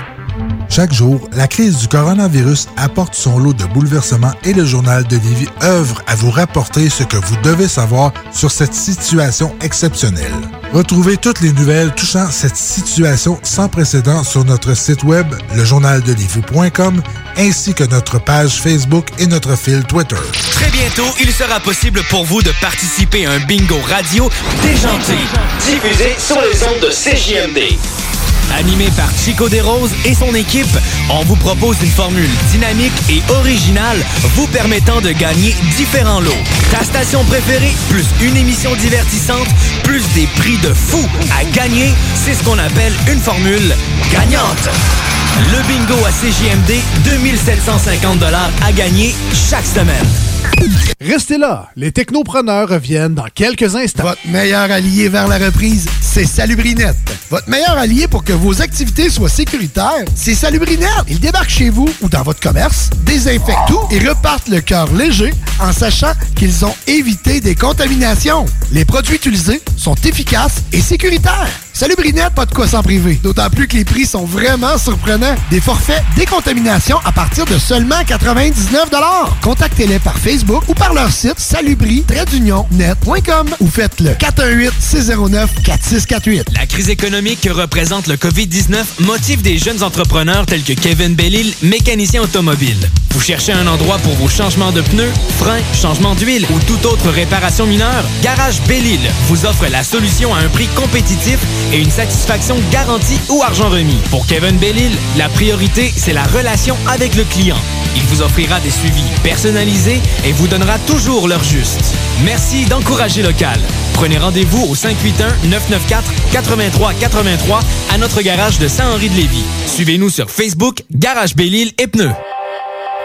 Chaque jour, la crise du coronavirus apporte son lot de bouleversements et le journal de Lévis œuvre à vous rapporter ce que vous devez savoir sur cette situation exceptionnelle. Retrouvez toutes les nouvelles touchant cette situation sans précédent sur notre site web, lejournaldelivie.com, ainsi que notre page Facebook et notre fil Twitter. Très bientôt, il sera possible pour vous de participer à un bingo radio déjanté. Diffusé sur les ondes de CJMD. Animé par Chico Desroses et son équipe, on vous propose une formule dynamique et originale vous permettant de gagner différents lots. Ta station préférée, plus une émission divertissante, plus des prix de fou à gagner, c'est ce qu'on appelle une formule gagnante. Le bingo à CJMD, 2750 à gagner chaque semaine. Restez là, les technopreneurs reviennent dans quelques instants. Votre meilleur allié vers la reprise, c'est Salubrinette. Votre meilleur allié pour que vos activités soient sécuritaires, c'est Salubrinette. Ils débarquent chez vous ou dans votre commerce, désinfectent tout et repartent le cœur léger en sachant qu'ils ont évité des contaminations. Les produits utilisés sont efficaces et sécuritaires. Salubrinette, pas de quoi s'en priver. D'autant plus que les prix sont vraiment surprenants. Des forfaits décontamination à partir de seulement 99 Contactez-les par Facebook ou par leur site salubri-net.com ou faites-le 418-609-4648. La crise économique que représente le COVID-19 motive des jeunes entrepreneurs tels que Kevin Bellil, mécanicien automobile. Vous cherchez un endroit pour vos changements de pneus, freins, changement d'huile ou toute autre réparation mineure? Garage Bellil vous offre la solution à un prix compétitif et une satisfaction garantie ou argent remis. Pour Kevin Bellil, la priorité, c'est la relation avec le client. Il vous offrira des suivis personnalisés et vous donnera toujours l'heure juste. Merci d'encourager local. Prenez rendez-vous au 581-994-8383 à notre garage de Saint-Henri-de-Lévis. Suivez-nous sur Facebook, Garage Bellil et Pneus.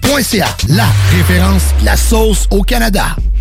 saucepiquante.ca. La référence, la sauce au Canada.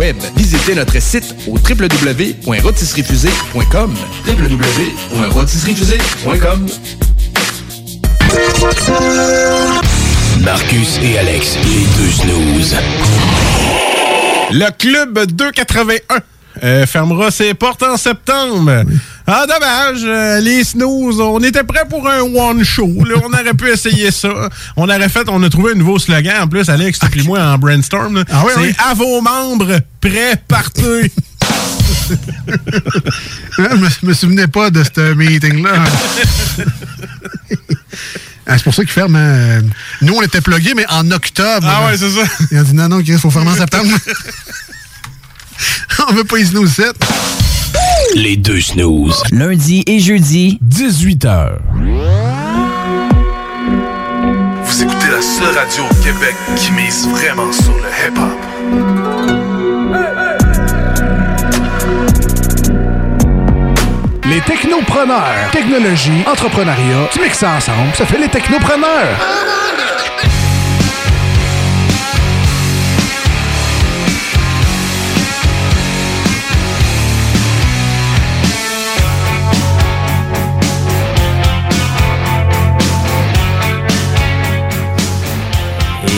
web. Visitez notre site au www.rotisseriefusée.com www.rotisseriefusée.com Marcus et Alex, les deux snooze. Le club 281 euh, fermera ses portes en septembre. Ah, dommage. euh, les snooze, on était prêts pour un one show. là. on aurait pu essayer ça. On aurait fait, on a trouvé un nouveau slogan. En plus, Alex, puis moi en brainstorm. là. Ah oui, C'est oui. à vos membres, prêts, partez. [laughs] je me, je me souvenais pas de ce meeting-là. [laughs] Ah, c'est pour ça qu'ils ferment. hein. Nous, on était plugués, mais en octobre. Ah ouais, c'est ça. Ils ont dit non, non, il faut fermer en septembre. [laughs] [laughs] on veut pas y snooze 7. Les deux snooze. Lundi et jeudi, 18h. Vous écoutez la seule radio au Québec qui mise vraiment sur le hip-hop. Les technopreneurs. Technologie, entrepreneuriat, tu mixes ça ensemble, ça fait les technopreneurs.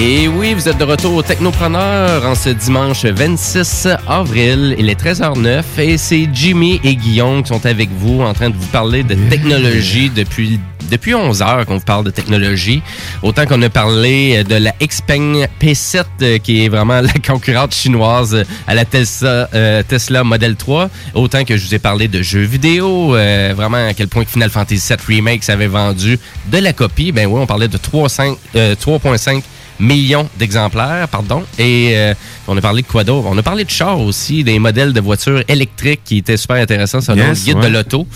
Et oui, vous êtes de retour au Technopreneur en ce dimanche 26 avril. Il est 13h09 et c'est Jimmy et Guillaume qui sont avec vous en train de vous parler de technologie depuis depuis 11 heures qu'on vous parle de technologie. Autant qu'on a parlé de la Xpeng P7 euh, qui est vraiment [laughs] la concurrente chinoise à la Tesla, euh, Tesla Model 3. Autant que je vous ai parlé de jeux vidéo, euh, vraiment à quel point Final Fantasy VII Remake s'avait vendu de la copie. Ben oui, on parlait de 3,5 euh, 3,5 millions d'exemplaires, pardon. Et euh, on a parlé de quoi d'autre? On a parlé de chars aussi, des modèles de voitures électriques qui étaient super intéressants selon Yes, le guide ouais. de l'auto.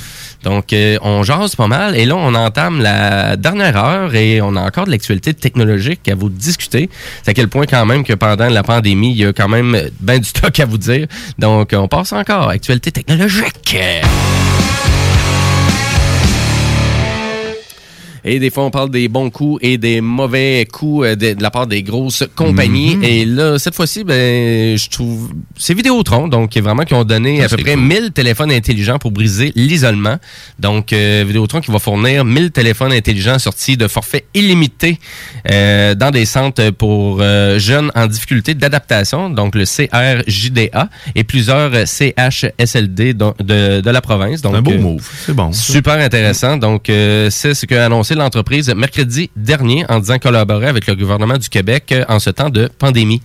Donc, euh, on jase pas mal. Et là, on entame la dernière heure et on a encore de l'actualité technologique à vous discuter. C'est à quel point quand même que pendant la pandémie, il y a quand même ben du stock à vous dire. Donc, on passe encore. Actualité technologique. Et des fois, on parle des bons coups et des mauvais coups euh, de, de la part des grosses compagnies. Mhm. Et là, cette fois-ci, ben, je trouve, c'est Vidéotron, donc vraiment qui ont donné Ça, à peu près cool. 1000 téléphones intelligents pour briser l'isolement. Donc, euh, Vidéotron qui va fournir 1000 téléphones intelligents sortis de forfait illimité euh, dans des centres pour euh, jeunes en difficulté d'adaptation, donc le CRJDA et plusieurs CHSLD de, de la province. Donc, un beau move. C'est bon. ça. Super intéressant. Donc, c'est ce qu'a annoncé l'entreprise mercredi dernier en disant collaborer avec le gouvernement du Québec euh, en ce temps de pandémie.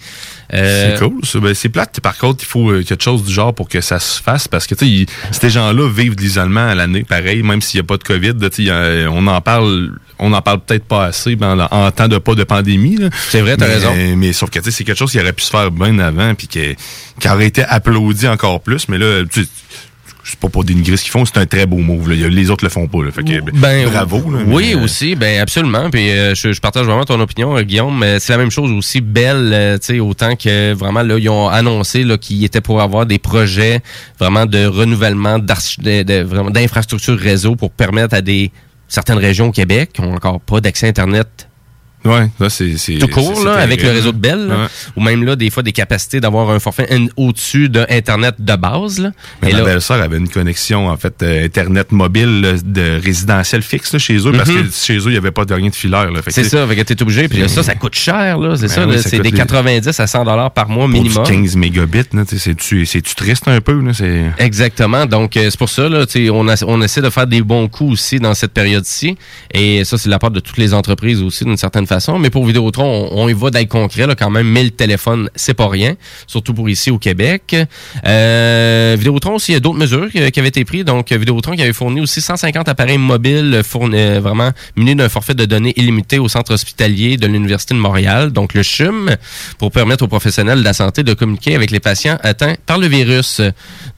Euh, C'est cool. Ben, c'est plate. Par contre, il faut euh, quelque chose du genre pour que ça se fasse parce que tu ces gens-là vivent de l'isolement à l'année, pareil, même s'il n'y a pas de COVID. là, tu on en parle, on en parle peut-être pas assez ben, en, en temps de pas de pandémie. C'est vrai, t'as Mais- raison. Mais sauf que tu c'est quelque chose qui aurait pu se faire bien avant puis qui, qui aurait été applaudi encore plus. Mais là, tu sais, c'est pas pour dénigrer ce qu'ils font, c'est un très beau move. là. Les autres le font pas. Là. Fait que, Ben, bravo. là, oui, mais, euh, aussi, ben absolument. Puis euh, je, je partage vraiment ton opinion, euh, Guillaume. Mais c'est la même chose aussi, belle, euh, tu sais, autant que vraiment là, ils ont annoncé là qu'ils étaient pour avoir des projets vraiment de renouvellement d'infrastructures réseau pour permettre à des certaines régions au Québec qui ont encore pas d'accès internet Ouais, là, c'est. c'est- tout court, là, avec le réseau de Bell, là. Ouais. ou même là, des fois, des capacités d'avoir un forfait au-dessus d'un Internet de base. Là. Mais Et ma belle-sœur avait une connexion, en fait, euh, Internet mobile là, de résidentiel fixe là, chez eux, parce Mhm. que chez eux, il n'y avait pas de rien de filaire. là. C'est ça, fait que t'es obligé. Puis ça, ça coûte cher, là. C'est Ben ça, oui, c'est des les- 90 à 100 dollars par mois Pour minimum. 15 mégabits, là, tu sais, c'est-tu triste un peu? Là, c'est... Exactement. Donc, euh, c'est pour ça, là, on, a- on essaie de faire des bons coups aussi dans cette période-ci. Et ça, c'est la part de toutes les entreprises aussi, d'une certaine façon. Mais pour Vidéotron, on, on y va d'être concret, là, quand même. 1000 téléphones, c'est pas rien. Surtout pour ici au Québec. Euh, Vidéotron aussi, il y a d'autres mesures qui, avaient été prises. Donc, Vidéotron qui avait fourni aussi 150 appareils mobiles fournis, euh, vraiment munis d'un forfait de données illimité au centre hospitalier de l'Université de Montréal, donc le CHUM, pour permettre aux professionnels de la santé de communiquer avec les patients atteints par le virus.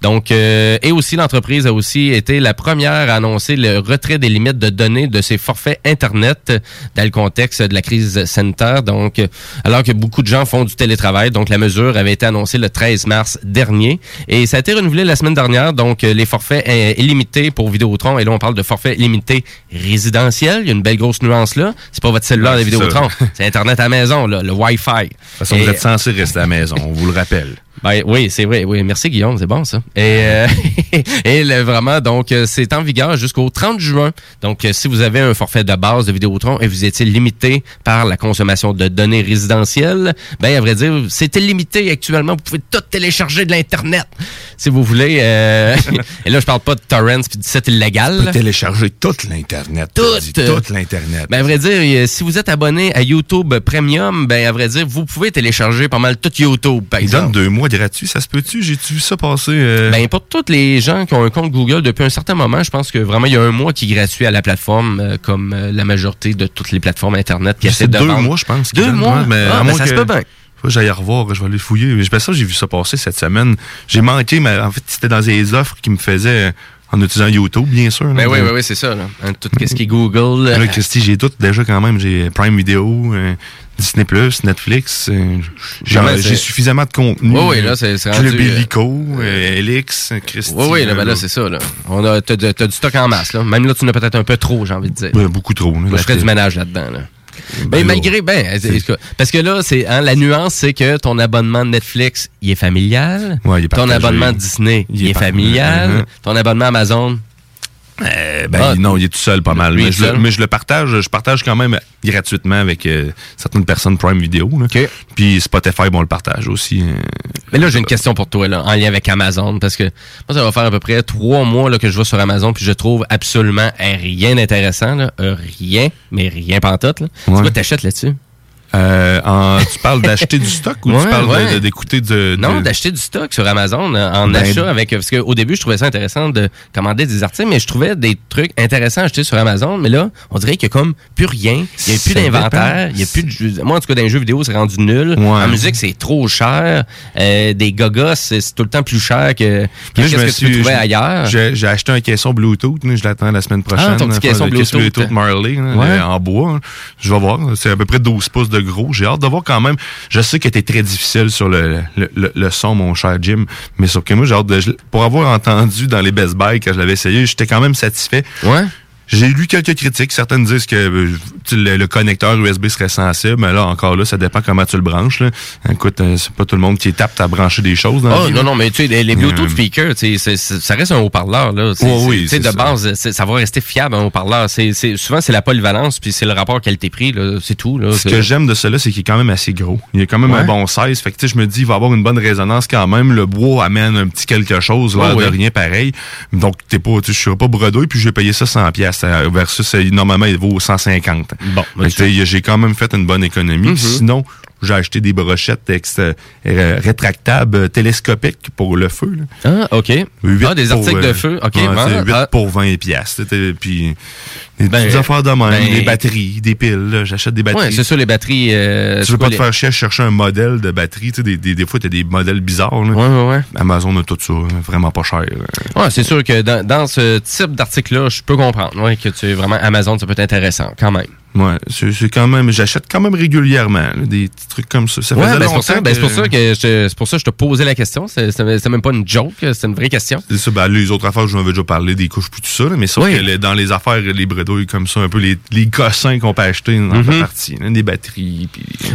Donc, euh, et aussi, l'entreprise a aussi été la première à annoncer le retrait des limites de données de ses forfaits Internet dans le contexte de la crise sanitaire. Donc, euh, alors que beaucoup de gens font du télétravail, donc la mesure avait été annoncée le 13 mars dernier et ça a été renouvelé la semaine dernière. Donc, euh, les forfaits euh, illimités pour Vidéotron, et là, on parle de forfait illimité résidentiel. Il y a une belle grosse nuance là. C'est pas votre cellulaire de Vidéotron, c'est Internet à la maison, là, le Wi-Fi. De toute façon, vous êtes censé rester à la maison, on vous le rappelle. Ben, oui, c'est vrai. Oui, merci Guillaume, c'est bon ça. Et, euh, [laughs] et le- vraiment, donc, euh, c'est en vigueur jusqu'au 30 juin. Donc, euh, si vous avez un forfait de base de Vidéotron et vous étiez limité par la consommation de données résidentielles, ben, à vrai dire, c'est limité actuellement. Vous pouvez tout télécharger de l'Internet si vous voulez. euh, [laughs] et là, je parle pas de torrents puis de sites illégal. Peux télécharger tout l'Internet. Tout. l'Internet. Ben, à vrai dire, si vous êtes abonné à YouTube Premium, ben, à vrai dire, vous pouvez télécharger pas mal tout YouTube, par exemple. deux mois gratuits, ça se peut-tu? J'ai-tu vu ça passer? euh? Ben, pour tous les gens qui ont un compte Google depuis un certain moment, je pense que vraiment, il y a un mois qui est gratuit à la plateforme, euh, comme euh, la majorité de toutes les plateformes Internet qui essaient de deux vendre. mois, je pense. Deux mois? mais Ah, à ben, moins ça se que- peut bien. J'aille revoir, je vais aller fouiller. Mais ça, j'ai vu ça passer cette semaine. J'ai manqué, mais en fait, c'était dans des offres qui me faisaient en utilisant YouTube, bien sûr. Ben là. oui, oui, oui, c'est ça. Là. Hein, Tout ce qui est Google. [laughs] Là, euh, Christy, j'ai tout déjà quand même. J'ai Prime Video, euh, Disney+, Netflix. euh, j'ai suffisamment de contenu. Oui, oui, là, c'est- J'ai le rendu, euh, Bellico, euh, Elix, Christy. Oui, oui, là, ben là, c'est ça. Là. On a, t'as, du stock en masse. Là. Même là, tu en as peut-être un peu trop, j'ai envie de dire. Beaucoup trop. là. Moi, je ferais du ménage là-dedans. Là. Ben, Ben, malgré, ben, parce que là, c'est hein, la nuance, c'est que ton abonnement de Netflix, il est familial. Ouais, il est ton abonnement de Disney, il, est familial. Mhm. Ton abonnement Amazon, Euh, ben, Ah, non, il est tout seul pas mal. Mais je, le- mais je le partage, je partage quand même gratuitement avec euh, certaines personnes Prime Video. là. Puis Spotify, bon, on le partage aussi. euh. Mais là, j'ai une question pour toi, là, en lien avec Amazon, parce que moi, ça va faire à peu près trois mois là, que je vais sur Amazon, puis je trouve absolument rien d'intéressant, rien, mais rien pantoute. Là. C'est Ouais. quoi t'achètes là-dessus? Euh, en- tu parles d'acheter du stock ou Ouais, tu parles ouais. d'écouter de, Non, d'acheter du stock sur Amazon euh, en Ben, achat avec. Parce qu'au début, je trouvais ça intéressant de commander des articles, mais je trouvais des trucs intéressants à acheter sur Amazon. Mais là, on dirait qu'il y a comme plus rien. Il n'y a plus d'inventaire. Il y a plus de. Moi, en tout cas, dans les jeux vidéo, c'est rendu nul. En musique, c'est trop cher. Euh, des gogos, c'est tout le temps plus cher que, que Là, qu'est-ce je me que tu suis- je- ailleurs. J'ai acheté un caisson Bluetooth, je l'attends la semaine prochaine. Ah, ton petit caisson caisson Bluetooth. Marley, Ouais. en bois. hein. Je vais voir. C'est à peu près 12 pouces de gros. J'ai hâte de voir quand même. Je sais que t'es très difficile sur le, le, son, mon cher Jim, mais sauf que j'ai hâte de. Pour avoir entendu dans les Best Buy quand je l'avais essayé, j'étais quand même satisfait. Ouais. J'ai lu quelques critiques. Certaines disent que euh, le, le connecteur USB serait sensible, mais là, encore là, ça dépend comment tu le branches. Là. Écoute, euh, c'est pas tout le monde qui est apte à brancher des choses. Dans Oh, non, là. non, mais tu sais, les, les Bluetooth Euh, speakers, tu sais, ça reste un haut-parleur, là. C'est- oui, c'est de ça. base, ça va rester fiable, un haut-parleur. C'est, c'est- souvent, c'est la polyvalence, puis c'est le rapport qualité-prix, là. C'est tout, là. Ce que j'aime de cela, c'est qu'il est quand même assez gros. Il a quand même Ouais. un bon size. Fait que, je me dis, il va avoir une bonne résonance quand même. Le bois amène un petit quelque chose, l'air Oh, de rien pareil. Donc, t'es pas, je serai pas bredouille, puis je vais payer ça 100 versus, euh, normalement, il vaut 150. Bon, j'ai quand même fait une bonne économie. Mhm. Puis Sinon, j'ai acheté des brochettes ex- euh, rétractables, euh, télescopiques pour le feu. là. Ah, OK. Ah, des articles euh, de feu. OK, ouais, bon, c'est huit ah. pour 20 pièces. Puis des Ben, petites affaires de même, ben- des batteries, des piles. J'achète des batteries. Ouais, c'est ça, les batteries. euh, Tu veux pas te faire chier à chercher un modèle de batterie. Des, des, des fois, tu as des modèles bizarres. Là. Ouais, ouais, ouais. Amazon a tout ça. Vraiment pas cher. Ouais, c'est sûr que dans, dans ce type d'article-là, je peux comprendre ouais, que tu vraiment Amazon, ça peut être intéressant quand même. Ouais, c'est quand même, j'achète quand même régulièrement là, des petits trucs comme ça. Ça Ouais, faisait ben, c'est pour ça, ben, c'est pour ça que je, c'est pour ça que je te posais la question. C'est même pas une joke, c'est une vraie question. C'est ça, ben, les autres affaires, je vous en avais déjà parlé, des couches, puis tout ça, là, mais sauf Oui. que les- dans les affaires, les bredouilles comme ça, un peu les, les cossins qu'on peut acheter dans Mhm. la partie, là, des batteries,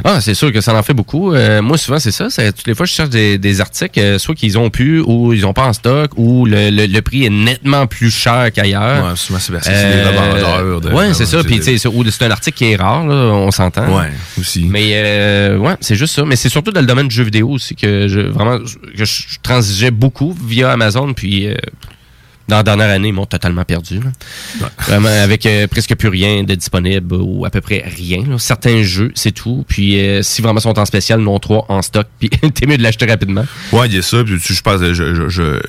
Ah, c'est sûr que ça en fait beaucoup. Euh, moi, souvent, c'est ça. Toutes les fois, je cherche des, des articles, euh, soit qu'ils ont pu ou ils ont pas en stock, ou le, le- le prix est nettement plus cher qu'ailleurs. Ouais, souvent, c'est que c'est des revendeurs de- ouais, c'est ça. Puis, tu sais, ou c'est un article qui est rare, là, on s'entend. Ouais, aussi. Mais, euh, ouais, c'est juste ça. Mais c'est surtout dans le domaine du jeu vidéo aussi que je, vraiment, que je transigeais beaucoup via Amazon, puis... euh, dans la dernière année, ils m'ont totalement perdu. là. Vraiment, avec euh, presque plus rien de disponible ou à peu près rien. là. Certains jeux, c'est tout. Puis euh, si vraiment sont en spécial, non trois en stock, [laughs] puis t'es mieux de l'acheter rapidement. Ouais, il y a ça. Puis, tu- je pense, je, je, je,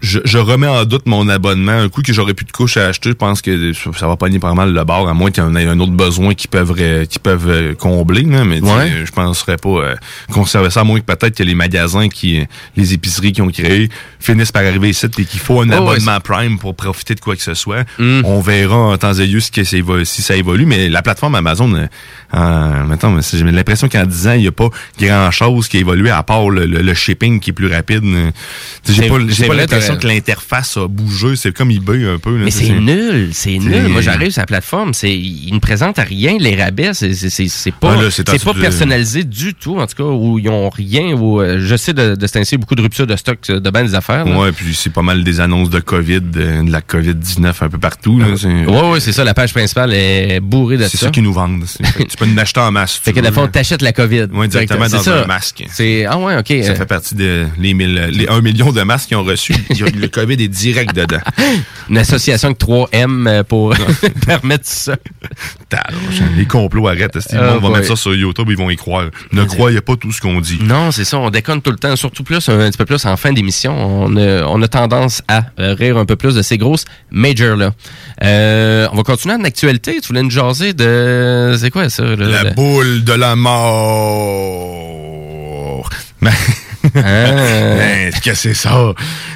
je, je remets en doute mon abonnement. Un coup que j'aurais plus de couches à acheter, je pense que ça va pogner pas mal le bord, à moins qu'il y en ait un autre besoin qui peuvent, qui peuvent euh, combler. Là, mais Ouais. je penserais pas euh, conserver ça, à moins que peut-être que les magasins, qui, les épiceries qui ont créé, finissent par arriver ici et qu'il faut un Oh, ouais, abonnement Prime pour profiter de quoi que ce soit. Mm. On verra en temps et lieu ça si ça évolue. Mais la plateforme Amazon, euh, en- mettons, j'ai l'impression qu'en 10 ans, il n'y a pas grand-chose qui a évolué à part le, le- le shipping qui est plus rapide. Euh, J'ai pas, l'impression que l'interface a bougé. C'est comme eBay un peu. là. Mais c'est nul, c'est nul. Moi, j'arrive sur la plateforme, c'est ils ne présentent rien, les rabais, c'est c'est- c'est- c'est pas, Ah, là, c'est c'est pas de- personnalisé du tout, en tout cas, où ils ont rien. Où, euh, je sais de, de beaucoup de ruptures de stock euh, de des affaires. Ouais, puis c'est pas mal des annonces de COVID, de, de la COVID-19 un peu partout. C'est Ouais, ouais, c'est ça. La page principale est bourrée de ça. c'est ça qu'ils nous vendent. [laughs] C'est- peux en acheter en masse. tu que le fond, là. t'achètes la COVID. Ouais, directement C'est dans un masque. C'est ah ouais, ok. Ça euh, fait partie de les, mille- les 1 million de masques qu'ils ont reçus. Le COVID est direct dedans. [laughs] Une association avec 3M euh, pour [laughs] permettre ça. Tabarnak, Les complots arrêtent. Ah, monde va mettre ça sur YouTube, ils vont y croire. Ne croyez pas tout ce qu'on dit. Non, c'est ça. On déconne tout le temps, surtout plus un, petit peu plus en fin d'émission. On a, on a tendance à euh, rire un peu plus de ces grosses majors là. Euh, on va continuer en actualité. Tu voulais nous jaser de c'est quoi ça? Là, La le- boule de la mort. Ah. Hein, [laughs] Qu'est-ce que c'est ça?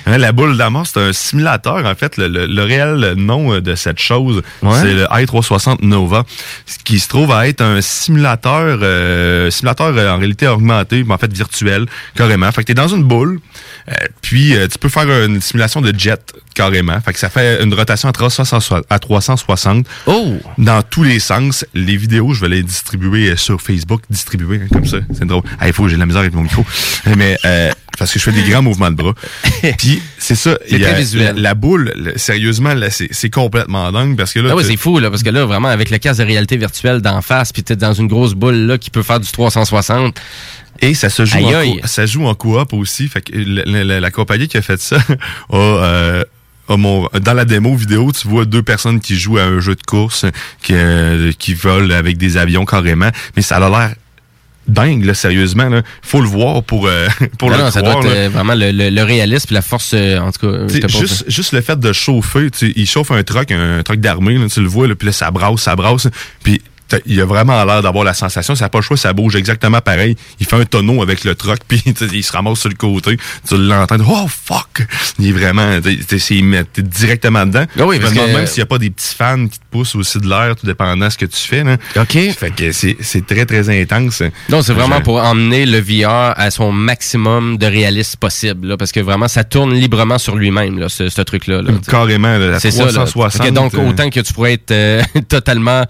Hein, la boule de la mort, c'est un simulateur. En fait, le, le- le réel nom euh, de cette chose, Ouais. c'est le i360 Nova, ce qui se trouve à être un simulateur, euh, simulateur euh, en réalité augmenté, mais en fait virtuel, carrément. Fait que t'es dans une boule, euh, puis euh, tu peux faire une simulation de jet carrément. Fait que ça fait une rotation à 360, à 360 Oh! dans tous les sens. Les vidéos, je vais les distribuer euh, sur Facebook, distribuer hein, comme ça. C'est drôle. Ah, il faut, j'ai de la misère avec mon micro. Mais euh, parce que je fais des grands mouvements de bras. [laughs] Puis c'est ça. Il y a-. La, la boule, le- sérieusement, là, c'est complètement dingue parce que là. Ah oui, c'est fou, là, parce que là, vraiment, avec le casque de réalité virtuelle d'en face, puis t'es dans une grosse boule, là, qui peut faire du 360. Et ça se joue, Aïe, en, aïe. ça joue en coop aussi. Fait que la, la- la- compagnie qui a fait ça [laughs] a, euh, dans la démo vidéo, tu vois deux personnes qui jouent à un jeu de course, qui, euh, qui volent avec des avions carrément. Mais ça a l'air dingue, là, sérieusement. Là. Faut le voir pour, euh, [laughs] pour Non, le non, ça doit être euh, vraiment le, le- le réalisme puis la force, euh, en tout cas. je juste, juste le fait de chauffer, tu il chauffe un truck, un truck d'armée, tu le vois, là, puis là, ça brasse, ça brasse, puis il a vraiment l'air d'avoir la sensation, ça n'a pas le choix, ça bouge exactement pareil. Il fait un tonneau avec le truck, [laughs] puis il se ramasse sur le côté, tu l'entends, oh fuck! Il est vraiment, tu sais, c'est- il- t'es directement dedans. Ah oui, parce que- même s'il n'y a pas des petits fans qui te poussent aussi de l'air, tout dépendant de ce que tu fais. Là. OK. Fait que c'est c'est très, très intense. Non, c'est vraiment Je- pour emmener le VR à son maximum de réalisme possible, là, parce que vraiment, ça tourne librement sur lui-même, ce, ce truc-là. là. Carrément, là, la C'est ça. là. 360. Fait que donc, euh, autant que tu pourrais être euh, [laughs] totalement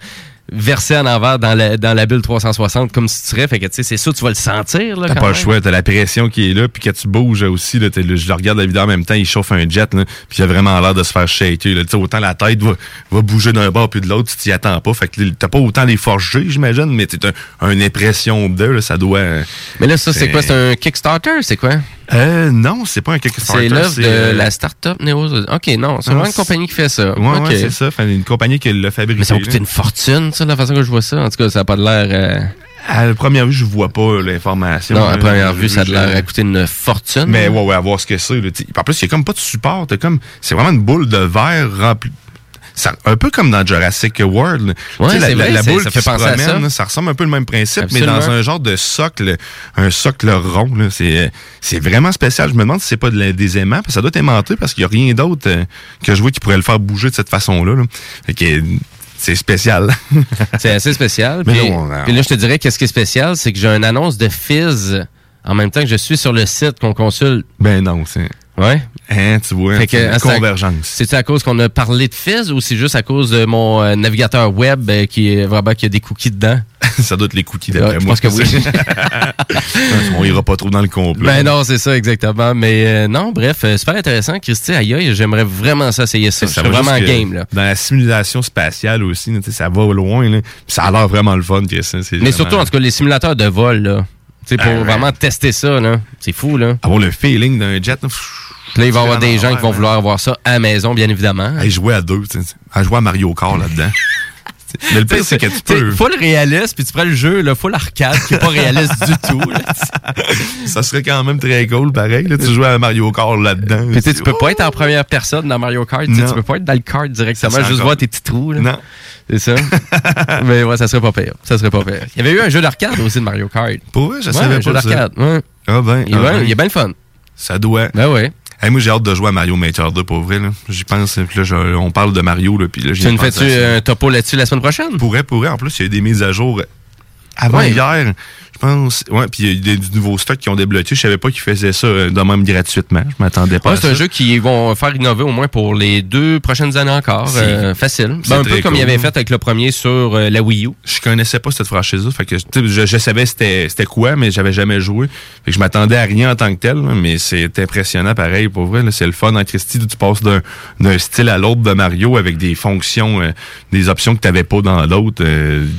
versé en envers dans la, dans la bulle 360 comme si tu serais. Fait que, tu sais, c'est sûr, tu vas le sentir, là, T'as pas le même. choix, t'as la pression qui est là, puis quand tu bouges aussi, là, t'es- là, je le regarde la vidéo en même temps, il chauffe un jet, là, puis il a vraiment l'air de se faire shaker. Là. Autant la tête va, va bouger d'un bord puis de l'autre, tu t'y attends pas. Fait que t'as pas autant les forces G, j'imagine, mais t'as un, une impression de, là, ça doit... Mais là, ça, c'est quoi? C'est un Kickstarter? C'est quoi? Euh, non, c'est pas un Kickstarter. C'est l'œuvre de euh, la start-up Neo. OK, non, c'est vraiment une compagnie qui fait ça. Ouais, OK. ouais, c'est ça. Une compagnie qui l'a fabriqué. Mais ça va coûter une fortune, ça, la façon que je vois ça. En tout cas, ça n'a pas de l'air. euh, À la première vue, je vois pas l'information. Non, à là. première vue, ça a l'air à coûter une fortune. Mais ouais, ouais, à voir ce que c'est. En plus, il y a comme pas de support. comme, c'est vraiment une boule de verre remplie. Ça, un peu comme dans Jurassic World. Ouais, la, c'est la- vrai, la c'est- boule ça qui fait se penser à promène, ça. ressemble un peu le même principe, Absolument. mais dans un genre de socle, un socle rond. C'est, vraiment spécial. Je me demande si c'est pas de des aimants, parce que ça doit être aimanté parce qu'il y a rien d'autre euh, que je vois qui pourrait le faire bouger de cette façon-là. là. Fait que, c'est spécial. [laughs] C'est assez spécial. Mais Puis, non, on a- puis là, je te dirais, qu'est-ce qui est spécial, c'est que j'ai une annonce de Fizz en même temps que je suis sur le site qu'on consulte. Ben non, c'est. Ouais. Hein, tu vois, Fait que, c'est une ah, c'est convergence. C'est à cause qu'on a parlé de Fizz ou c'est juste à cause de mon euh, navigateur web euh, qui est vraiment qui a des cookies dedans? [laughs] ça doit être les cookies d'après Ouais, je moi. pense que oui. [laughs] On ira pas trop dans le complet. Ben non, c'est ça, exactement. Mais euh, non, bref, super intéressant. Christy, aïe aïe, j'aimerais vraiment ça essayer ça. Je Ça serais va vraiment game, là. Dans la simulation spatiale aussi, ça va loin. Là. Ça a l'air vraiment le fun. C'est Mais surtout, en tout cas, les simulateurs de vol, là. Pour Ah, vraiment tester ça, là. C'est fou, là. Avoir le feeling d'un jet. Là, il va y avoir des gens qui vont vouloir avoir ça à la maison, bien évidemment. À jouer à deux, à jouer à Mario Kart là-dedans. [laughs] Mais le pire, c'est que tu peux. Full réaliste, puis tu prends le jeu, là, full arcade, qui est pas réaliste du tout. là. Ça serait quand même très cool, pareil. Là, tu joues à Mario Kart là-dedans. Puis tu peux pas être en première personne dans Mario Kart. tu peux pas être dans le kart directement, juste encore- voir tes petits trous. Là. Non. C'est ça. [laughs] Mais ouais, ça serait pas pire. Ça serait pas pire. Il y avait eu un jeu d'arcade aussi de Mario Kart. Pour vrai, je Ouais, savais un pas jeu d'arcade. Ouais. Ah ben, Il, est ah bien- ben. il est bien le fun. Ça doit. Ben ouais. Hey, moi, j'ai hâte de jouer à Mario Maker 2, pour vrai. J'y pense. Puis là, je- on parle de Mario. Là, puis là, Tu nous fais-tu un topo là-dessus la semaine prochaine? Pourrait, pourrait. En plus, il y a eu des mises à jour avant Ouais. hier. Pense. Ouais, puis il y a des, du nouveau stock qui ont débloqué. Je savais pas qu'ils faisaient ça euh, de même gratuitement. Je m'attendais pas Ouais, c'est un jeu qui vont faire innover au moins pour les deux prochaines années encore. Euh, facile. Ben, un peu comme il avait fait avec le premier sur euh, la Wii U. Je connaissais pas cette franchise-là. Fait que je, je savais c'était c'était quoi, mais j'avais jamais joué. Fait que je m'attendais à rien en tant que tel. mais c'est impressionnant pareil, pour vrai. C'est le fun en Christie. Tu passes d'un d'un style à l'autre de Mario avec des fonctions, euh, des options que tu n'avais pas dans l'autre,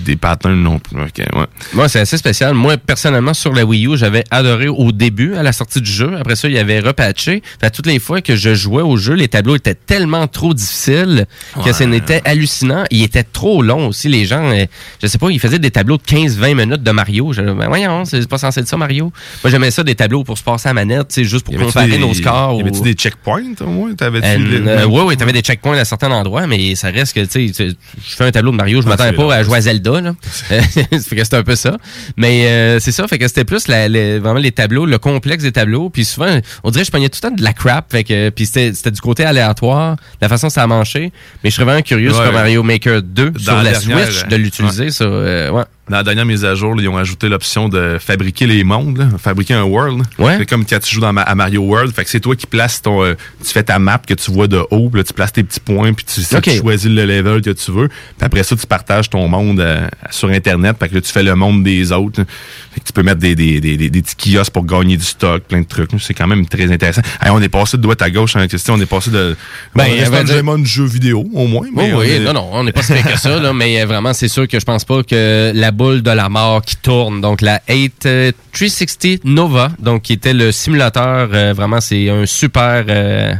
des patterns non plus. Ok, ouais. Moi, c'est assez spécial. Moi, personnellement, sur la Wii U, j'avais adoré au début, à la sortie du jeu. Après ça, il y avait repatché. Fait toutes les fois que je jouais au jeu, les tableaux étaient tellement trop difficiles que Ouais. ça n'était hallucinant. Ils étaient trop longs aussi. Les gens, euh, je sais pas, ils faisaient des tableaux de 15-20 minutes de Mario. Je, ben voyons, c'est pas censé être ça, Mario. Moi, j'aimais ça, des tableaux pour se passer à la manette, tu sais, juste pour comparer des- nos scores. Y avait-tu ou- des checkpoints au moins? T'avais-tu euh, euh, ouais, ouais, t'avais des checkpoints à certains endroits, mais ça reste que, tu sais, tu- je fais un tableau de Mario, je Ah, m'attendais c'est pas à jouer à Zelda, là. [laughs] [laughs] c'était un peu ça. Mais euh, c'est ça, fait que c'était plus la, les- vraiment les tableaux, le complexe des tableaux. Puis souvent, on dirait que je pognais tout le temps de la crap, fait que, puis c'était c'était du côté aléatoire, la façon ça a manché. Mais je serais vraiment curieux Ouais. sur Mario Maker 2, sur la la, dernière, Switch, euh, de l'utiliser, ça. euh, ouais. Dans la dernière mise à jour, là, ils ont ajouté l'option de fabriquer les mondes, là, fabriquer un world. Ouais. C'est comme quand tu joues dans ma- à Mario World. Fait que c'est toi qui places ton. euh, tu fais ta map que tu vois de haut, puis là, tu places tes petits points, puis tu, Ok. tu choisis le level que tu veux. Puis après ça, tu partages ton monde euh, sur Internet. Fait que là, tu fais le monde des autres. là. Fait que tu peux mettre des, des, des, des, des petits kiosques pour gagner du stock, plein de trucs. C'est quand même très intéressant. Hey, on est passé de droite à gauche en question. On est passé de. Ben, on de- vraiment de jeu vidéo, au moins. Oui, mais on oui, est- non, non, on n'est pas si que ça, là, mais euh, vraiment, c'est sûr que je pense pas que la boule de la mort qui tourne, donc la 8 euh, 360 Nova, donc qui était le simulateur, euh, vraiment, c'est un super euh,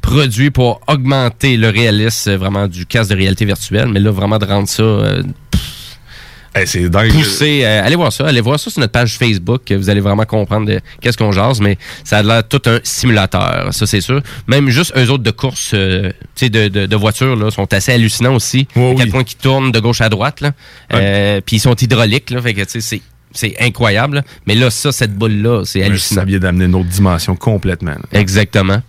produit pour augmenter le réalisme euh, vraiment du casque de réalité virtuelle, mais là, vraiment de rendre ça Hey, c'est dingue. euh, allez voir ça, allez voir ça sur notre page Facebook, vous allez vraiment comprendre qu'est-ce qu'on jase, mais ça a l'air tout un simulateur, ça c'est sûr. Même juste eux autres de course, euh, tu sais, de, de, de voitures, là, sont assez hallucinants aussi. à quel point qu'ils tournent de gauche à droite, là. Euh, puis ils sont hydrauliques, là, fait que tu sais, c'est c'est incroyable. Mais là, ça, cette boule-là, c'est hallucinant. Ça vient d'amener une autre dimension complètement. là. Exactement.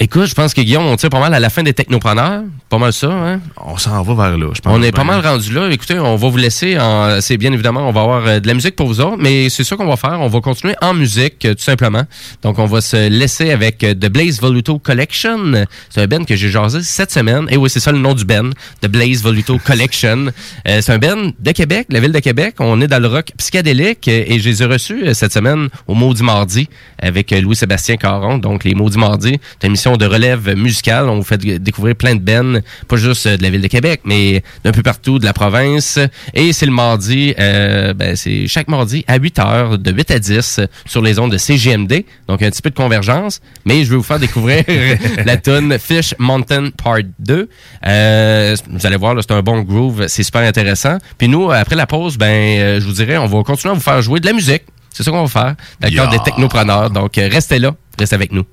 Écoute, je pense que Guillaume, on tire pas mal à la fin des technopreneurs. Pas mal ça, hein? On s'en va vers là, je pense. On est pas mal rendu là. Écoutez, on va vous laisser. En... C'est bien évidemment, on va avoir euh, de la musique pour vous autres, mais c'est ça qu'on va faire. On va continuer en musique, euh, tout simplement. Donc, on va se laisser avec euh, The Blaze Voluto Collection. C'est un Ben que j'ai jasé cette semaine. Et oui, c'est ça le nom du Ben, The Blaze Voluto Collection. [laughs] Euh, c'est un Ben de Québec, la ville de Québec. On est dans le rock psychédélique et je les ai reçus cette semaine au Maudit Mardi avec Louis-Sébastien Caron. Donc, les Maudits Mardi, émission de relève musicale. On vous fait découvrir plein de bennes, pas juste euh, de la ville de Québec, mais d'un peu partout de la province. Et c'est le mardi, euh, ben, c'est chaque mardi à 8 heures, de 8 à 10, euh, sur les ondes de CGMD. Donc, un petit peu de convergence. Mais je vais vous faire découvrir [laughs] la tune Fish Mountain Part 2. Euh, vous allez voir, c'est un bon groove. C'est super intéressant. Puis nous, après la pause, ben, je vous dirais, on va continuer à vous faire jouer de la musique. C'est ça qu'on va faire. D'accord, Yeah. des technopreneurs. Donc, restez là. Restez avec nous.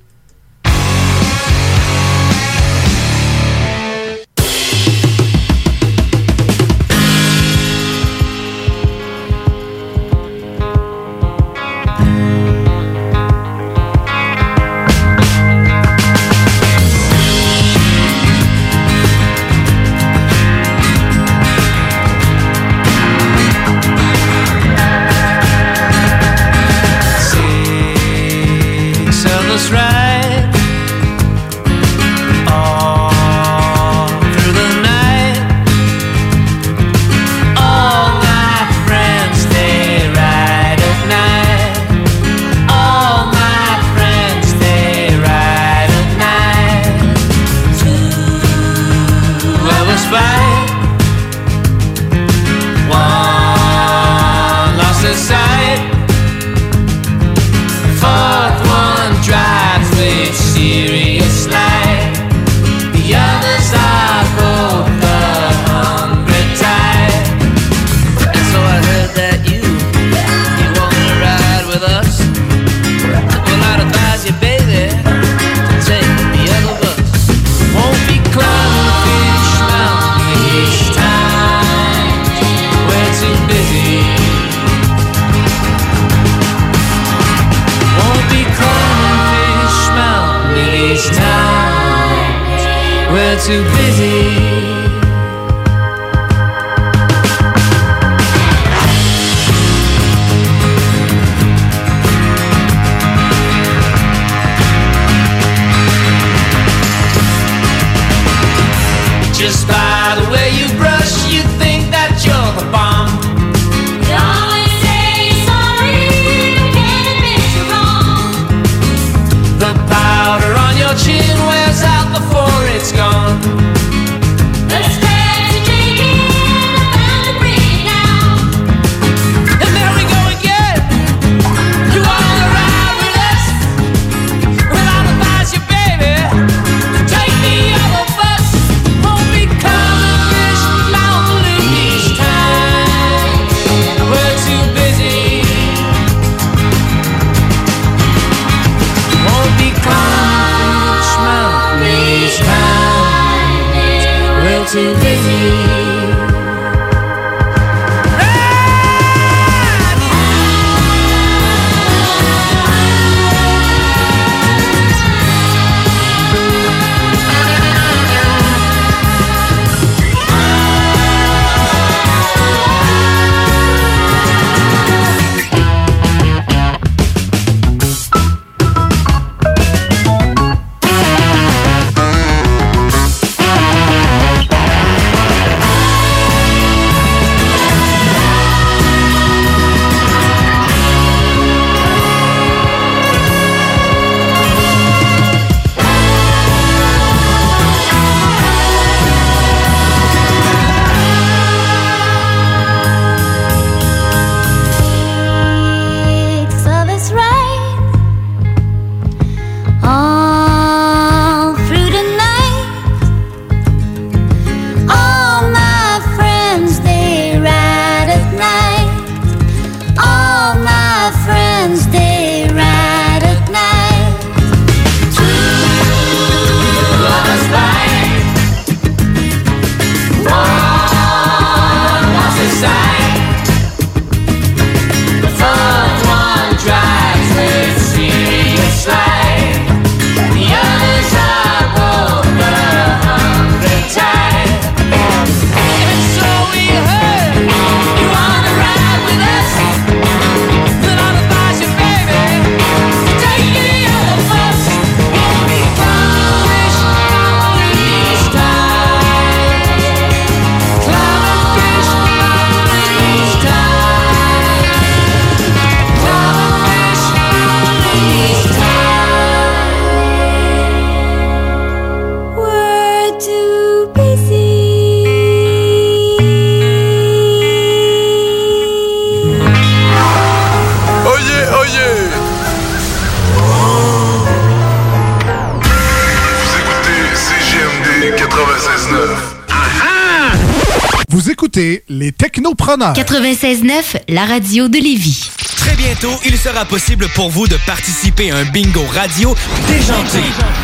Technopreneurs. 96.9, la radio de Lévis. Très bientôt, il sera possible pour vous de participer à un bingo radio déjanté.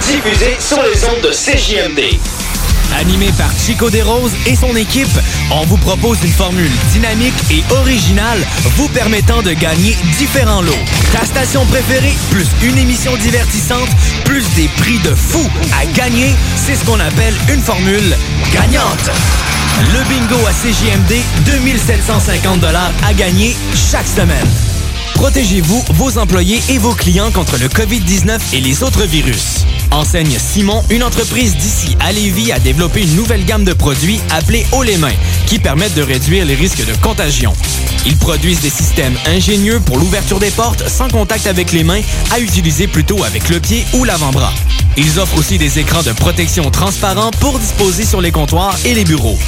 Diffusé sur les ondes de CJMD. Animé par Chico Desroses et son équipe, on vous propose une formule dynamique et originale vous permettant de gagner différents lots. Ta station préférée, plus une émission divertissante, plus des prix de fou à gagner, c'est ce qu'on appelle une formule gagnante. Le bingo à CJMD, 2750 à gagner chaque semaine. Protégez-vous, vos employés et vos clients contre le COVID-19 et les autres virus. Enseigne Simon, une entreprise d'ici à Lévis, a développé une nouvelle gamme de produits appelée Haut les mains, qui permettent de réduire les risques de contagion. Ils produisent des systèmes ingénieux pour l'ouverture des portes sans contact avec les mains, à utiliser plutôt avec le pied ou l'avant-bras. Ils offrent aussi des écrans de protection transparents pour disposer sur les comptoirs et les bureaux.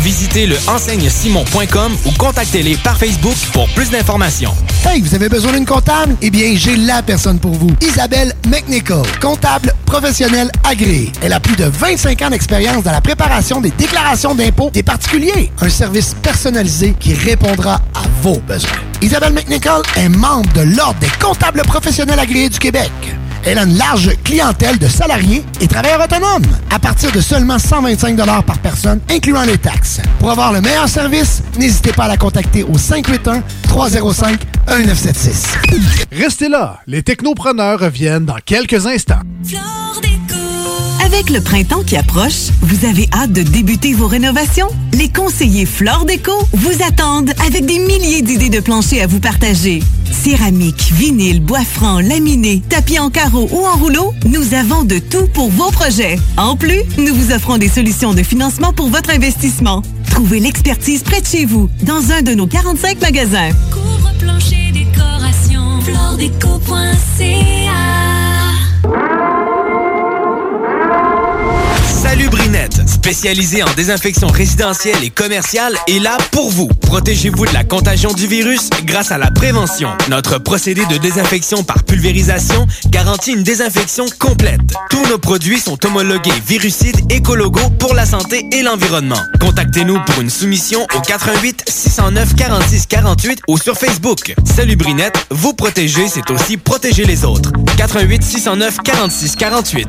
Visitez le enseigne-simon.com ou contactez-les par Facebook pour plus d'informations. Hey, vous avez besoin d'une comptable? Eh bien, j'ai la personne pour vous. Isabelle McNichol, comptable professionnelle agréée. Elle a plus de 25 ans d'expérience dans la préparation des déclarations d'impôts des particuliers. Un service personnalisé qui répondra à vos besoins. Isabelle McNichol est membre de l'Ordre des comptables professionnels agréés du Québec. Elle a une large clientèle de salariés et travailleurs autonomes à partir de seulement 125 par incluant les taxes. Pour avoir le meilleur service, n'hésitez pas à la contacter au 581-305-1976. Restez là, les technopreneurs reviennent dans quelques instants. Avec le printemps qui approche, vous avez hâte de débuter vos rénovations? Les conseillers Flore Déco vous attendent avec des milliers d'idées de plancher à vous partager. Céramique, vinyle, bois franc, laminé, tapis en carreau ou en rouleau, nous avons de tout pour vos projets. En plus, nous vous offrons des solutions de financement pour votre investissement. Trouvez l'expertise près de chez vous, dans un de nos 45 magasins. Couvre-plancher décoration, Salut Brinette, spécialisée en désinfection résidentielle et commerciale, est là pour vous. Protégez-vous de la contagion du virus grâce à la prévention. Notre procédé de désinfection par pulvérisation garantit une désinfection complète. Tous nos produits sont homologués virucides écologos pour la santé et l'environnement. Contactez-nous pour une soumission au 88 609 46 48 ou sur Facebook. Salut Brinette, vous protéger, c'est aussi protéger les autres. 88 609 46 48.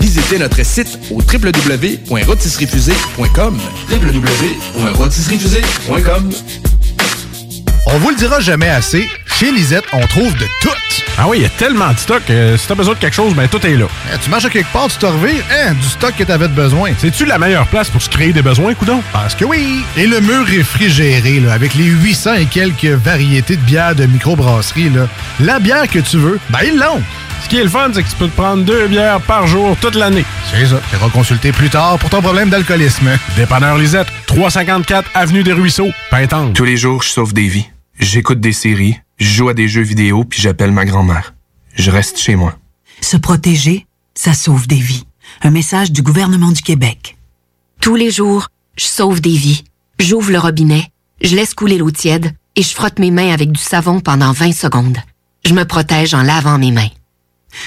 Visitez notre site au www.rotisseriefusée.com www.rotisseriefusée.com On vous le dira jamais assez, chez Lisette, on trouve de tout. Ah oui, il y a tellement de stock. euh, si t'as besoin de quelque chose, ben tout est là. Eh, tu marches à quelque part, tu te revires, hein, du stock que t'avais de besoin. C'est-tu la meilleure place pour se créer des besoins, coudon? Parce que oui! Et le mur réfrigéré, là, avec les 800 et quelques variétés de bières de microbrasserie, là, la bière que tu veux, ben ils l'ont! Ce qui est le fun, c'est que tu peux te prendre deux bières par jour toute l'année. C'est ça. Tu consulter plus tard pour ton problème d'alcoolisme. Dépanneur Lisette, 354 Avenue des Ruisseaux, Pintante. Tous les jours, je sauve des vies. J'écoute des séries, je joue à des jeux vidéo, puis j'appelle ma grand-mère. Je reste chez moi. Se protéger, ça sauve des vies. Un message du gouvernement du Québec. Tous les jours, je sauve des vies. J'ouvre le robinet, je laisse couler l'eau tiède et je frotte mes mains avec du savon pendant 20 secondes. Je me protège en lavant mes mains.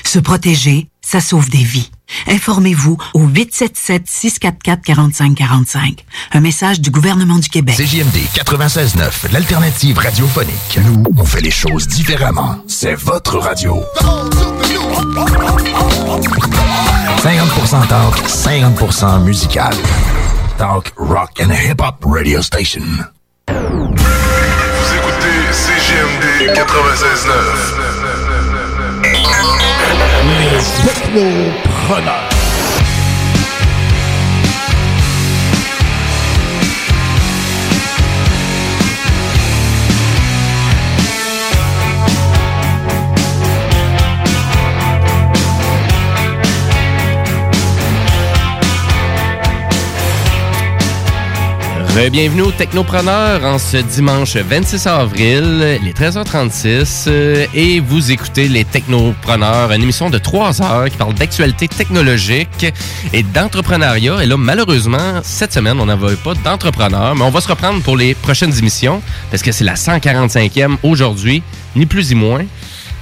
Se protéger, ça sauve des vies. Informez-vous au 877-644-4545. Un message du gouvernement du Québec. CJMD 96.9, l'alternative radiophonique. Nous, on fait les choses différemment. C'est votre radio. 50% talk, 50% musical. Talk, rock and hip-hop radio station. Vous écoutez CGMD 96.9. Les Bienvenue aux Technopreneurs en ce dimanche 26 avril, les 13h36, euh, et vous écoutez les Technopreneurs, une émission de 3 heures qui parle d'actualité technologique et d'entrepreneuriat. Et là, malheureusement, cette semaine, on n'avait pas d'entrepreneurs, mais on va se reprendre pour les prochaines émissions parce que c'est la 145e aujourd'hui, ni plus ni moins.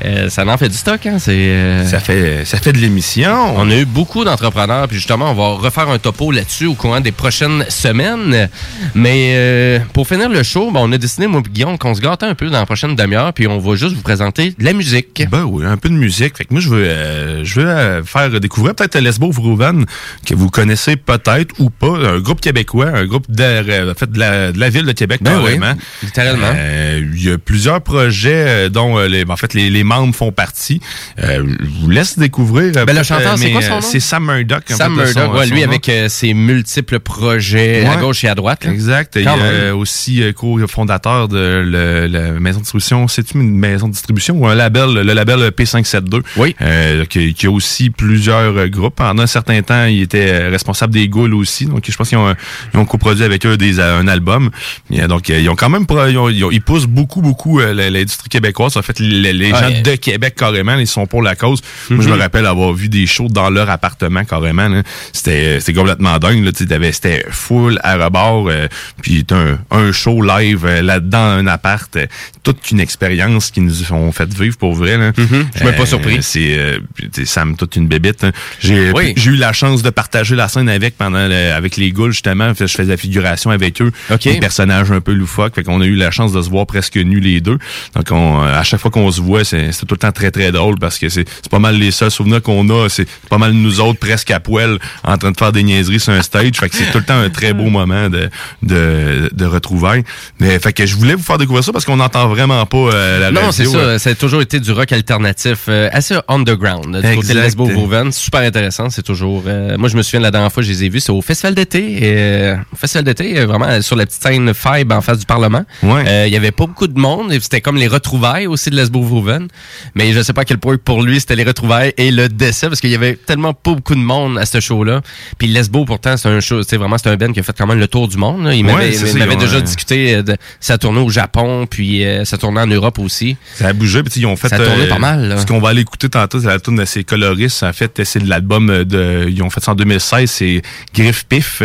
Euh, ça en fait du stock, hein? C'est, euh, Ça fait, ça fait de l'émission. On a eu beaucoup d'entrepreneurs, puis justement, on va refaire un topo là-dessus au courant des prochaines semaines. Mais euh, pour finir le show, ben, on a décidé, moi et Guillaume, qu'on se gâtait un peu dans la prochaine demi-heure, puis on va juste vous présenter de la musique. Ben oui, un peu de musique. Fait que moi, je veux, je veux faire découvrir peut-être Lesbo Vrouven, que vous connaissez peut-être ou pas, un groupe québécois, un groupe de, en fait, de, la, de la ville de Québec, Ben oui, carrément. littéralement. Euh, Il y a plusieurs projets dont les, en fait, les, les membres font partie. Euh, je vous laisse découvrir. euh, Ben, le peut-être, chanteur, euh, c'est quoi son euh, nom? C'est Sam Murdoch. Sam Murdoch, ouais, lui nom. avec euh, ses multiples projets à gauche et à droite. là. Exact. Il euh, aussi euh, co-fondateur de le- la maison de distribution. C'est-tu une maison de distribution ou un label, le label P572? Oui. Euh, qui, qui a aussi plusieurs euh, groupes. Pendant un certain temps, il était euh, responsable des Gaules aussi. Donc, je pense qu'ils ont, ont coproduit avec eux des, euh, un album. Et, euh, donc, euh, ils ont quand même, ils, ont- ils poussent beaucoup, beaucoup euh, l'industrie québécoise. En fait, les, les gens. De Québec, carrément, ils sont pour la cause. Moi, je me Mhm. rappelle avoir vu des shows dans leur appartement, carrément. C'était complètement dingue. C'était full à rebord. euh, puis un, un show live euh, là-dedans, un appart. euh, toute une expérience qu'ils nous ont fait vivre pour vrai. Là. Je suis même pas surpris. C'est euh, sais, Sam, toute une bébite. hein. J'ai Oui. eu la chance de partager la scène avec pendant le- avec les Goules, justement. Fait, Je faisais la figuration avec eux. OK. Des personnages un peu loufoques. Fait qu'on a eu la chance de se voir presque nus les deux. Donc on, euh, à chaque fois qu'on se voit, c'est c'est tout le temps très très drôle parce que c'est c'est pas mal les seuls souvenirs qu'on a. C'est pas mal nous autres presque à poil en train de faire des niaiseries sur un stage. Fait que c'est tout le temps un très beau moment de de, de retrouvailles. Mais fait que je voulais vous faire découvrir ça parce qu'on n'entend vraiment pas euh, la Non, radio. c'est ça. euh, Ça a toujours été du rock alternatif, euh, assez underground, du côté de. Lesbo. Super intéressant. C'est toujours. euh, moi, je me souviens de la dernière fois que je les ai vus, c'est au Festival d'été. euh, au Festival d'été, euh, vraiment euh, sur la petite scène Fibe en face du Parlement. Ouais. Euh, Il y avait pas beaucoup de monde. et C'était comme les retrouvailles aussi de Lesbo Voven. Mais je sais pas à quel point pour lui c'était les retrouvailles et le décès parce qu'il y avait tellement pas beaucoup de monde à ce show-là. Puis Lesbo pourtant c'est un show, c'est vraiment c'est un band qui a fait quand même le tour du monde. là. Il Ouais, m'avait il déjà euh, discuté euh, de sa tournée au Japon puis euh, sa tournée en Europe aussi. Ça a bougé, puis ils ont fait. Ça a tourné pas mal, là. Ce qu'on va aller écouter tantôt, c'est la tune de ces coloristes. En fait, c'est de l'album de. Ils ont fait ça en 2016, c'est Griff Pif.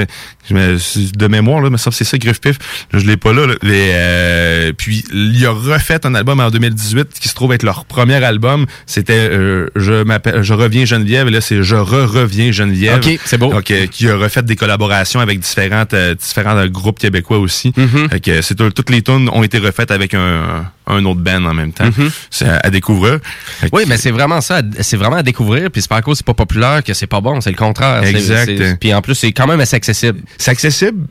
De mémoire, là, mais ça, c'est ça, Griff Pif. Je l'ai pas là. là. Les, euh, puis, il a refait un album en 2018 qui se trouve être leur premier album. C'était euh, Je m'appelle Je reviens Geneviève. Et là, c'est Je re-reviens Geneviève. Ok, c'est beau. Donc, euh, qui a refait des collaborations avec différentes, euh, différents groupes québécois aussi. Fait que c'est tout- toutes les tunes ont été refaites avec un, un autre band en même temps. Mhm. C'est à, à découvrir. Fait que- Oui, mais c'est vraiment ça. C'est vraiment à découvrir. Puis c'est pas à cause c'est pas populaire que c'est pas bon. C'est le contraire. Exact. Puis en plus, c'est quand même assez accessible. C'est accessible.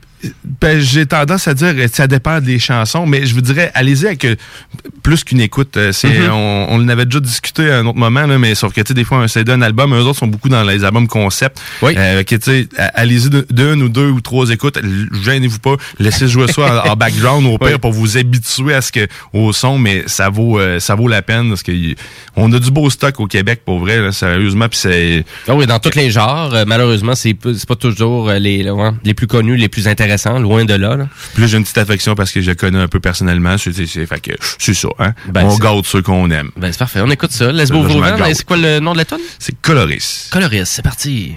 Ben, j'ai tendance à dire ça dépend des chansons, mais je vous dirais allez-y avec euh, plus qu'une écoute. Euh, Mhm. on, on en avait déjà discuté à un autre moment, là, mais sauf que tu sais, des fois un CD, un album, eux autres sont beaucoup dans les albums concept. Oui. Euh, allez-y d'une ou deux ou trois écoutes, gênez-vous pas, laissez jouer ça en, en background au pire Oui. pour vous habituer à ce que au son, mais ça vaut euh, ça vaut la peine parce que y- on a du beau stock au Québec pour vrai, là, sérieusement, puis c'est Ah oui, dans tous les genres. euh, malheureusement, c'est pas c'est pas toujours euh, les, ouais, les plus connus, les plus intéressants, loin de là. là. Puis j'ai une petite affection parce que je connais un peu personnellement. C'est, c'est, c'est- fait que c'est ça, hein. Ben, on garde ceux qu'on aime. Ben, c'est parfait. On écoute ça. Voven. gâte. Et C'est quoi le nom de la tonne? C'est Coloris. Coloris. C'est parti.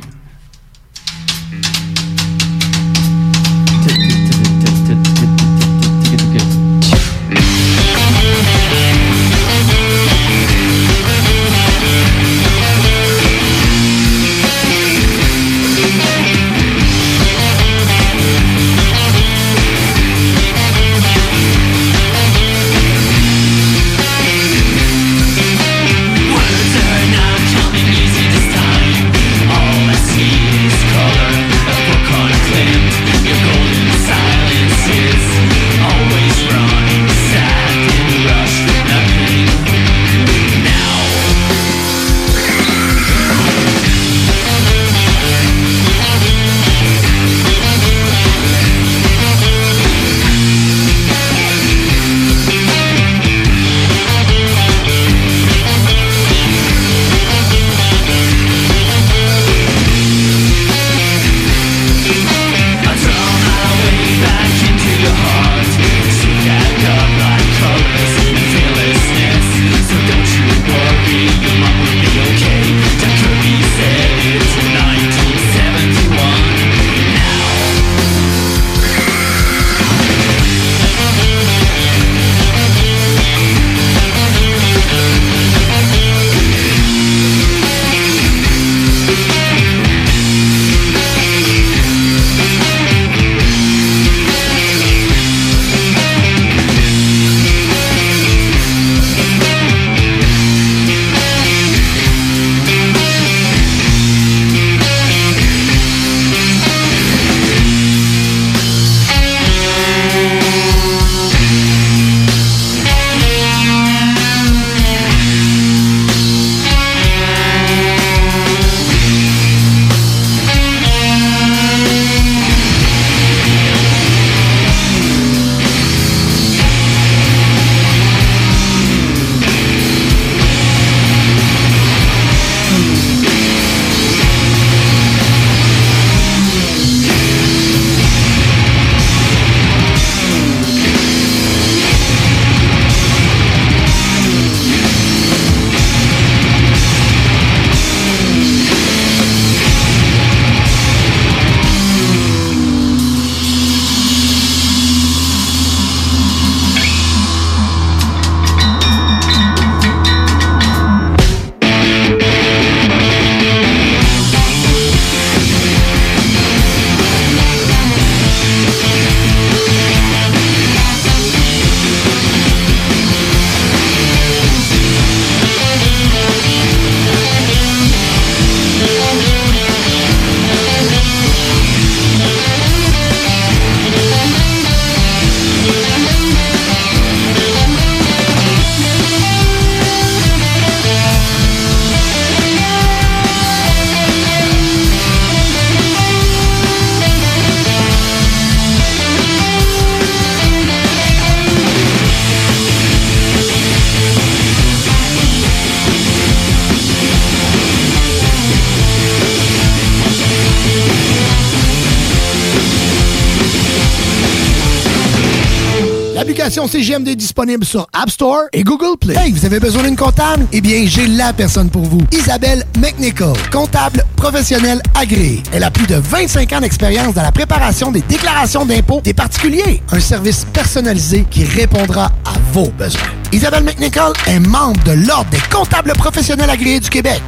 Disponible sur App Store et Google Play. Hey, vous avez besoin d'une comptable? Eh bien, j'ai la personne pour vous. Isabelle McNichol, comptable professionnelle agréée. Elle a plus de 25 ans d'expérience dans la préparation des déclarations d'impôts des particuliers. Un service personnalisé qui répondra à vos besoins. Isabelle McNichol est membre de l'Ordre des comptables professionnels agréés du Québec.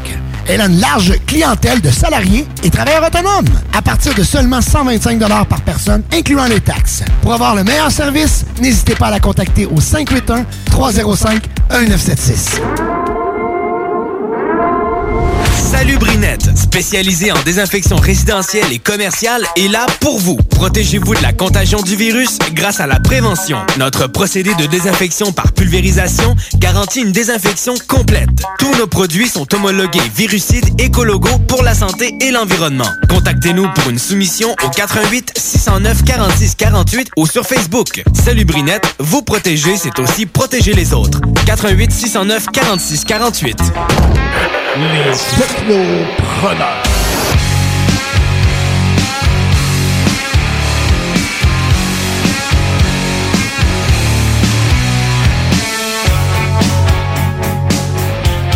Elle a une large clientèle de salariés et travailleurs autonomes à partir de seulement 125 par personne, incluant les taxes. Pour avoir le meilleur service, n'hésitez pas à la contacter au 581-305-1976. Salut Brinette, spécialisé en désinfection résidentielle et commerciale, est là pour vous. Protégez-vous de la contagion du virus grâce à la prévention. Notre procédé de désinfection par pulvérisation garantit une désinfection complète. Tous nos produits sont homologués virucides écologos pour la santé et l'environnement. Contactez-nous pour une soumission au 88 609 46 48 ou sur Facebook. Salut Brinette, vous protéger, c'est aussi protéger les autres. 88 609 46 48. Les technopreneurs.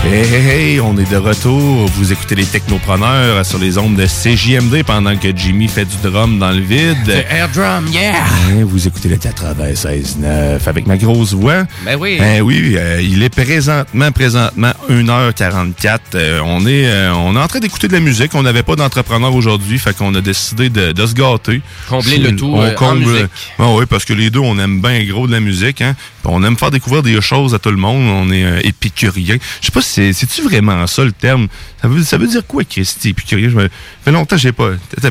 Hey, hey, hey, on est de retour. Vous écoutez les technopreneurs sur les ondes de CJMD pendant que Jimmy fait du drum dans le vide. air drum, yeah! Hein, vous écoutez le 96.9 avec ma grosse voix. Ben oui. Ben oui, euh, il est présentement, présentement 1h44. Euh, on, est, euh, on est en train d'écouter de la musique. On n'avait pas d'entrepreneur aujourd'hui, fait qu'on a décidé de, de se gâter. Combler le tout, On euh, en comble- musique. Ah oui, parce que les deux, on aime bien gros de la musique. Hein? On aime faire découvrir des choses à tout le monde. On est euh, épicurien. Je sais pas si c'est- c'est-tu vraiment ça le terme? Ça veut, ça veut dire quoi, Christy, épicurien? Fait longtemps que j'ai pas... Attends,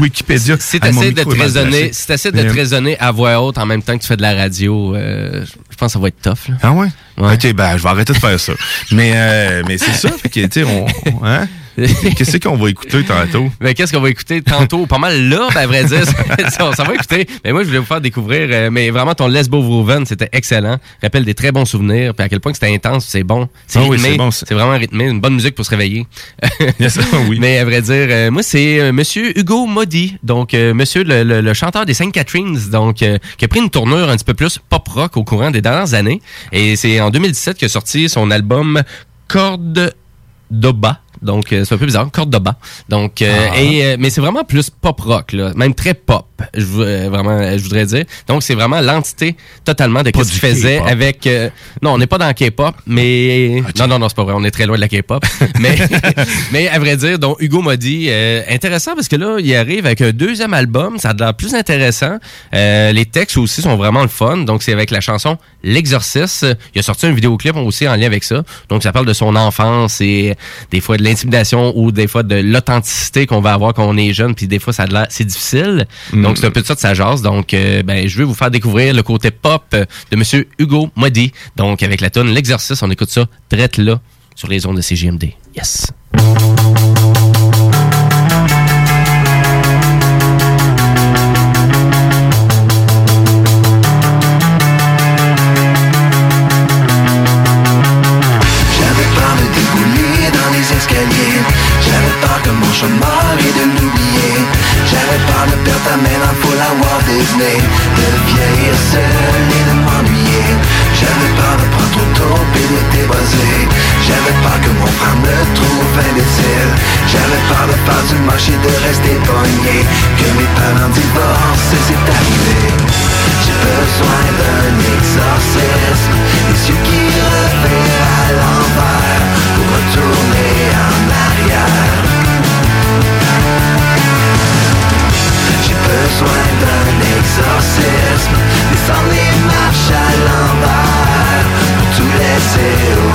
Wikipédia. Si t'essaies de te raisonner, placé. si de te raisonner à voix haute en même temps que tu fais de la radio, euh, je pense que ça va être tough. Là. Ah ouais? Ok, ben, je vais arrêter de faire ça. mais euh, mais c'est ça, fait que, tu sais, on. on- Hein? [laughs] Qu'est-ce qu'on va écouter tantôt? Ben, qu'est-ce qu'on va écouter tantôt? Pas mal là, ben, à vrai dire. ça, ça va écouter. Mais moi, je voulais vous faire découvrir, euh, mais vraiment, ton Les Bovroven, c'était excellent. Rappelle des très bons souvenirs. Puis à quel point que c'était intense, c'est bon. C'est Ah oui, rythmé. c'est bon, c'est vraiment rythmé. Une bonne musique pour se réveiller. [laughs] Yes, oui. Mais à vrai dire, euh, moi, c'est euh, Monsieur Hugo Modi. Donc, euh, Monsieur le, le- le chanteur des Saint Catharines. Donc, euh, qui a pris une tournure un petit peu plus pop-rock au courant des dernières années. Et c'est en 2017 qu'il a sorti son album Corde d'Oba. Donc, euh, c'est un peu bizarre, Cordoba. Donc, euh, Ah. et, euh, mais c'est vraiment plus pop rock, là, même très pop. Je, euh, vraiment, euh, je voudrais dire. Donc, c'est vraiment l'entité totalement de Pas ce qu'il du faisait K-pop. avec. euh, non, on n'est pas dans le K-pop, mais non, non, non, c'est pas vrai. On est très loin de la K-pop. [laughs] mais, mais à vrai dire, donc Hugo m'a dit euh, intéressant parce que là, il arrive avec un deuxième album. Ça a l'air plus intéressant. Euh, les textes aussi sont vraiment le fun. Donc, c'est avec la chanson L'Exorciste. Il a sorti un vidéoclip aussi en lien avec ça. Donc, ça parle de son enfance et des fois de l'intimidation ou des fois de l'authenticité qu'on va avoir quand on est jeune. Puis des fois, ça a l'air, c'est difficile. Donc, c'est un peu de ça de sa. Donc, euh, ben, je veux vous faire découvrir le côté pop euh, de Monsieur Hugo Modi. Donc, avec la tune L'Exorciste, on écoute ça drette là sur les ondes de CGMD. Yes. J'avais peur de dans les escaliers J'avais peur que mon chômeur Disney De vieillir seul et de m'ennuyer J'avais peur de prendre trop tôt et de t'ébosser J'avais peur que mon frère me trouve imbécile. J'avais peur de faire du et de rester pogné Que mes parents divorcent et c'est arrivé. J'ai besoin d'un exorcisme. Les yeux qui revirent à l'envers. Pour retourner en arrière. J'ai besoin d'un exorcisme Descendre les marches à l'envers. Pour tout laisser au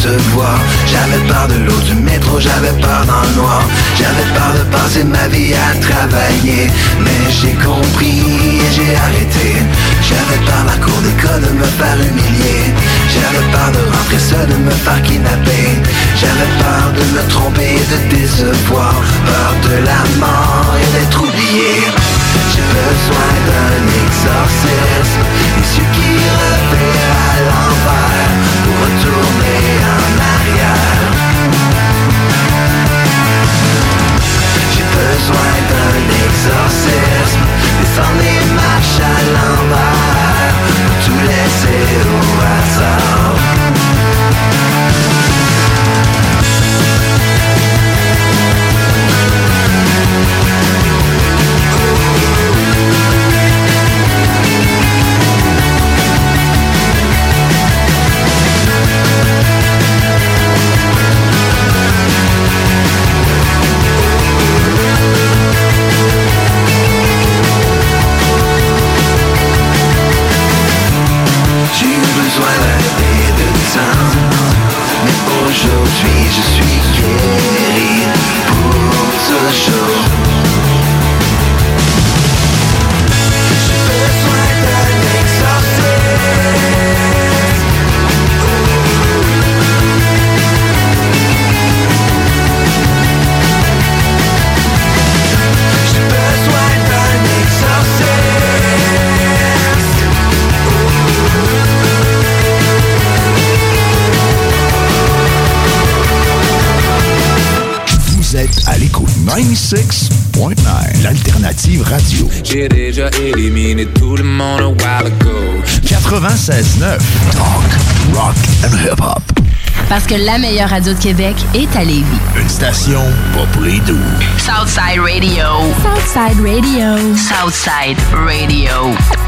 J'avais peur de l'eau du métro, j'avais peur dans le noir. J'avais peur de passer ma vie à travailler. Mais j'ai compris et j'ai arrêté. J'avais peur la cour d'école de me faire humilier. J'avais peur de rentrer seul, de me faire kidnapper. J'avais peur de me tromper et de décevoir. Peur de la mort et d'être oublié. J'ai besoin d'un exorcisme. Et ce qui Sans des marches à l'envers Tout laisser au hasard 96.9, l'alternative radio. J'ai déjà éliminé tout le monde a while ago. 96.9, talk, rock and hip-hop. Parce que la meilleure radio de Québec est à Lévis. Une station pas pour les doux. Southside Radio. Southside Radio. Southside Radio.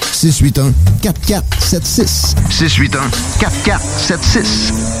681 4476.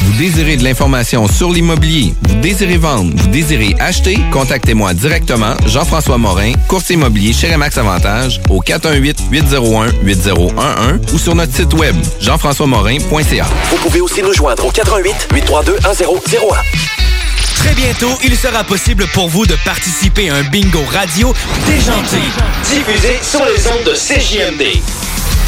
Vous désirez de l'information sur l'immobilier, vous désirez vendre, vous désirez acheter, contactez-moi directement, Jean-François Morin, courtier immobilier chez Remax Avantage, au 418-801-8011 ou sur notre site web, jean-françois-morin.ca. Vous pouvez aussi nous joindre au 88 832 1001. Très bientôt, il sera possible pour vous de participer à un bingo radio déjanté. Diffusé sur les ondes de CJMD.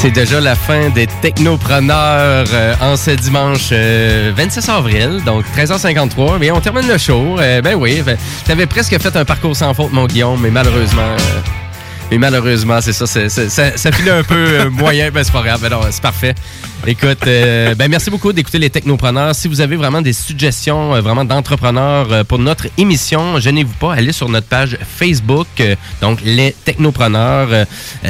C'est déjà la fin des technopreneurs euh, en ce dimanche euh, 26 avril, donc 13h53. Mais on termine le show. Euh, ben oui, ben, t'avais presque fait un parcours sans faute, mon Guillaume, mais malheureusement... euh, mais malheureusement, c'est ça, ça, ça filait un peu euh, [laughs] moyen, ben c'est pas grave, ben non, c'est parfait. Écoute, euh, ben merci beaucoup d'écouter les Technopreneurs. Si vous avez vraiment des suggestions euh, vraiment d'entrepreneurs euh, pour notre émission, gênez-vous pas, allez sur notre page Facebook, donc les Technopreneurs.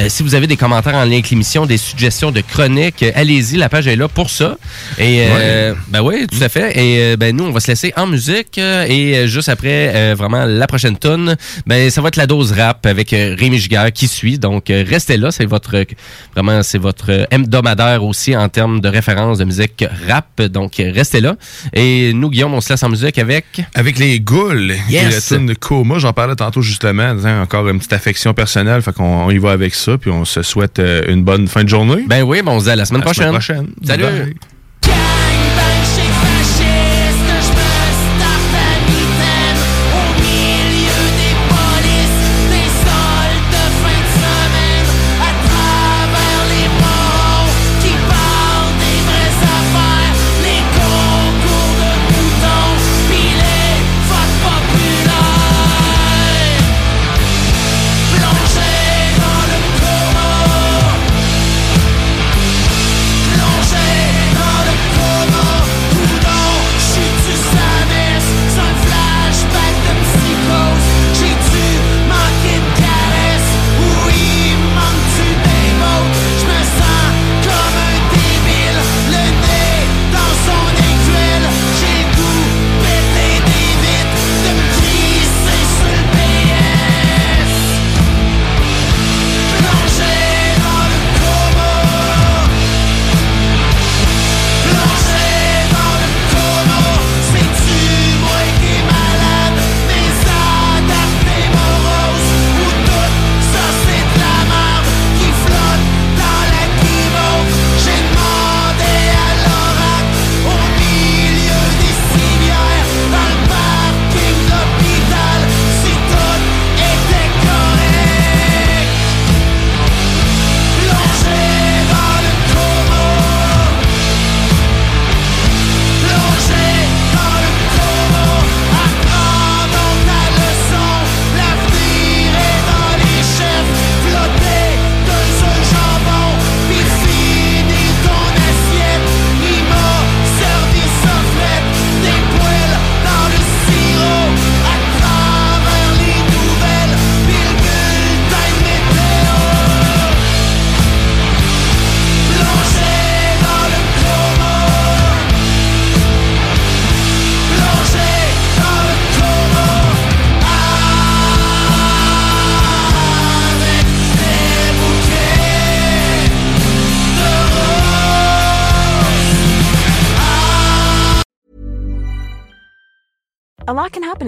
Si vous avez des commentaires en lien avec l'émission, des suggestions de chroniques, allez-y, la page est là pour ça. Et ben oui, tout à fait. Et ben nous, on va se laisser en musique et juste après, vraiment la prochaine tune, ben ça va être la dose rap avec Rémi Giguère qui suit. Donc restez là, c'est votre vraiment c'est votre hebdomadaire aussi en termes de référence de musique rap. Donc restez là. Et nous, Guillaume, on se laisse en musique avec? Avec les Ghouls, Yes. la tune de Coma, j'en parlais tantôt justement, encore une petite affection personnelle, fait qu'on on y va avec ça, puis on se souhaite euh, une bonne fin de journée. Ben oui, bon, on se dit à la semaine À la semaine prochaine. prochaine. Salut. Bye.